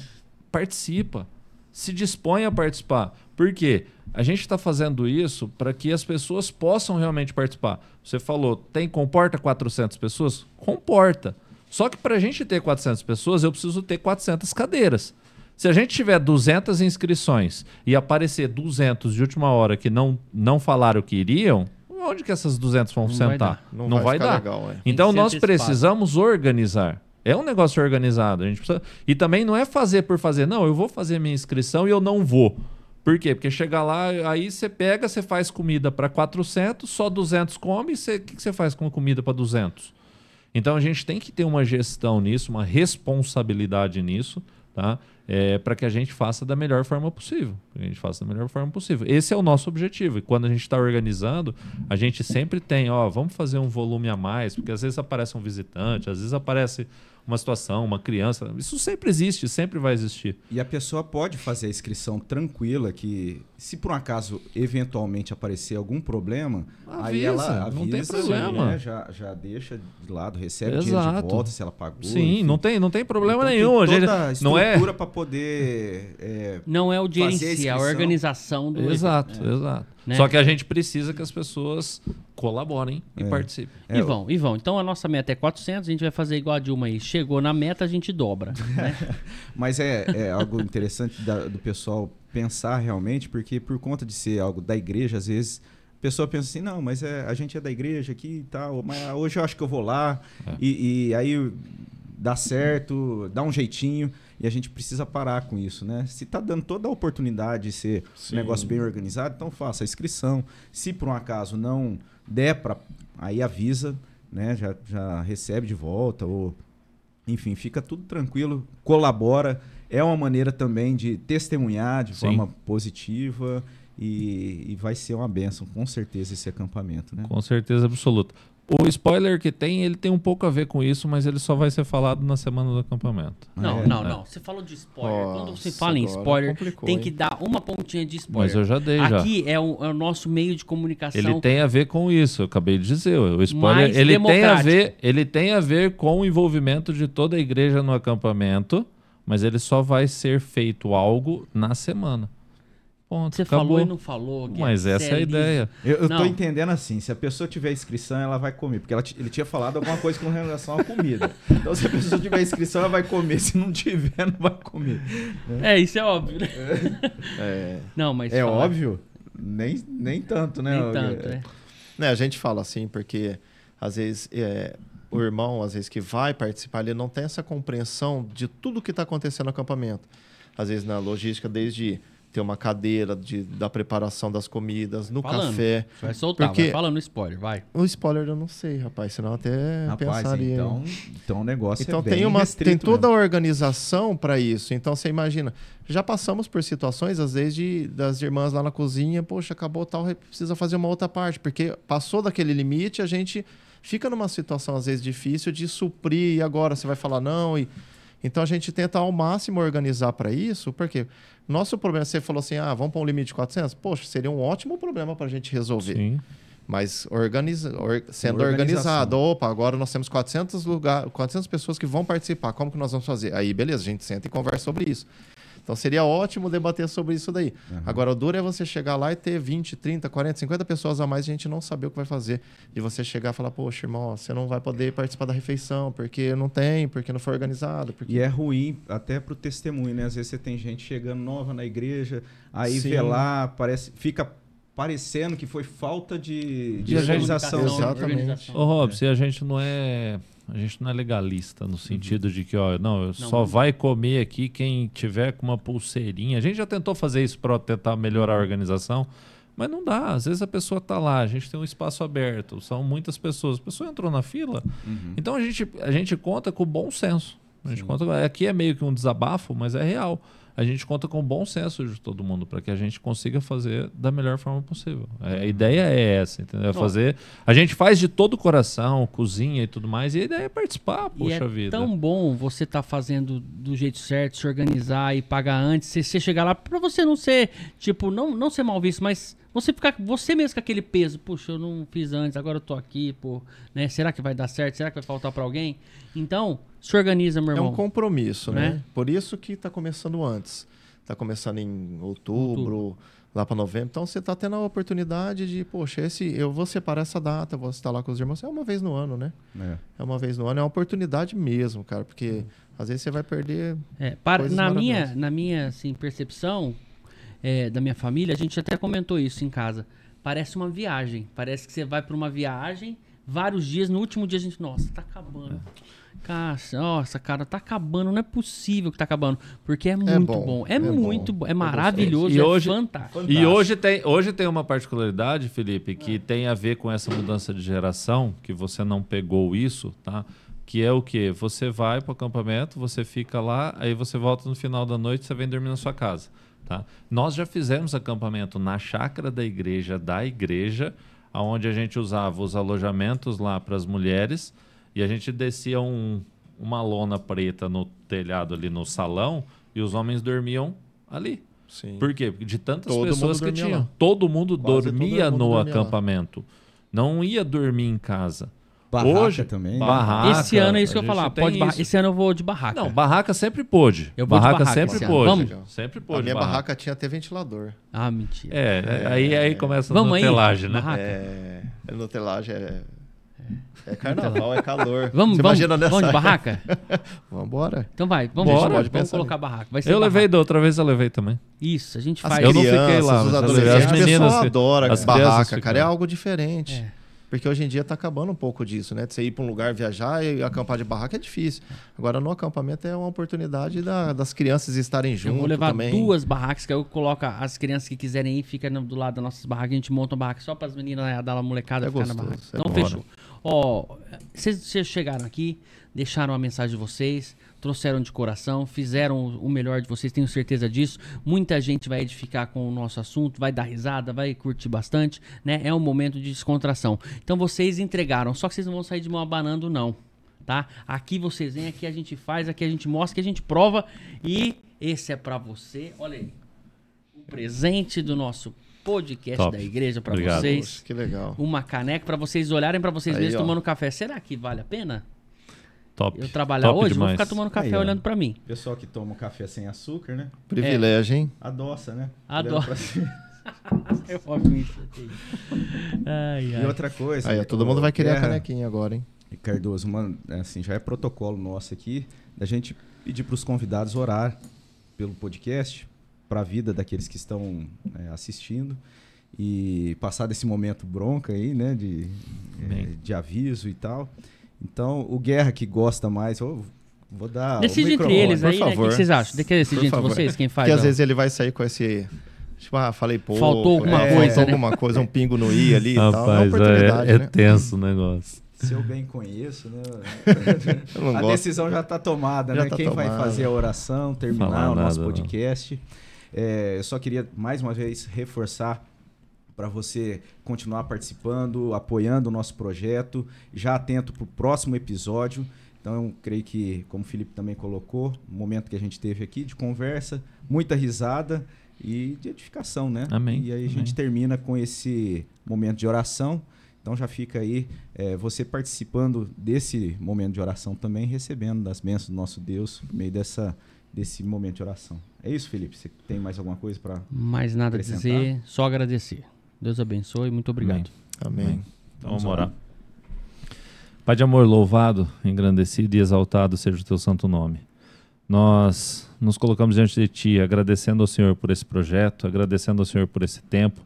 participa. Se dispõe a participar. Por quê? A gente está fazendo isso para que as pessoas possam realmente participar. Você falou, tem comporta 400 pessoas? Comporta. Só que para a gente ter 400 pessoas, eu preciso ter 400 cadeiras. Se a gente tiver 200 inscrições e aparecer 200 de última hora que não, não falaram que iriam, onde que essas 200 vão Não vai sentar? Não, Não, vai, ficar dar. legal, é. Então nós precisamos organizar. É um negócio organizado. A gente precisa... E também não é fazer por fazer. Não, eu vou fazer minha inscrição e eu não vou. Por quê? Porque chegar lá, aí você pega, você faz comida para 400, só 200 come, o que que você faz com comida para 200? Então a gente tem que ter uma gestão nisso, uma responsabilidade nisso, tá? É, para que a gente faça da melhor forma possível. A gente faça da melhor forma possível. Esse é o nosso objetivo. E quando a gente está organizando, a gente sempre tem, ó, vamos fazer um volume a mais, porque às vezes aparece um visitante, às vezes aparece uma situação, uma criança. Isso sempre existe, sempre vai existir. E a pessoa pode fazer a inscrição tranquila que, se por um acaso eventualmente aparecer algum problema, aí Avisa, ela avisa, não tem problema. né, já, já deixa de lado, recebe dinheiro de Exato. volta se ela pagou. Sim, enfim. não tem, não tem problema Então, nenhum. A Tem gente, toda a não é estrutura para poder é, Não é o dinheiro em si, é a organização do Exato, exato. Né? Só que a gente precisa que as pessoas colaborem e participem. É, e vão, e vão. Então a nossa meta é 400, a gente vai fazer igual a Dilma aí. Chegou na meta, a gente dobra. né? Mas é, é algo interessante da- do pessoal pensar realmente, porque por conta de ser algo da igreja, às vezes a pessoa pensa assim, não, mas é, a gente é da igreja aqui e tal, mas hoje eu acho que eu vou lá É. e, e aí dá certo, dá um jeitinho e a gente precisa parar com isso, né? Se tá dando toda a oportunidade de ser Sim. um negócio bem organizado, então faça a inscrição. Se por um acaso não der para, aí avisa, né? Já, já recebe de volta ou enfim, fica tudo tranquilo, colabora. É uma maneira também de testemunhar de Sim. forma positiva e, e vai ser uma benção, com certeza, esse acampamento, né? Com certeza absoluta. O spoiler que tem, ele tem um pouco a ver com isso, mas ele só vai ser falado na semana do acampamento. Não, É, não, é. não. Você falou de spoiler. Quando você Nossa, fala em spoiler, complicou, tem hein? que dar uma pontinha de spoiler. Mas eu já dei já. Aqui é o, é o nosso meio de comunicação. Ele tem a ver com isso, eu acabei de dizer. O spoiler, Mais ele tem a ver, ele tem a ver com o envolvimento de toda a igreja no acampamento, mas ele só vai ser feito algo na semana. Ponto, Você acabou. falou e não falou. Guedes. Mas essa é a ideia. Eu, eu tô entendendo assim, se a pessoa tiver inscrição, ela vai comer, porque ela ele tinha falado alguma coisa com relação à comida. Então, se a pessoa tiver inscrição, ela vai comer, se não tiver, não vai comer. É, isso é óbvio, né? É, Não, mas. É fala- óbvio? Nem, nem tanto, né? Nem tanto, é. Né, a gente fala assim porque às vezes é, o irmão, às vezes que vai participar, ele não tem essa compreensão de tudo que está acontecendo no acampamento. Às vezes na logística, desde ter uma cadeira, de, da preparação das comidas, no Falando. café. Vai soltar, Porque- vai falando spoiler, vai. O spoiler eu não sei, rapaz, senão até Rapaz, pensaria. então, então o negócio Então é bem tem, uma, tem toda mesmo. a organização para isso. Então você imagina, já passamos por situações, às vezes, de, das irmãs lá na cozinha, poxa, acabou tal, precisa fazer uma outra parte, porque passou daquele limite, a gente fica numa situação, às vezes, difícil de suprir, e agora você vai falar não. E... Então a gente tenta ao máximo organizar para isso, porque nosso problema, você falou assim, ah, vamos para um limite de 400? Poxa, seria um ótimo problema para a gente resolver. Sim. Mas organiza, or- sendo organizado, opa, agora nós temos 400, lugar, 400 pessoas que vão participar, como que nós vamos fazer? Aí, beleza, a gente senta e conversa sobre isso. Então seria ótimo debater sobre isso daí. Agora, o duro é você chegar lá e ter 20, 30, 40, 50 pessoas a mais e a gente não saber o que vai fazer. E você chegar e falar, poxa, irmão, você não vai poder participar da refeição, porque não tem, porque não foi organizado. Porque... E é ruim até pro testemunho, né? Às vezes você tem gente chegando nova na igreja, aí Sim. vê lá, parece, fica parecendo que foi falta de, de E gente- organização. Exatamente. Ô, Rob, se a gente não é. A gente não é legalista no sentido de que, ó, não, só vai comer aqui quem tiver com uma pulseirinha. A gente já tentou fazer isso para tentar melhorar a organização, mas não dá. Às vezes a pessoa tá lá, a gente tem um espaço aberto, são muitas pessoas. A pessoa entrou na fila, Uhum. então a gente, a gente conta com bom senso. A gente conta, aqui é meio que um desabafo, mas é real. A gente conta com o bom senso de todo mundo para que a gente consiga fazer da melhor forma possível. É, A ideia é essa, entendeu? É fazer. A gente faz de todo o coração, cozinha e tudo mais, e a ideia é participar, E poxa é vida. tão bom você estar fazendo do jeito certo, se organizar e pagar antes, você, você chegar lá, pra você não ser, tipo, não, não ser mal visto, mas você ficar, você mesmo com aquele peso, puxa, eu não fiz antes, agora eu tô aqui, pô, né? Será que vai dar certo? Será que vai faltar pra alguém? Então, se organiza, meu É irmão. um compromisso, né? Né? Por isso que está começando antes. Está começando em outubro, lá para novembro. Então você está tendo a oportunidade de, poxa, esse, eu vou separar essa data, vou estar lá com os irmãos. É uma vez no ano, né? É. É uma vez no ano. É uma oportunidade mesmo, cara. Porque às vezes você vai perder. É, para, na minha, na minha assim, percepção é, da minha família, a gente até comentou isso em casa. parece uma viagem. Parece que você vai para uma viagem, vários dias, no último dia a gente, nossa, tá acabando. Cara, nossa, cara, tá acabando, não é possível que tá acabando. Porque é muito bom, bom, é, é muito bom, bom, é é maravilhoso, E é hoje- fantástico. E hoje tem, hoje tem uma particularidade, Felipe, que tem a ver com essa mudança de geração, que você não pegou isso, tá? Que é o quê? Você vai para o acampamento, você fica lá, aí você volta no final da noite, você vem dormir na sua casa, tá? Nós já fizemos acampamento na chácara da igreja, da igreja, onde a gente usava os alojamentos lá para as mulheres e a gente descia um- uma lona preta no telhado ali no salão e os homens dormiam ali. Sim. Por quê? Porque de tantas Todo pessoas que tinham. lá. Todo mundo Quase dormia todo mundo no dormia lá. acampamento. Não ia dormir em casa. Barraca Hoje também. Barraca. Esse ano é isso que eu a falar. Pode barra-. Esse ano eu vou de barraca. Não, barraca sempre pôde. Eu vou de barraca, barraca sempre pôde. Vamos? Sempre A pôde. minha barraca tinha até ventilador. Ah, mentira. É, aí, aí começa a aí, nutelagem, né? barraca. É, é no telagem, é, é carnaval, é calor. Vamos, Você vamos, imagina nessa vamos de barraca? Vambora. Então vai, vamos, Bora. vamos, Pode vamos colocar barraca. Vai ser Eu levei barraca. da outra vez, eu levei também. Isso, a gente As faz. Eu não crianças, fiquei lá, os mas as adolescentes, meninas o pessoal fi- adora as barraca, crianças cara. É algo diferente. É. Porque hoje em dia tá acabando um pouco disso, né? De você ir para um lugar viajar e acampar de barraca é difícil. Agora, no acampamento é uma oportunidade da- das crianças estarem Eu junto vou levar também. duas barracas, que eu coloco as crianças que quiserem ir, fica do lado das nossas barracas. A gente monta uma barraca só para as meninas né, da molecada É ficar na gostoso, barraca. é Então bom. fechou. Ó, vocês vocês chegaram aqui, deixaram a mensagem de vocês, trouxeram de coração, fizeram o melhor de vocês, tenho certeza disso. Muita gente vai edificar com o nosso assunto, vai dar risada, vai curtir bastante, né? É um momento de descontração. Então vocês entregaram, só que vocês não vão sair de mão abanando, não. Tá? Aqui vocês vêm, aqui a gente faz, aqui a gente mostra, aqui a gente prova. E esse é pra você. Olha aí. O presente do nosso podcast Top. da igreja pra Obrigado. vocês. Poxa, que legal. Uma caneca pra vocês olharem pra vocês Aí, mesmos ó. tomando café. Será que vale a pena? Top. Eu trabalhar Top hoje, vou demais. ficar tomando café Aí, olhando pra mim. Pessoal que toma um café sem açúcar, né? Privilégio, hein? Adoça, né? Adoça. Eu foco isso aqui. Ai, E ai. outra coisa. Aí, todo mundo vai querer a Guerra canequinha agora, hein? E Cardoso, mano, é assim, já é protocolo nosso aqui da gente pedir para os convidados orar pelo podcast, para a vida daqueles que estão é, assistindo e passar desse momento bronca aí, né, de, é, de aviso e tal. Então, o Guerra que gosta mais, eu vou dar o Decide entre eles por aí, né? O que favor. vocês acham? Quer decidir Por entre favor. vocês? Quem faz? Porque às ó? vezes ele vai sair com esse. Tipo, ah, falei pouco. Faltou alguma é, coisa, Faltou né? alguma coisa, um pingo no i ali e tal. É Rapaz, oportunidade, é, é né? tenso o negócio. Se eu bem conheço, né? A decisão já está tomada, Já né? tá Quem vai tomada. fazer a oração, terminar Falar o nosso nada, não. É, eu só queria mais uma vez reforçar para você continuar participando, apoiando o nosso projeto, já atento para o próximo episódio. Então, eu creio que, como o Felipe também colocou, o momento que a gente teve aqui de conversa, muita risada e de edificação, né? Amém, E aí a amém. gente termina com esse momento de oração. Então já fica aí é, você participando desse momento de oração também, recebendo das bênçãos do nosso Deus por meio dessa, desse momento de oração. É isso, Felipe? Você tem mais alguma coisa para Mais nada a dizer, só agradecer. Deus abençoe, muito obrigado. Amém. Amém. Então vamos Vamos orar. Pai de amor, louvado, engrandecido e exaltado seja o teu santo nome. Nós nos colocamos diante de ti, agradecendo ao Senhor por esse projeto, agradecendo ao Senhor por esse tempo,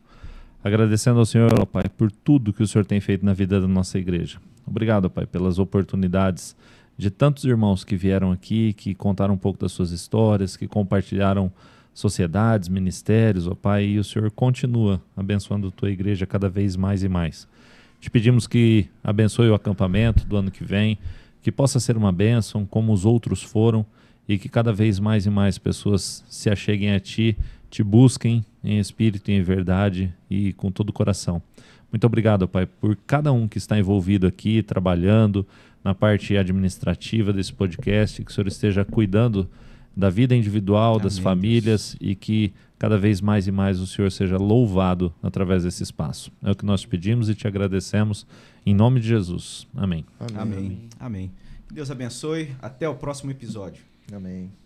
agradecendo ao Senhor, ó Pai, por tudo que o Senhor tem feito na vida da nossa igreja. Obrigado, Pai, pelas oportunidades de tantos irmãos que vieram aqui, que contaram um pouco das suas histórias, que compartilharam sociedades, ministérios, ó Pai, e o Senhor continua abençoando a tua igreja cada vez mais e mais. Te pedimos que abençoe o acampamento do ano que vem, que possa ser uma bênção como os outros foram e que cada vez mais e mais pessoas se acheguem a Ti, te busquem em espírito e em verdade e com todo o coração. Muito obrigado, Pai, por cada um que está envolvido aqui, trabalhando na parte administrativa desse podcast, que o Senhor esteja cuidando da vida individual, das Amém, famílias e que cada vez mais e mais o Senhor seja louvado através desse espaço. É o que nós te pedimos e te agradecemos em nome de Jesus. Amém. Amém. Amém. Amém. Deus abençoe. Até o próximo episódio. Amém.